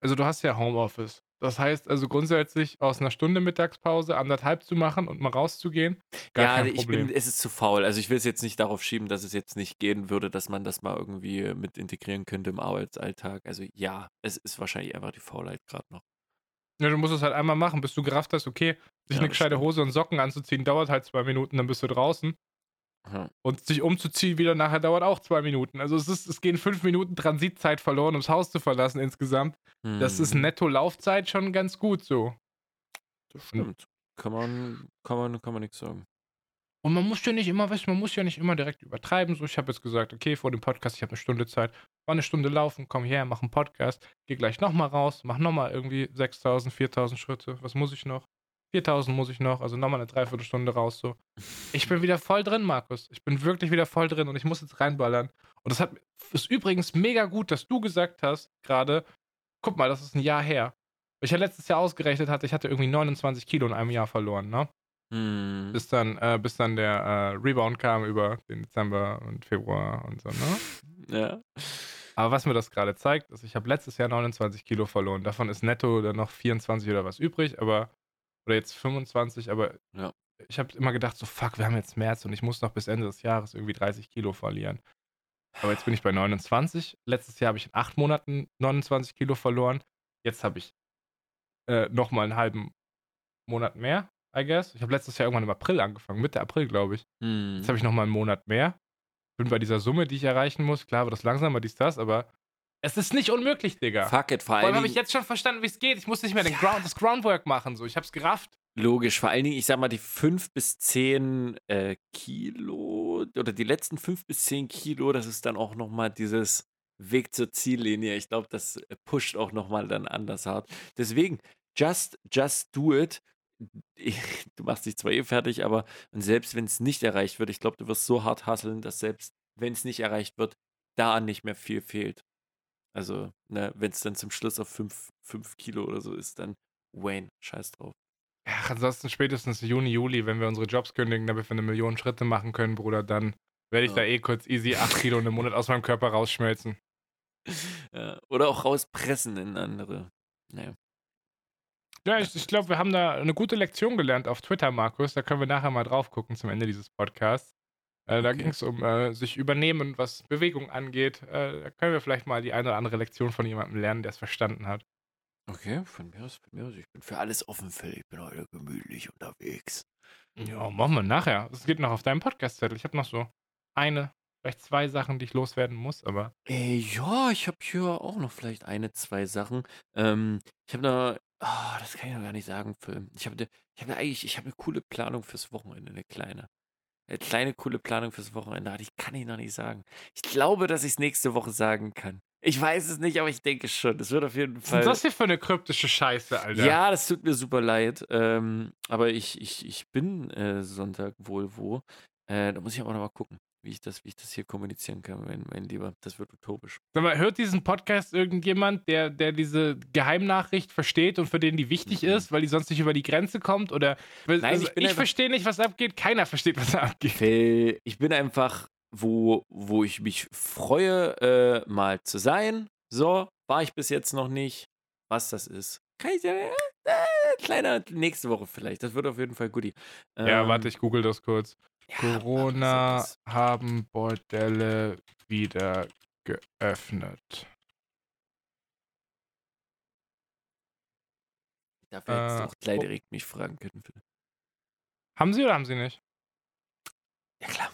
Also du hast ja Homeoffice. Das heißt also grundsätzlich aus einer Stunde Mittagspause anderthalb zu machen und mal rauszugehen, ja, ich bin, es ist zu faul. Also ich will es jetzt nicht darauf schieben, dass es jetzt nicht gehen würde, dass man das mal irgendwie mit integrieren könnte im Arbeitsalltag. Also ja, es ist wahrscheinlich einfach die Faulheit gerade noch. Ja, du musst es halt einmal machen, bis du gerafft hast, okay, sich Ja, eine gescheite stimmt. Hose und Socken anzuziehen, dauert halt zwei Minuten, dann bist du draußen. Und sich umzuziehen wieder nachher dauert auch zwei Minuten. Also es, ist, es gehen fünf Minuten Transitzeit verloren, ums Haus zu verlassen insgesamt. Das ist Hm, netto Laufzeit schon ganz gut so. Das stimmt. Kann man, kann man, kann man nichts sagen. Und man muss ja nicht immer, weißt man muss ja nicht immer direkt übertreiben. So, ich habe jetzt gesagt, okay, vor dem Podcast, ich habe eine Stunde Zeit, war eine Stunde laufen, komm her, mach einen Podcast, geh gleich nochmal raus, mach nochmal irgendwie 6000, 4000 Schritte. Was muss ich noch? 4000 muss ich noch, also nochmal eine Dreiviertelstunde raus so. Ich bin wieder voll drin, Markus. Ich bin wirklich wieder voll drin und ich muss jetzt reinballern. Und das hat, ist übrigens mega gut, dass du gesagt hast, gerade, guck mal, das ist ein Jahr her. Ich ja letztes Jahr ausgerechnet hatte, ich hatte irgendwie 29 Kilo in einem Jahr verloren, ne? Hm. bis dann, äh, bis dann der äh, Rebound kam über den Dezember und Februar und so, ne? Ja. Aber was mir das gerade zeigt, ist, ich habe letztes Jahr 29 Kilo verloren. Davon ist netto dann noch 24 oder was übrig, aber, oder jetzt 25, aber Ja. ich habe immer gedacht, so fuck, wir haben jetzt März und ich muss noch bis Ende des Jahres irgendwie 30 Kilo verlieren. Aber jetzt bin ich bei 29. Letztes Jahr habe ich in acht Monaten 29 Kilo verloren. Jetzt habe ich äh, nochmal einen halben Monat mehr, I guess. Ich habe letztes Jahr irgendwann im April angefangen, Mitte April, glaube ich. Hm. Jetzt habe ich nochmal einen Monat mehr. Bin bei dieser Summe, die ich erreichen muss. Klar wird das langsamer, dies, das, aber es ist nicht unmöglich, Digga. Fuck it, vor Vor allem habe ich jetzt schon verstanden, wie es geht. Ich muss nicht mehr den Ground, das Groundwork machen. So. Ich habe es gerafft. logisch, vor allen Dingen, ich sag mal, die 5 bis 10 äh, Kilo oder die letzten 5 bis 10 Kilo, das ist dann auch nochmal dieses Weg zur Ziellinie. Ich glaube, das äh, pusht auch nochmal dann anders hart. Deswegen, just, just do it. (laughs) Du machst dich zwar eh fertig, aber und selbst wenn es nicht erreicht wird, ich glaube, du wirst so hart hasseln, dass selbst wenn es nicht erreicht wird, da nicht mehr viel fehlt. Also, ne, wenn es dann zum Schluss auf 5 Kilo oder so ist, dann Wayne, scheiß drauf. Ja, ansonsten spätestens Juni, Juli, wenn wir unsere Jobs kündigen, damit wir eine Million Schritte machen können, Bruder, dann werde ich Ja. da eh kurz easy 8 Kilo in einem Monat aus meinem Körper rausschmelzen. (laughs) Ja, oder auch rauspressen in andere. Naja. Ja, ich, ich glaube, wir haben da eine gute Lektion gelernt auf Twitter, Markus. Da können wir nachher mal drauf gucken zum Ende dieses Podcasts. Äh, da Okay. ging es um äh, sich übernehmen, was Bewegung angeht. Äh, da können wir vielleicht mal die eine oder andere Lektion von jemandem lernen, der es verstanden hat. Okay, von mir aus, von mir aus. Ich bin für alles offen, Phil. Ich bin heute gemütlich unterwegs. Ja, machen wir nachher. Es geht noch auf deinem Podcast-Zettel. Ich habe noch so eine, vielleicht zwei Sachen, die ich loswerden muss, aber. Äh, ja, ich habe hier auch noch vielleicht eine, zwei Sachen. Ähm, ich habe da, ah, das kann ich noch gar nicht sagen, Film. Ich habe ich hab eigentlich, ich habe eine coole Planung fürs Wochenende, eine kleine. Eine kleine coole Planung fürs Wochenende, aber die kann ich noch nicht sagen. Ich glaube, dass ich es nächste Woche sagen kann. Ich weiß es nicht, aber ich denke schon. Das wird auf jeden Was ist Fall. das hier für eine kryptische Scheiße, Alter? Ja, das tut mir super leid. Ähm, aber ich, ich, ich bin äh, Sonntag wohl wo. Äh, da muss ich aber noch mal gucken, wie ich das, wie ich das hier kommunizieren kann, mein, mein Lieber. Das wird utopisch. Sag mal, hört diesen Podcast irgendjemand, der, der diese Geheimnachricht versteht und für den die wichtig Mhm. ist, weil die sonst nicht über die Grenze kommt? Oder Nein, also ich ich verstehe nicht, was abgeht, keiner versteht, was abgeht. Phil, ich bin einfach, wo, wo ich mich freue, äh, mal zu sein. So, war ich bis jetzt noch nicht. Was das ist. Kann ich dir, äh, kleiner, nächste Woche vielleicht. Das wird auf jeden Fall Goodie. Ja, Ähm, warte, ich google das kurz. Ja, Corona haben Bordelle wieder geöffnet. Dafür hättest du Äh, auch gleich oh. direkt mich fragen können. Haben sie oder haben sie nicht? Ja, klar.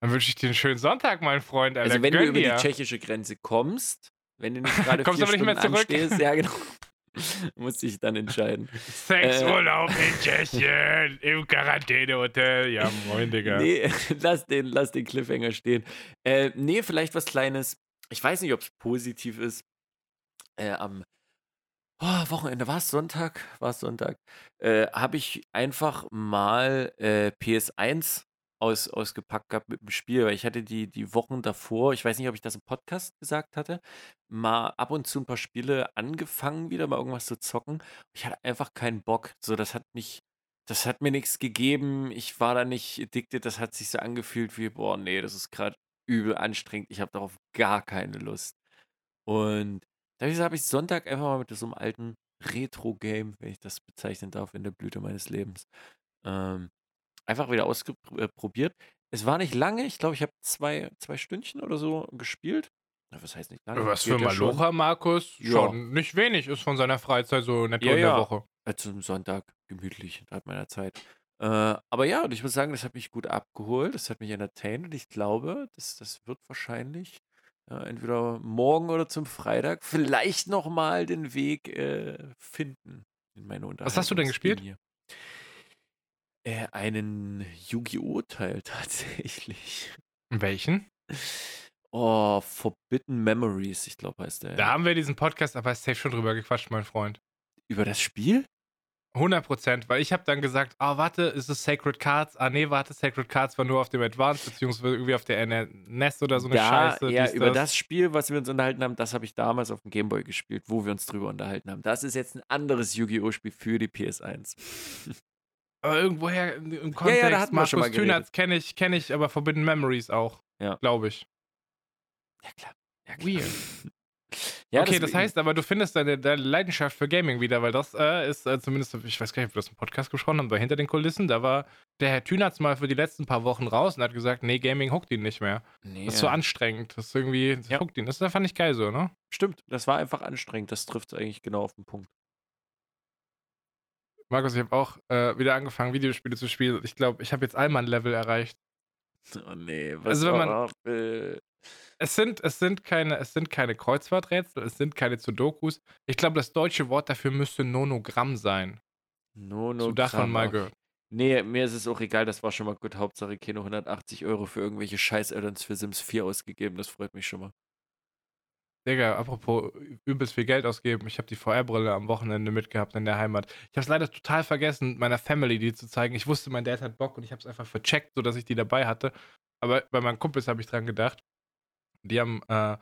Dann wünsche ich dir einen schönen Sonntag, mein Freund. Alter. Also, wenn du Gönn über die dir. tschechische Grenze kommst, wenn du nicht (laughs) gerade Kommst vier aber nicht mehr Stunden zurück. anstehst, ja, genau. (laughs) Muss ich dann entscheiden. Sexurlaub in Tschechien im Quarantänehotel. Ja, moin, Digga. Nee, (laughs) lass den, lass den Cliffhanger stehen. Äh, nee, vielleicht was Kleines. Ich weiß nicht, ob es positiv ist. Äh, am oh, Wochenende, war es Sonntag? War es Sonntag? Äh, Habe ich einfach mal äh, PS1 aus, ausgepackt gehabt mit dem Spiel, weil ich hatte die, die Wochen davor, ich weiß nicht, ob ich das im Podcast gesagt hatte, mal ab und zu ein paar Spiele angefangen, wieder mal irgendwas zu zocken. Ich hatte einfach keinen Bock. So, das hat mich, das hat mir nichts gegeben. Ich war da nicht addicted. Das hat sich so angefühlt wie, boah, nee, das ist gerade übel anstrengend. Ich habe darauf gar keine Lust. Und deswegen habe ich Sonntag einfach mal mit so einem alten Retro-Game, wenn ich das bezeichnen darf, in der Blüte meines Lebens, ähm, einfach wieder ausprobiert. Es war nicht lange. Ich glaube, ich habe zwei, zwei Stündchen oder so gespielt. Was heißt nicht lange? Was für ja. Malocha, Markus? Ja. Schon nicht wenig ist von seiner Freizeit so netto Ja, in der ja. Woche. Äh, zum Sonntag gemütlich, hat meiner Zeit. Äh, aber ja, und ich muss sagen, das hat mich gut abgeholt, das hat mich entertained und ich glaube, das, das wird wahrscheinlich äh, entweder morgen oder zum Freitag (laughs) vielleicht nochmal den Weg äh, finden in meine Unterhaltung. Was hast du denn gespielt? Äh, einen Yu-Gi-Oh! Teil (laughs) tatsächlich. Welchen? Oh, Forbidden Memories, ich glaube, heißt der. Da haben wir diesen Podcast aber safe schon drüber gequatscht, mein Freund. Über das Spiel? 100 Prozent, weil ich habe dann gesagt, ah, warte, ist es Sacred Cards? Ah, nee, warte, Sacred Cards war nur auf dem Advanced, beziehungsweise irgendwie auf der NES oder so eine da, Scheiße. ja, über das Spiel, was wir uns unterhalten haben, das habe ich damals auf dem Gameboy gespielt, wo wir uns drüber unterhalten haben. Das ist jetzt ein anderes Yu-Gi-Oh! Spiel für die PS1. (laughs) Aber irgendwoher im Kontext, ja, da hatten wir schon Markus mal. Thünatz kenne ich, kenn ich, aber Forbidden Memories auch. Ja. Glaube ich. Ja, klar. Ja, klar. Weird. (laughs) ja, okay, das deswegen- heißt aber, du findest deine, deine Leidenschaft für Gaming wieder, weil das äh, ist äh, zumindest, ich weiß gar nicht, ob wir das im Podcast gesprochen haben, aber hinter den Kulissen, da war der Herr Thünatz mal für die letzten paar Wochen raus und hat gesagt, nee, Gaming huckt ihn nicht mehr. Nee, Das ist so anstrengend. Das ist irgendwie, das Ja. huckt ihn. Das ist- fand ich geil so, ne? Stimmt, das war einfach anstrengend. Das trifft es eigentlich genau auf den Punkt. Markus, ich habe auch äh, wieder angefangen, Videospiele zu spielen. Ich glaube, ich habe jetzt Allmann-Level erreicht. Oh nee, was Also wenn man- äh, Es sind, es sind keine, es sind keine Kreuzworträtsel, es sind keine Sudokus. Ich glaube, das deutsche Wort dafür müsste Nonogramm sein. no, no Hast du davon mal gehört? Nee, mir ist es auch egal, das war schon mal gut. Hauptsache keine 180 Euro für irgendwelche Scheiß-Addons für Sims 4 ausgegeben. Das freut mich schon mal. Digga, apropos übelst viel Geld ausgeben. Ich habe die VR-Brille am Wochenende mitgehabt in der Heimat. Ich habe es leider total vergessen, meiner Family die zu zeigen. Ich wusste, mein Dad hat Bock und ich habe es einfach vercheckt, sodass ich die dabei hatte. Aber bei meinen Kumpels habe ich dran gedacht. Die haben äh,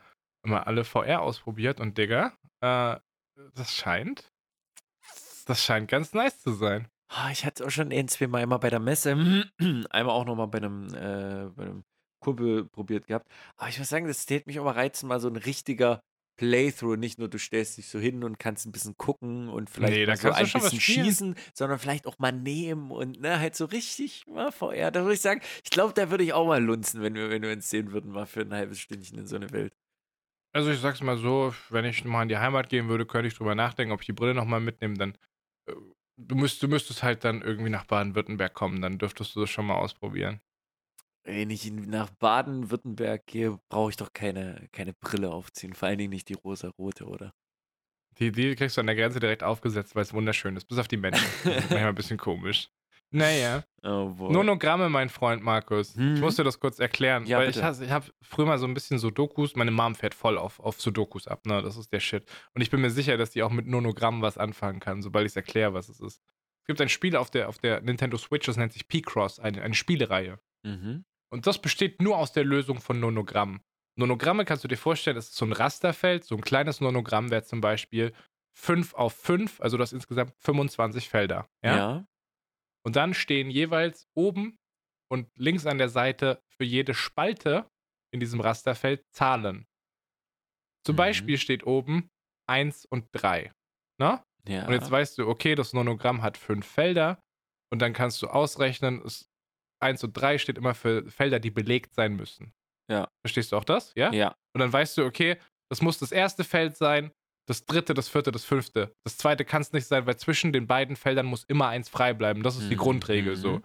immer alle VR ausprobiert und Digga, äh, das scheint, das scheint ganz nice zu sein. Ah, Ich hatte es auch schon ein, zwei Mal einmal bei der Messe, (clears throat) einmal auch nochmal bei einem, äh, bei einem Kumpel probiert gehabt. Aber ich muss sagen, das täte mich auch mal reizen, mal so ein richtiger Playthrough. Nicht nur, du stellst dich so hin und kannst ein bisschen gucken und vielleicht Nee, so kannst du ein bisschen schießen, sondern vielleicht auch mal nehmen und ne, halt so richtig mal VR. Da würde ich sagen, ich glaube, da würde ich auch mal lunzen, wenn wir, wenn wir uns sehen würden, mal für ein halbes Stündchen in so eine Welt. Also ich sag's mal so, wenn ich mal in die Heimat gehen würde, könnte ich drüber nachdenken, ob ich die Brille nochmal mitnehme. Dann äh, du, müsst, du müsstest halt dann irgendwie nach Baden-Württemberg kommen, dann dürftest du das schon mal ausprobieren. Wenn ich nach Baden-Württemberg gehe, brauche ich doch keine, keine Brille aufziehen. Vor allen Dingen nicht die rosa-rote, oder? Die, die kriegst du an der Grenze direkt aufgesetzt, weil es wunderschön ist. Bis auf die Menschen. manchmal ein bisschen komisch. Naja. (laughs) Oh, Nonogramme, mein Freund Markus. Mhm. Ich muss dir das kurz erklären. Ja, weil bitte. ich, has- ich habe früher mal so ein bisschen Sudokus. Meine Mom fährt voll auf, auf Sudokus ab, ne? Das ist der Shit. Und ich bin mir sicher, dass die auch mit Nonogramm was anfangen kann, sobald ich es erkläre, was es ist. Es gibt ein Spiel auf der, auf der Nintendo Switch, das nennt sich P-Cross, eine, eine Spielereihe. Mhm. Und das besteht nur aus der Lösung von Nonogrammen. Nonogramme kannst du dir vorstellen, das ist so ein Rasterfeld. So ein kleines Nonogramm wäre zum Beispiel 5 auf 5, also du hast insgesamt 25 Felder. Ja. Ja? Und dann stehen jeweils oben und links an der Seite für jede Spalte in diesem Rasterfeld Zahlen. Zum Mhm. Beispiel steht oben 1 und 3. Ne? ja. Und jetzt weißt du, okay, das Nonogramm hat fünf Felder und dann kannst du ausrechnen, es, 1 und 3 steht immer für Felder, die belegt sein müssen. Ja. Verstehst du auch das? Ja? ja. Und dann weißt du, okay, das muss das erste Feld sein, das dritte, das vierte, das fünfte. Das zweite kann es nicht sein, weil zwischen den beiden Feldern muss immer eins frei bleiben. Das ist die Mhm, Grundregel so. mhm.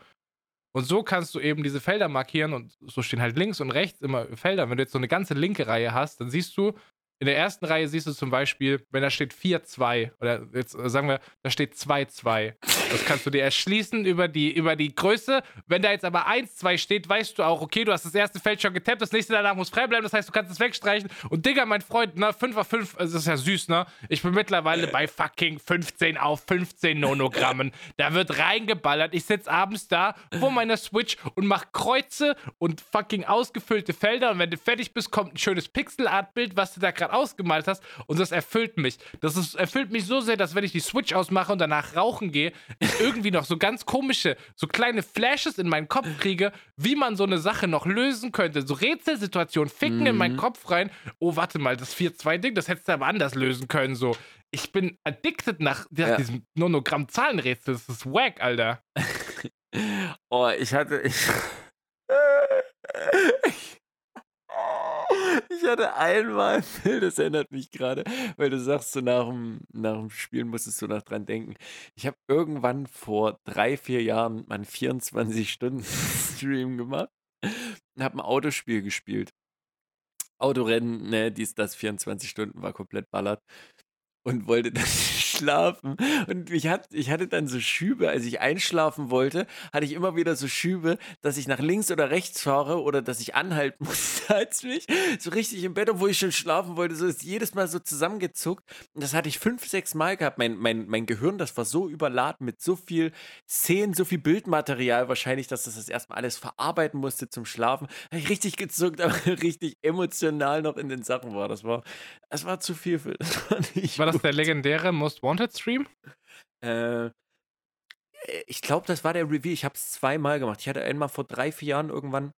Und so kannst du eben diese Felder markieren und so stehen halt links und rechts immer Felder. Wenn du jetzt so eine ganze linke Reihe hast, dann siehst du, in der ersten Reihe siehst du zum Beispiel, wenn da steht 4-2 oder jetzt äh, sagen wir, da steht 2-2. Das kannst du dir erschließen über die, über die Größe. Wenn da jetzt aber 1-2 steht, weißt du auch, okay, du hast das erste Feld schon getappt, das nächste danach muss frei bleiben, das heißt, du kannst es wegstreichen. Und Digga, mein Freund, ne, 5 auf 5, das ist ja süß, ne? Ich bin mittlerweile bei fucking 15 auf 15 Nonogrammen. Da wird reingeballert. Ich sitz abends da vor meiner Switch und mach Kreuze und fucking ausgefüllte Felder. Und wenn du fertig bist, kommt ein schönes Pixelart-Bild, was du da gerade ausgemalt hast. Und das erfüllt mich. Das ist, erfüllt mich so sehr, dass wenn ich die Switch ausmache und danach rauchen gehe, ich (laughs) irgendwie noch so ganz komische, so kleine Flashes in meinen Kopf kriege, wie man so eine Sache noch lösen könnte. So Rätselsituationen ficken in meinen Mhm. Kopf rein. Oh, warte mal, das 4-2-Ding, das hättest du aber anders lösen können. So. Ich bin addicted nach, nach Ja. diesem Nonogramm-Zahlenrätsel. Das ist wack, Alter. (laughs) Oh, ich hatte. Ich, (laughs) ich hatte einmal, das erinnert mich gerade, weil du sagst, so nach dem, nach dem Spielen musstest du noch dran denken. Ich habe irgendwann vor drei, vier Jahren meinen 24-Stunden-Stream gemacht und habe ein Autospiel gespielt. Autorennen, ne, dies, das, 24 Stunden war komplett ballert und wollte dann (laughs) schlafen. Und ich, hat, ich hatte dann so Schübe, als ich einschlafen wollte, hatte ich immer wieder so Schübe, dass ich nach links oder rechts fahre oder dass ich anhalten (laughs) musste als mich. So richtig im Bett, obwohl ich schon schlafen wollte, so ist jedes Mal so zusammengezuckt. Und das hatte ich fünf, sechs Mal gehabt. Mein, mein, mein Gehirn, das war so überladen mit so viel Szenen, so viel Bildmaterial wahrscheinlich, dass das das erstmal alles verarbeiten musste zum Schlafen. Habe ich richtig gezuckt, (laughs) aber richtig emotional noch in den Sachen war. Das war, das war zu viel für das war nicht War das gut. der legendäre Most Wanted Stream? Äh, ich glaube, das war der Review. Ich habe es zweimal gemacht. Ich hatte einmal vor drei, vier Jahren irgendwann.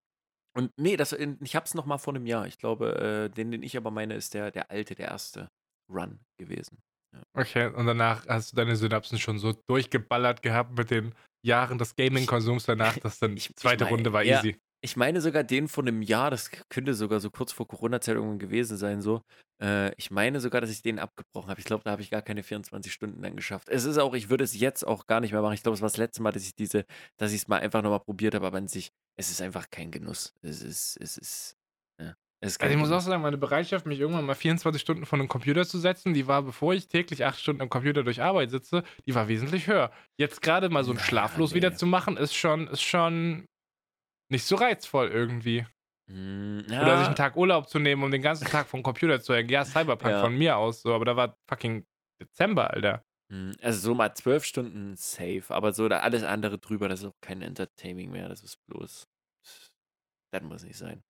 Und nee, das, ich habe es noch mal vor einem Jahr. Ich glaube, äh, den, den ich aber meine, ist der, der alte, der erste Run gewesen. Okay, und danach hast du deine Synapsen schon so durchgeballert gehabt mit den Jahren des Gaming-Konsums danach, (laughs) dass dann Ich- ich zweite mein, Runde war ja. easy. Ich meine sogar den von einem Jahr, das könnte sogar so kurz vor Corona-Zeit irgendwann gewesen sein, so. Äh, ich meine sogar, dass ich den abgebrochen habe. Ich glaube, da habe ich gar keine 24 Stunden dann geschafft. Es ist auch, ich würde es jetzt auch gar nicht mehr machen. Ich glaube, es war das letzte Mal, dass ich diese, dass ich es mal einfach nochmal probiert habe, aber an sich, es ist einfach kein Genuss. Es ist, es ist, ja, es ist Also ich muss auch Genuss. sagen, meine Bereitschaft, mich irgendwann mal 24 Stunden vor einem Computer zu setzen, die war, bevor ich täglich 8 Stunden am Computer durch Arbeit sitze, die war wesentlich höher. Jetzt gerade mal so ein Na, Schlaflos nee. wieder zu machen, ist schon, ist schon nicht so reizvoll irgendwie. Mm, Oder sich ja, einen Tag Urlaub zu nehmen, um den ganzen Tag vom Computer zu hängen. Ja, Cyberpunk Ja. von mir aus so, aber da war fucking Dezember, Alter. mm, also so mal zwölf Stunden safe, aber so da alles andere drüber, das ist auch kein Entertaining mehr. Das ist bloß, das muss nicht sein.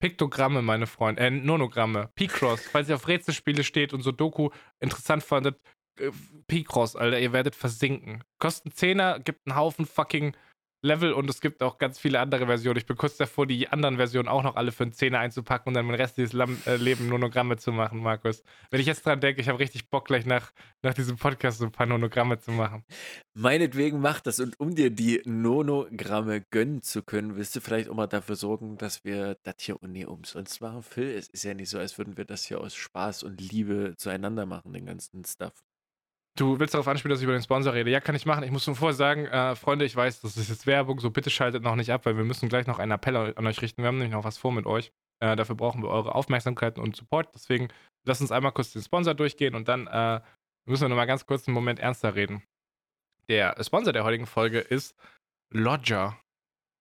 Piktogramme, meine Freunde, äh, Nonogramme, P-Cross, falls ihr auf Rätselspiele steht und so Doku interessant fandet, äh, P-Cross, Alter, ihr werdet versinken. Kosten 10er, gibt einen Haufen fucking Level und es gibt auch ganz viele andere Versionen. Ich bin kurz davor, die anderen Versionen auch noch alle für einen Zehner einzupacken und dann mein restliches Lam äh, Leben Nonogramme zu machen, Markus. Wenn ich jetzt dran denke, ich habe richtig Bock, gleich nach, nach diesem Podcast so ein paar Nonogramme zu machen. Meinetwegen mach das und um dir die Nonogramme gönnen zu können, willst du vielleicht auch mal dafür sorgen, dass wir das hier nie umsonst machen, Phil? Es ist ja nicht so, als würden wir das hier aus Spaß und Liebe zueinander machen, den ganzen Stuff. Du willst darauf anspielen, dass ich über den Sponsor rede. Ja, kann ich machen. Ich muss nur vorher sagen, äh, Freunde, ich weiß, das ist jetzt Werbung, so bitte schaltet noch nicht ab, weil wir müssen gleich noch einen Appell an euch richten. Wir haben nämlich noch was vor mit euch. Äh, dafür brauchen wir eure Aufmerksamkeit und Support. Deswegen lasst uns einmal kurz den Sponsor durchgehen und dann äh, müssen wir nochmal ganz kurz einen Moment ernster reden. Der Sponsor der heutigen Folge ist Lodger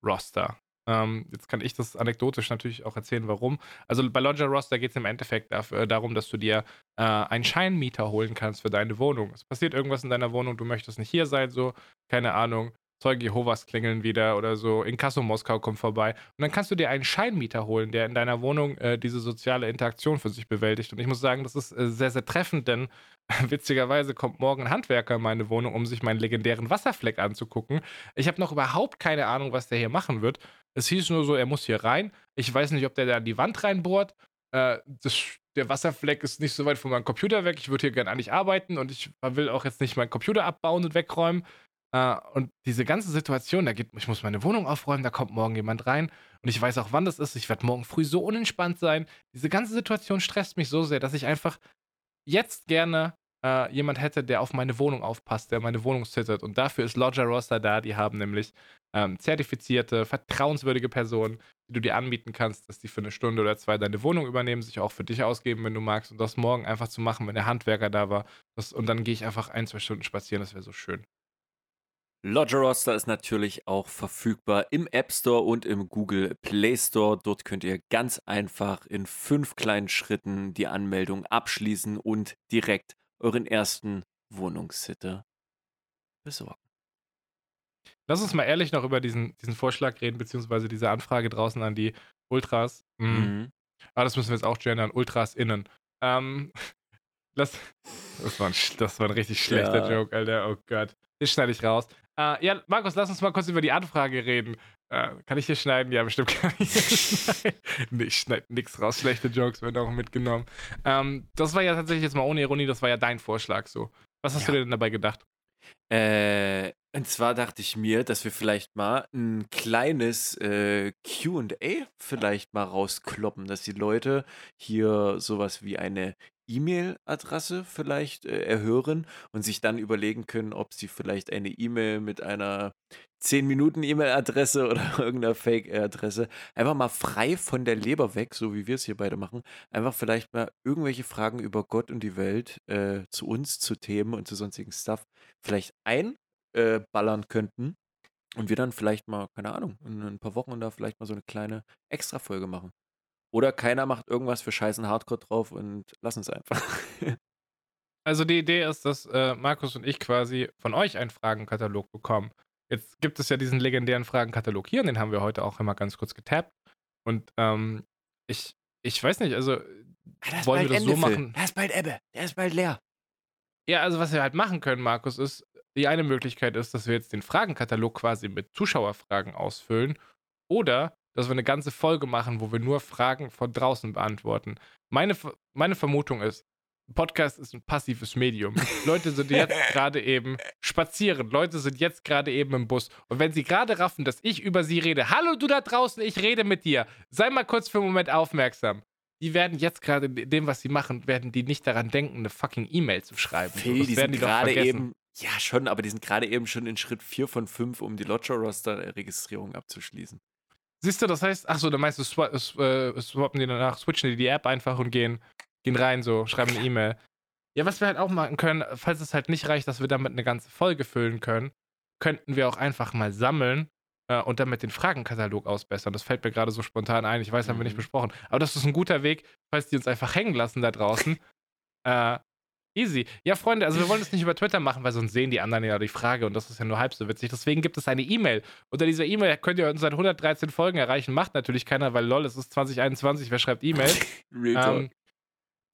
Roster. Ähm, jetzt kann ich das anekdotisch natürlich auch erzählen, warum. Also bei Lodger Roster geht es im Endeffekt dafür, äh, darum, dass du dir äh, einen Scheinmieter holen kannst für deine Wohnung. Es passiert irgendwas in deiner Wohnung, du möchtest nicht hier sein, so, keine Ahnung. Zeuge Jehovas klingeln wieder oder so, Inkasso Moskau kommt vorbei. Und dann kannst du dir einen Scheinmieter holen, der in deiner Wohnung äh, diese soziale Interaktion für sich bewältigt. Und ich muss sagen, das ist äh, sehr, sehr treffend, denn (laughs) witzigerweise kommt morgen ein Handwerker in meine Wohnung, um sich meinen legendären Wasserfleck anzugucken. Ich habe noch überhaupt keine Ahnung, was der hier machen wird. Es hieß nur so, er muss hier rein. Ich weiß nicht, ob der da in die Wand reinbohrt. Äh, das, der Wasserfleck ist nicht so weit von meinem Computer weg. Ich würde hier gerne eigentlich arbeiten und ich will auch jetzt nicht meinen Computer abbauen und wegräumen. Äh, und diese ganze Situation, da geht, ich muss meine Wohnung aufräumen, da kommt morgen jemand rein und ich weiß auch, wann das ist. Ich werde morgen früh so unentspannt sein. Diese ganze Situation stresst mich so sehr, dass ich einfach jetzt gerne äh, jemand hätte, der auf meine Wohnung aufpasst, der meine Wohnung zittert. Und dafür ist Lodger Roster da. Die haben nämlich ähm, zertifizierte, vertrauenswürdige Personen, die du dir anbieten kannst, dass die für eine Stunde oder zwei deine Wohnung übernehmen, sich auch für dich ausgeben, wenn du magst. Und das morgen einfach zu machen, wenn der Handwerker da war. Das, und dann gehe ich einfach ein, zwei Stunden spazieren. Das wäre so schön. Lodger Roster ist natürlich auch verfügbar im App Store und im Google Play Store. Dort könnt ihr ganz einfach in fünf kleinen Schritten die Anmeldung abschließen und direkt euren ersten Wohnungssitter besorgen. Lass uns mal ehrlich noch über diesen, diesen Vorschlag reden, beziehungsweise diese Anfrage draußen an die Ultras. Mhm. Mhm. Ah, das müssen wir jetzt auch gendern, Ultras innen. Ähm, (laughs) das, das, war ein, das war ein richtig schlechter ja. Joke, Alter. Oh Gott. Das schneide ich raus. Äh, ja, Markus, lass uns mal kurz über die Anfrage reden. Äh, kann ich hier schneiden? Ja, bestimmt kann ich hier (laughs) schneiden. nee, ich schneide nichts raus. Schlechte Jokes werden auch mitgenommen. Ähm, das war ja tatsächlich jetzt mal ohne Ironie, das war ja dein Vorschlag so. Was hast ja. du dir denn dabei gedacht? Äh, und zwar dachte ich mir, dass wir vielleicht mal ein kleines äh, QA vielleicht mal rauskloppen, dass die Leute hier sowas wie eine E-Mail-Adresse vielleicht äh, erhören und sich dann überlegen können, ob sie vielleicht eine E-Mail mit einer 10-Minuten-E-Mail-Adresse oder (laughs) irgendeiner Fake-Adresse einfach mal frei von der Leber weg, so wie wir es hier beide machen, einfach vielleicht mal irgendwelche Fragen über Gott und die Welt äh, zu uns, zu Themen und zu sonstigen Stuff vielleicht einballern äh, könnten und wir dann vielleicht mal, keine Ahnung, in ein paar Wochen da vielleicht mal so eine kleine Extra-Folge machen. Oder keiner macht irgendwas für scheißen Hardcore drauf und lassen es einfach. (laughs) Also die Idee ist, dass äh, Markus und ich quasi von euch einen Fragenkatalog bekommen. Jetzt gibt es ja diesen legendären Fragenkatalog hier, und den haben wir heute auch immer ganz kurz getappt. Und ähm, ich, ich weiß nicht, also ja, wollen wir das Ende, so machen? Der ist bald Ebbe, der ist bald leer. Ja, also was wir halt machen können, Markus, ist, die eine Möglichkeit ist, dass wir jetzt den Fragenkatalog quasi mit Zuschauerfragen ausfüllen. Oder dass wir eine ganze Folge machen, wo wir nur Fragen von draußen beantworten. Meine, meine Vermutung ist, Podcast ist ein passives Medium. Leute sind jetzt (laughs) gerade eben spazieren. Leute sind jetzt gerade eben im Bus. Und wenn sie gerade raffen, dass ich über sie rede, hallo du da draußen, ich rede mit dir. Sei mal kurz für einen Moment aufmerksam. Die werden jetzt gerade dem, was sie machen, werden die nicht daran denken, eine fucking E-Mail zu schreiben. Phil, die werden die gerade eben, ja schon, aber die sind gerade eben schon in Schritt 4 von 5, um die Lodger-Roster-Registrierung abzuschließen. Siehst du, das heißt, ach so, dann meinst du, swa äh, swappen die danach, switchen die die App einfach und gehen, gehen rein, so, schreiben eine E-Mail. Ja, was wir halt auch machen können, falls es halt nicht reicht, dass wir damit eine ganze Folge füllen können, könnten wir auch einfach mal sammeln äh, und damit den Fragenkatalog ausbessern. Das fällt mir gerade so spontan ein. Ich weiß, haben wir nicht mhm. besprochen. Aber das ist ein guter Weg, falls die uns einfach hängen lassen da draußen. (laughs) äh, Easy. Ja, Freunde, also wir wollen das nicht über Twitter machen, weil sonst sehen die anderen ja die Frage und das ist ja nur halb so witzig. Deswegen gibt es eine E-Mail. Unter dieser E-Mail könnt ihr uns seit 113 Folgen erreichen. Macht natürlich keiner, weil lol, es ist 2021. Wer schreibt E-Mail? (laughs) ähm,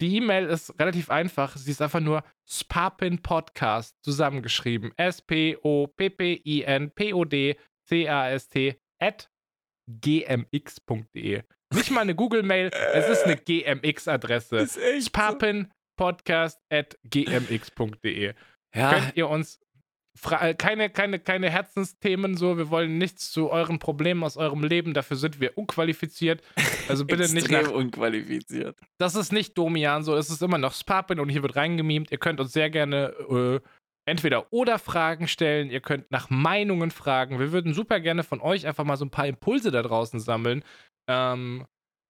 die E-Mail ist relativ einfach. Sie ist einfach nur Spapin Podcast zusammengeschrieben. S-P-O-P-P-I-N-P-O-D-C-A-S-T at gmx.de. Nicht mal eine Google-Mail, es ist eine GMX-Adresse. Spapin podcast.gmx.de. Ja. Könnt ihr uns äh, keine, keine, keine Herzensthemen so. Wir wollen nichts zu euren Problemen aus eurem Leben. Dafür sind wir unqualifiziert. Also bitte nicht nach. unqualifiziert. Das ist nicht Domian so. Es ist immer noch Sparpin und hier wird reingemimt. Ihr könnt uns sehr gerne äh, entweder oder Fragen stellen. Ihr könnt nach Meinungen fragen. Wir würden super gerne von euch einfach mal so ein paar Impulse da draußen sammeln. Ähm,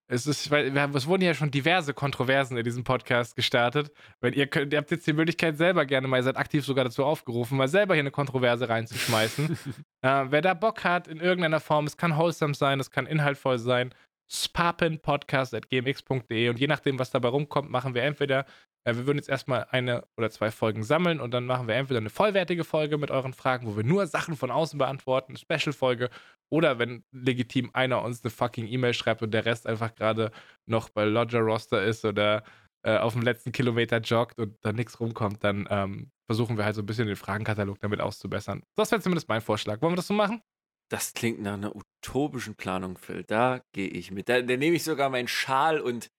es, ist, weil wir haben, es wurden ja schon diverse Kontroversen in diesem Podcast gestartet. Wenn ihr könnt, ihr habt jetzt die Möglichkeit selber gerne mal, ihr seid aktiv sogar dazu aufgerufen, mal selber hier eine Kontroverse reinzuschmeißen. (laughs) äh, wer da Bock hat, in irgendeiner Form, es kann wholesome sein, es kann inhaltvoll sein, sparpenpodcast.gmx.de und je nachdem, was dabei rumkommt, machen wir entweder, äh, wir würden jetzt erstmal eine oder zwei Folgen sammeln und dann machen wir entweder eine vollwertige Folge mit euren Fragen, wo wir nur Sachen von außen beantworten, eine Special-Folge, oder wenn legitim einer uns eine fucking E-Mail schreibt und der Rest einfach gerade noch bei Lodger Roster ist oder äh, auf dem letzten Kilometer joggt und da nichts rumkommt, dann ähm, versuchen wir halt so ein bisschen den Fragenkatalog damit auszubessern. Das wäre zumindest mein Vorschlag. Wollen wir das so machen? Das klingt nach einer utopischen Planung, Phil. Da gehe ich mit. Da, da nehme ich sogar meinen Schal und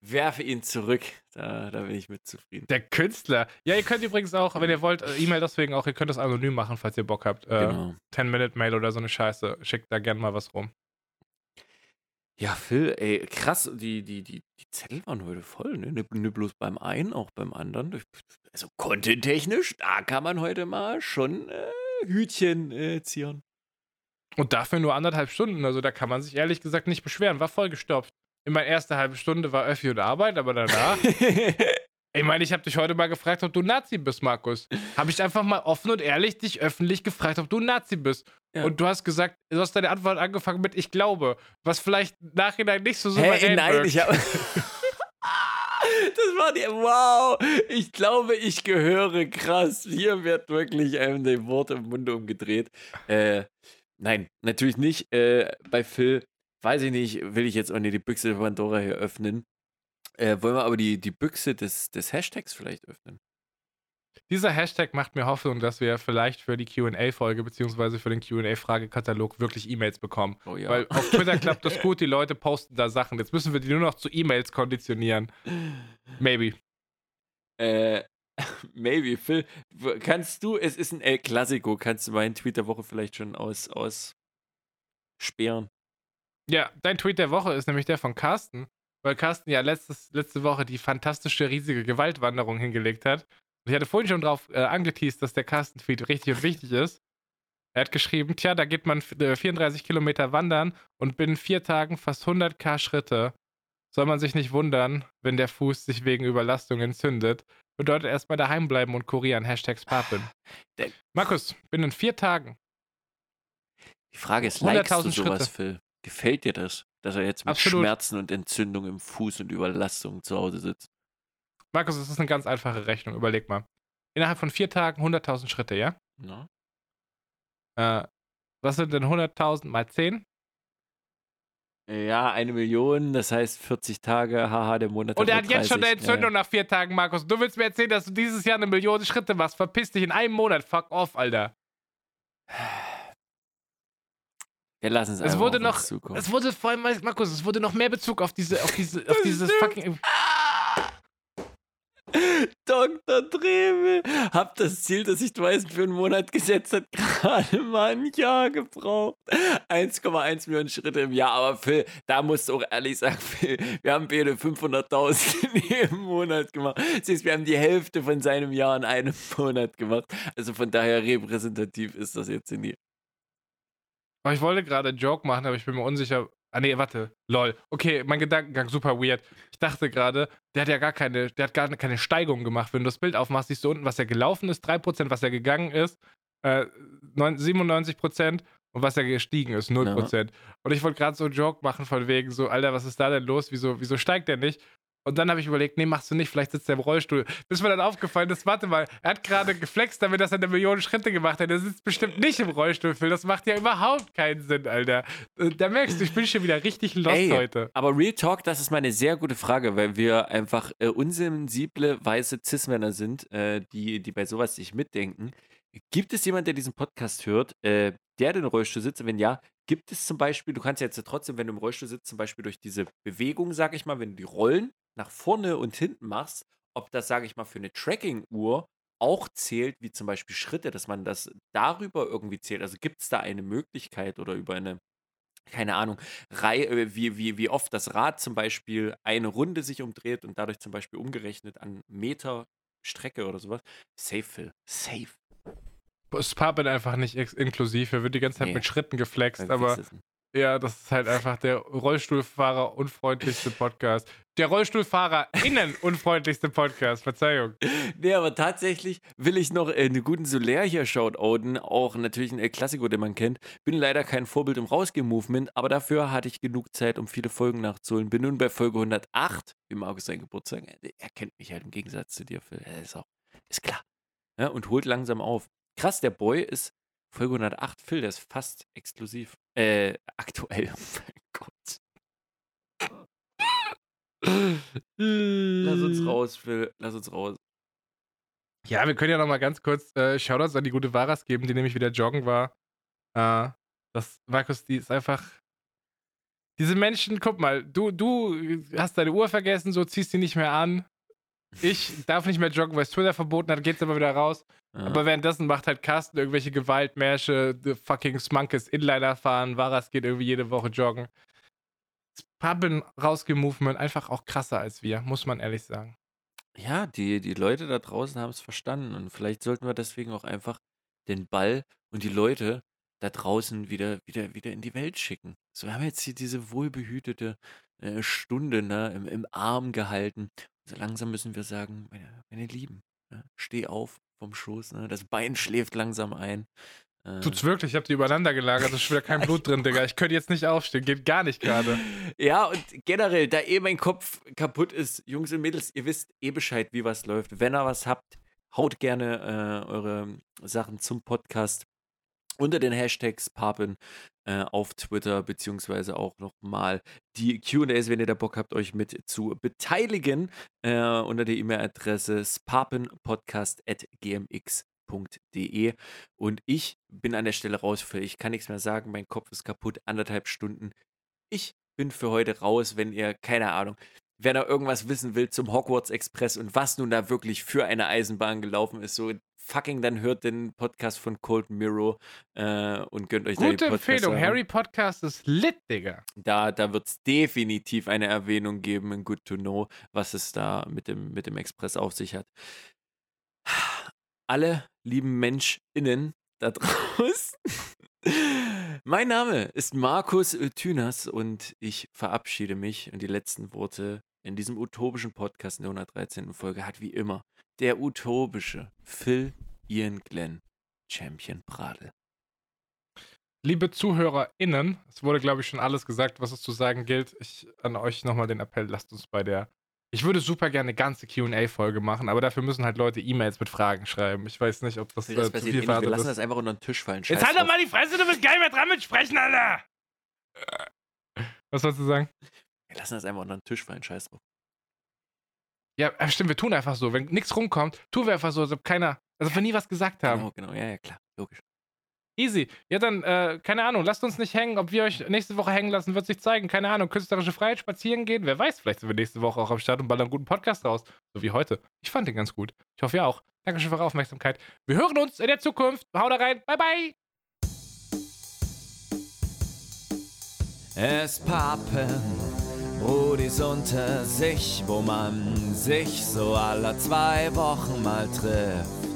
werfe ihn zurück. Da, da bin ich mit zufrieden. Der Künstler. Ja, ihr könnt übrigens auch, wenn ihr wollt, äh, E-Mail deswegen auch, ihr könnt das anonym machen, falls ihr Bock habt. Äh, Genau. 10-Minute-Mail oder so eine Scheiße. Schickt da gerne mal was rum. Ja, Phil, ey, krass, die, die, die, die Zettel waren heute voll, ne? Nicht nicht bloß beim einen, auch beim anderen. Also content-technisch, da kann man heute mal schon äh, Hütchen äh, zieren. Und dafür nur anderthalb Stunden. Also da kann man sich ehrlich gesagt nicht beschweren. War vollgestopft. Immer erste halbe Stunde war Öffi und Arbeit, aber danach. (laughs) ich meine, ich habe dich heute mal gefragt, ob du Nazi bist, Markus. Habe ich einfach mal offen und ehrlich dich öffentlich gefragt, ob du Nazi bist. Ja. Und du hast gesagt, du hast deine Antwort angefangen mit Ich glaube, was vielleicht im Nachhinein nicht so souverän nein, wirkt. ich habe. (laughs) Das war die. Wow! Ich glaube, ich gehöre krass. Hier wird wirklich einem die Worte im Munde umgedreht. Äh, nein, natürlich nicht. Äh, bei Phil, weiß ich nicht, will ich jetzt auch nicht die Büchse der Pandora hier öffnen. Äh, wollen wir aber die, die Büchse des, des Hashtags vielleicht öffnen? Dieser Hashtag macht mir Hoffnung, dass wir vielleicht für die QA-Folge beziehungsweise für den QA-Fragekatalog wirklich E-Mails bekommen. Oh ja. Weil auf Twitter klappt das (laughs) gut, die Leute posten da Sachen. Jetzt müssen wir die nur noch zu E-Mails konditionieren. Maybe. Äh, maybe, Phil. Kannst du, es ist ein El Clasico, kannst du meinen Tweet der Woche vielleicht schon aus, aus sperren? Ja, dein Tweet der Woche ist nämlich der von Carsten, weil Carsten ja letztes, letzte Woche die fantastische, riesige Gewaltwanderung hingelegt hat. Ich hatte vorhin schon drauf äh, angeteased, dass der Carsten-Tweet richtig und wichtig ist. Er hat geschrieben, tja, da geht man f- äh, 34 Kilometer wandern und binnen vier Tagen fast 100k Schritte. Soll man sich nicht wundern, wenn der Fuß sich wegen Überlastung entzündet. Bedeutet erstmal daheim bleiben und kurieren. Hashtag Sparpin. Markus, binnen vier Tagen. Die Frage ist, likest du 100.000 sowas, Schritte. Phil? Gefällt dir das, dass er jetzt mit Absolut. Schmerzen und Entzündung im Fuß und Überlastung zu Hause sitzt? Markus, es ist eine ganz einfache Rechnung. Überleg mal. Innerhalb von vier Tagen 100.000 Schritte, ja? Na? Äh, was sind denn 100.000 mal 10? Ja, eine Million, das heißt 40 Tage, haha, der Monat. Und er hat jetzt schon eine 30. Entzündung nach vier Tagen, Markus. Du willst mir erzählen, dass du dieses Jahr eine Million Schritte machst. Verpiss dich in einem Monat. Fuck off, Alter. Wir lassen es Es einfach wurde auf noch, es wurde vor allem, Markus, es wurde noch mehr Bezug auf diese, auf diese, auf (laughs) dieses fucking. Dr. Dremel, hab das Ziel, das sich Dweisen für einen Monat gesetzt hat, gerade mal ein Jahr gebraucht. 1,1 Millionen Schritte im Jahr. Aber Phil, da musst du auch ehrlich sagen, Phil, wir haben beide 500.000 in jedem Monat gemacht. Siehst, wir haben die Hälfte von seinem Jahr in einem Monat gemacht. Also von daher repräsentativ ist das jetzt nie. Oh, ich wollte gerade einen Joke machen, aber ich bin mir unsicher. Ah, nee, warte. Lol. Okay, mein Gedankengang super weird. Ich dachte gerade, der hat ja gar keine, der hat gar keine Steigung gemacht. Wenn du das Bild aufmachst, siehst du unten, was er gelaufen ist, 3%, was er gegangen ist, äh, 9 97% und was er gestiegen ist, 0%. Und ich wollte gerade so einen Joke machen von wegen so, Alter, was ist da denn los? Wieso, wieso steigt der nicht? Und dann habe ich überlegt, nee, machst du nicht, vielleicht sitzt er im Rollstuhl. Bis mir dann aufgefallen ist, warte mal, er hat gerade geflext damit, dass er eine Million Schritte gemacht hat. Er sitzt bestimmt nicht im Rollstuhl, Phil. Das macht ja überhaupt keinen Sinn, Alter. Äh, Da merkst du, ich bin schon wieder richtig lost Ey, heute. Aber Real Talk, das ist mal eine sehr gute Frage, weil wir einfach äh, unsensible, weiße Cis-Männer sind, äh, die, die bei sowas nicht mitdenken. Gibt es jemanden, der diesen Podcast hört, äh, der den Rollstuhl sitzt? Und Wenn ja, gibt es zum Beispiel, du kannst jetzt trotzdem, wenn du im Rollstuhl sitzt, zum Beispiel durch diese Bewegung, sag ich mal, wenn du die Rollen nach vorne und hinten machst, ob das, sage ich mal, für eine Tracking-Uhr auch zählt, wie zum Beispiel Schritte, dass man das darüber irgendwie zählt. Also gibt es da eine Möglichkeit oder über eine, keine Ahnung, Reihe, äh, wie, wie, wie oft das Rad zum Beispiel eine Runde sich umdreht und dadurch zum Beispiel umgerechnet an Meter Strecke oder sowas. Safe, Phil. Safe. Sparpin einfach nicht inklusiv. Er wird die ganze Zeit Nee. mit Schritten geflext, aber. Ja, das ist halt einfach der Rollstuhlfahrer unfreundlichste Podcast. Der Rollstuhlfahrer innen unfreundlichste Podcast. Verzeihung. Nee, aber tatsächlich will ich noch einen guten Soler hier shoutouten. Auch natürlich ein Klassiker, den man kennt. Bin leider kein Vorbild im Rausgeh-Movement, aber dafür hatte ich genug Zeit, um viele Folgen nachzuholen. Bin nun bei Folge 108, wie Markus sein Geburtstag. Er kennt mich halt im Gegensatz zu dir, Phil. Ist auch, ist klar. Ja, und holt langsam auf. Krass, der Boy ist Folge 108, Phil, der ist fast exklusiv. Äh, (laughs) aktuell. Mein Gott. Lass uns raus, Phil. Lass uns raus. Ja, wir können ja noch mal ganz kurz äh, Shoutouts an die gute Varas geben, die nämlich wieder joggen war. Äh, das, Markus, die ist einfach. Diese Menschen, guck mal, du, du hast deine Uhr vergessen, so ziehst die nicht mehr an. Ich darf nicht mehr joggen, weil es Twitter verboten hat, geht's aber wieder raus. Ja. Aber währenddessen macht halt Carsten irgendwelche Gewaltmärsche, the fucking Smunkes Inliner fahren, Varas geht irgendwie jede Woche joggen. Pappen rausgemovement einfach auch krasser als wir, muss man ehrlich sagen. Ja, die, die Leute da draußen haben es verstanden und vielleicht sollten wir deswegen auch einfach den Ball und die Leute da draußen wieder, wieder, wieder in die Welt schicken. So, wir haben jetzt hier diese wohlbehütete äh, Stunde ne, im, im Arm gehalten. So langsam müssen wir sagen, meine, meine Lieben, ne, steh auf vom Schoß, ne, das Bein schläft langsam ein. Äh, Tut's wirklich? Ich hab die übereinander gelagert, da ist schon wieder kein (laughs) Blut drin, Digga. Ich könnte jetzt nicht aufstehen, geht gar nicht gerade. Ja, und generell, da eh mein Kopf kaputt ist, Jungs und Mädels, ihr wisst eh Bescheid, wie was läuft. Wenn ihr was habt, haut gerne äh, eure Sachen zum Podcast unter den Hashtags Papen äh, auf Twitter, beziehungsweise auch nochmal die QAs, wenn ihr da Bock habt, euch mit zu beteiligen, äh, unter der E-Mail-Adresse spapenpodcast.gmx.de. Und ich bin an der Stelle raus für, ich kann nichts mehr sagen, mein Kopf ist kaputt, anderthalb Stunden. Ich bin für heute raus, wenn ihr, keine Ahnung, wenn er irgendwas wissen will zum Hogwarts Express und was nun da wirklich für eine Eisenbahn gelaufen ist, so fucking dann hört den Podcast von Cold Mirror äh, und gönnt euch da die Gute Empfehlung, Podcast-Sachen. Harry Podcast ist lit, Digga. Da, da wird es definitiv eine Erwähnung geben in Good to Know, was es da mit dem, mit dem Express auf sich hat. Alle lieben MenschInnen da (laughs) draußen. Mein Name ist Markus Thünas und ich verabschiede mich und die letzten Worte in diesem utopischen Podcast in der 113. Folge hat wie immer der utopische Phil Ian Glenn Champion Pradel. Liebe ZuhörerInnen, es wurde, glaube ich, schon alles gesagt, was es zu sagen gilt. Ich an euch nochmal den Appell, lasst uns bei der. Ich würde super gerne eine ganze QA-Folge machen, aber dafür müssen halt Leute E-Mails mit Fragen schreiben. Ich weiß nicht, ob das, Das äh, zu passiert viel eh nicht. Wir lassen das einfach unter den Tisch fallen. Jetzt Scheiß halt doch mal die Fresse, du bist gar nicht mehr dran mit Sprechen, Alter! Was sollst du sagen? Wir lassen das einfach unter den Tisch fallen. Scheiß drauf. Ja, stimmt, wir tun einfach so. Wenn nichts rumkommt, tun wir einfach so, als ob keiner, als ob wir nie was gesagt haben. Genau, genau. Ja, ja, klar. Logisch. Easy. Ja, dann, äh, keine Ahnung, lasst uns nicht hängen. Ob wir euch nächste Woche hängen lassen, wird sich zeigen. Keine Ahnung, künstlerische Freiheit, spazieren gehen. Wer weiß, vielleicht sind wir nächste Woche auch am Start und ballern einen guten Podcast raus. So wie heute. Ich fand den ganz gut. Ich hoffe, ihr auch. Dankeschön für eure Aufmerksamkeit. Wir hören uns in der Zukunft. Haut da rein. Bye, bye. Es pappen Brudis unter sich, wo man sich so alle zwei Wochen mal trifft.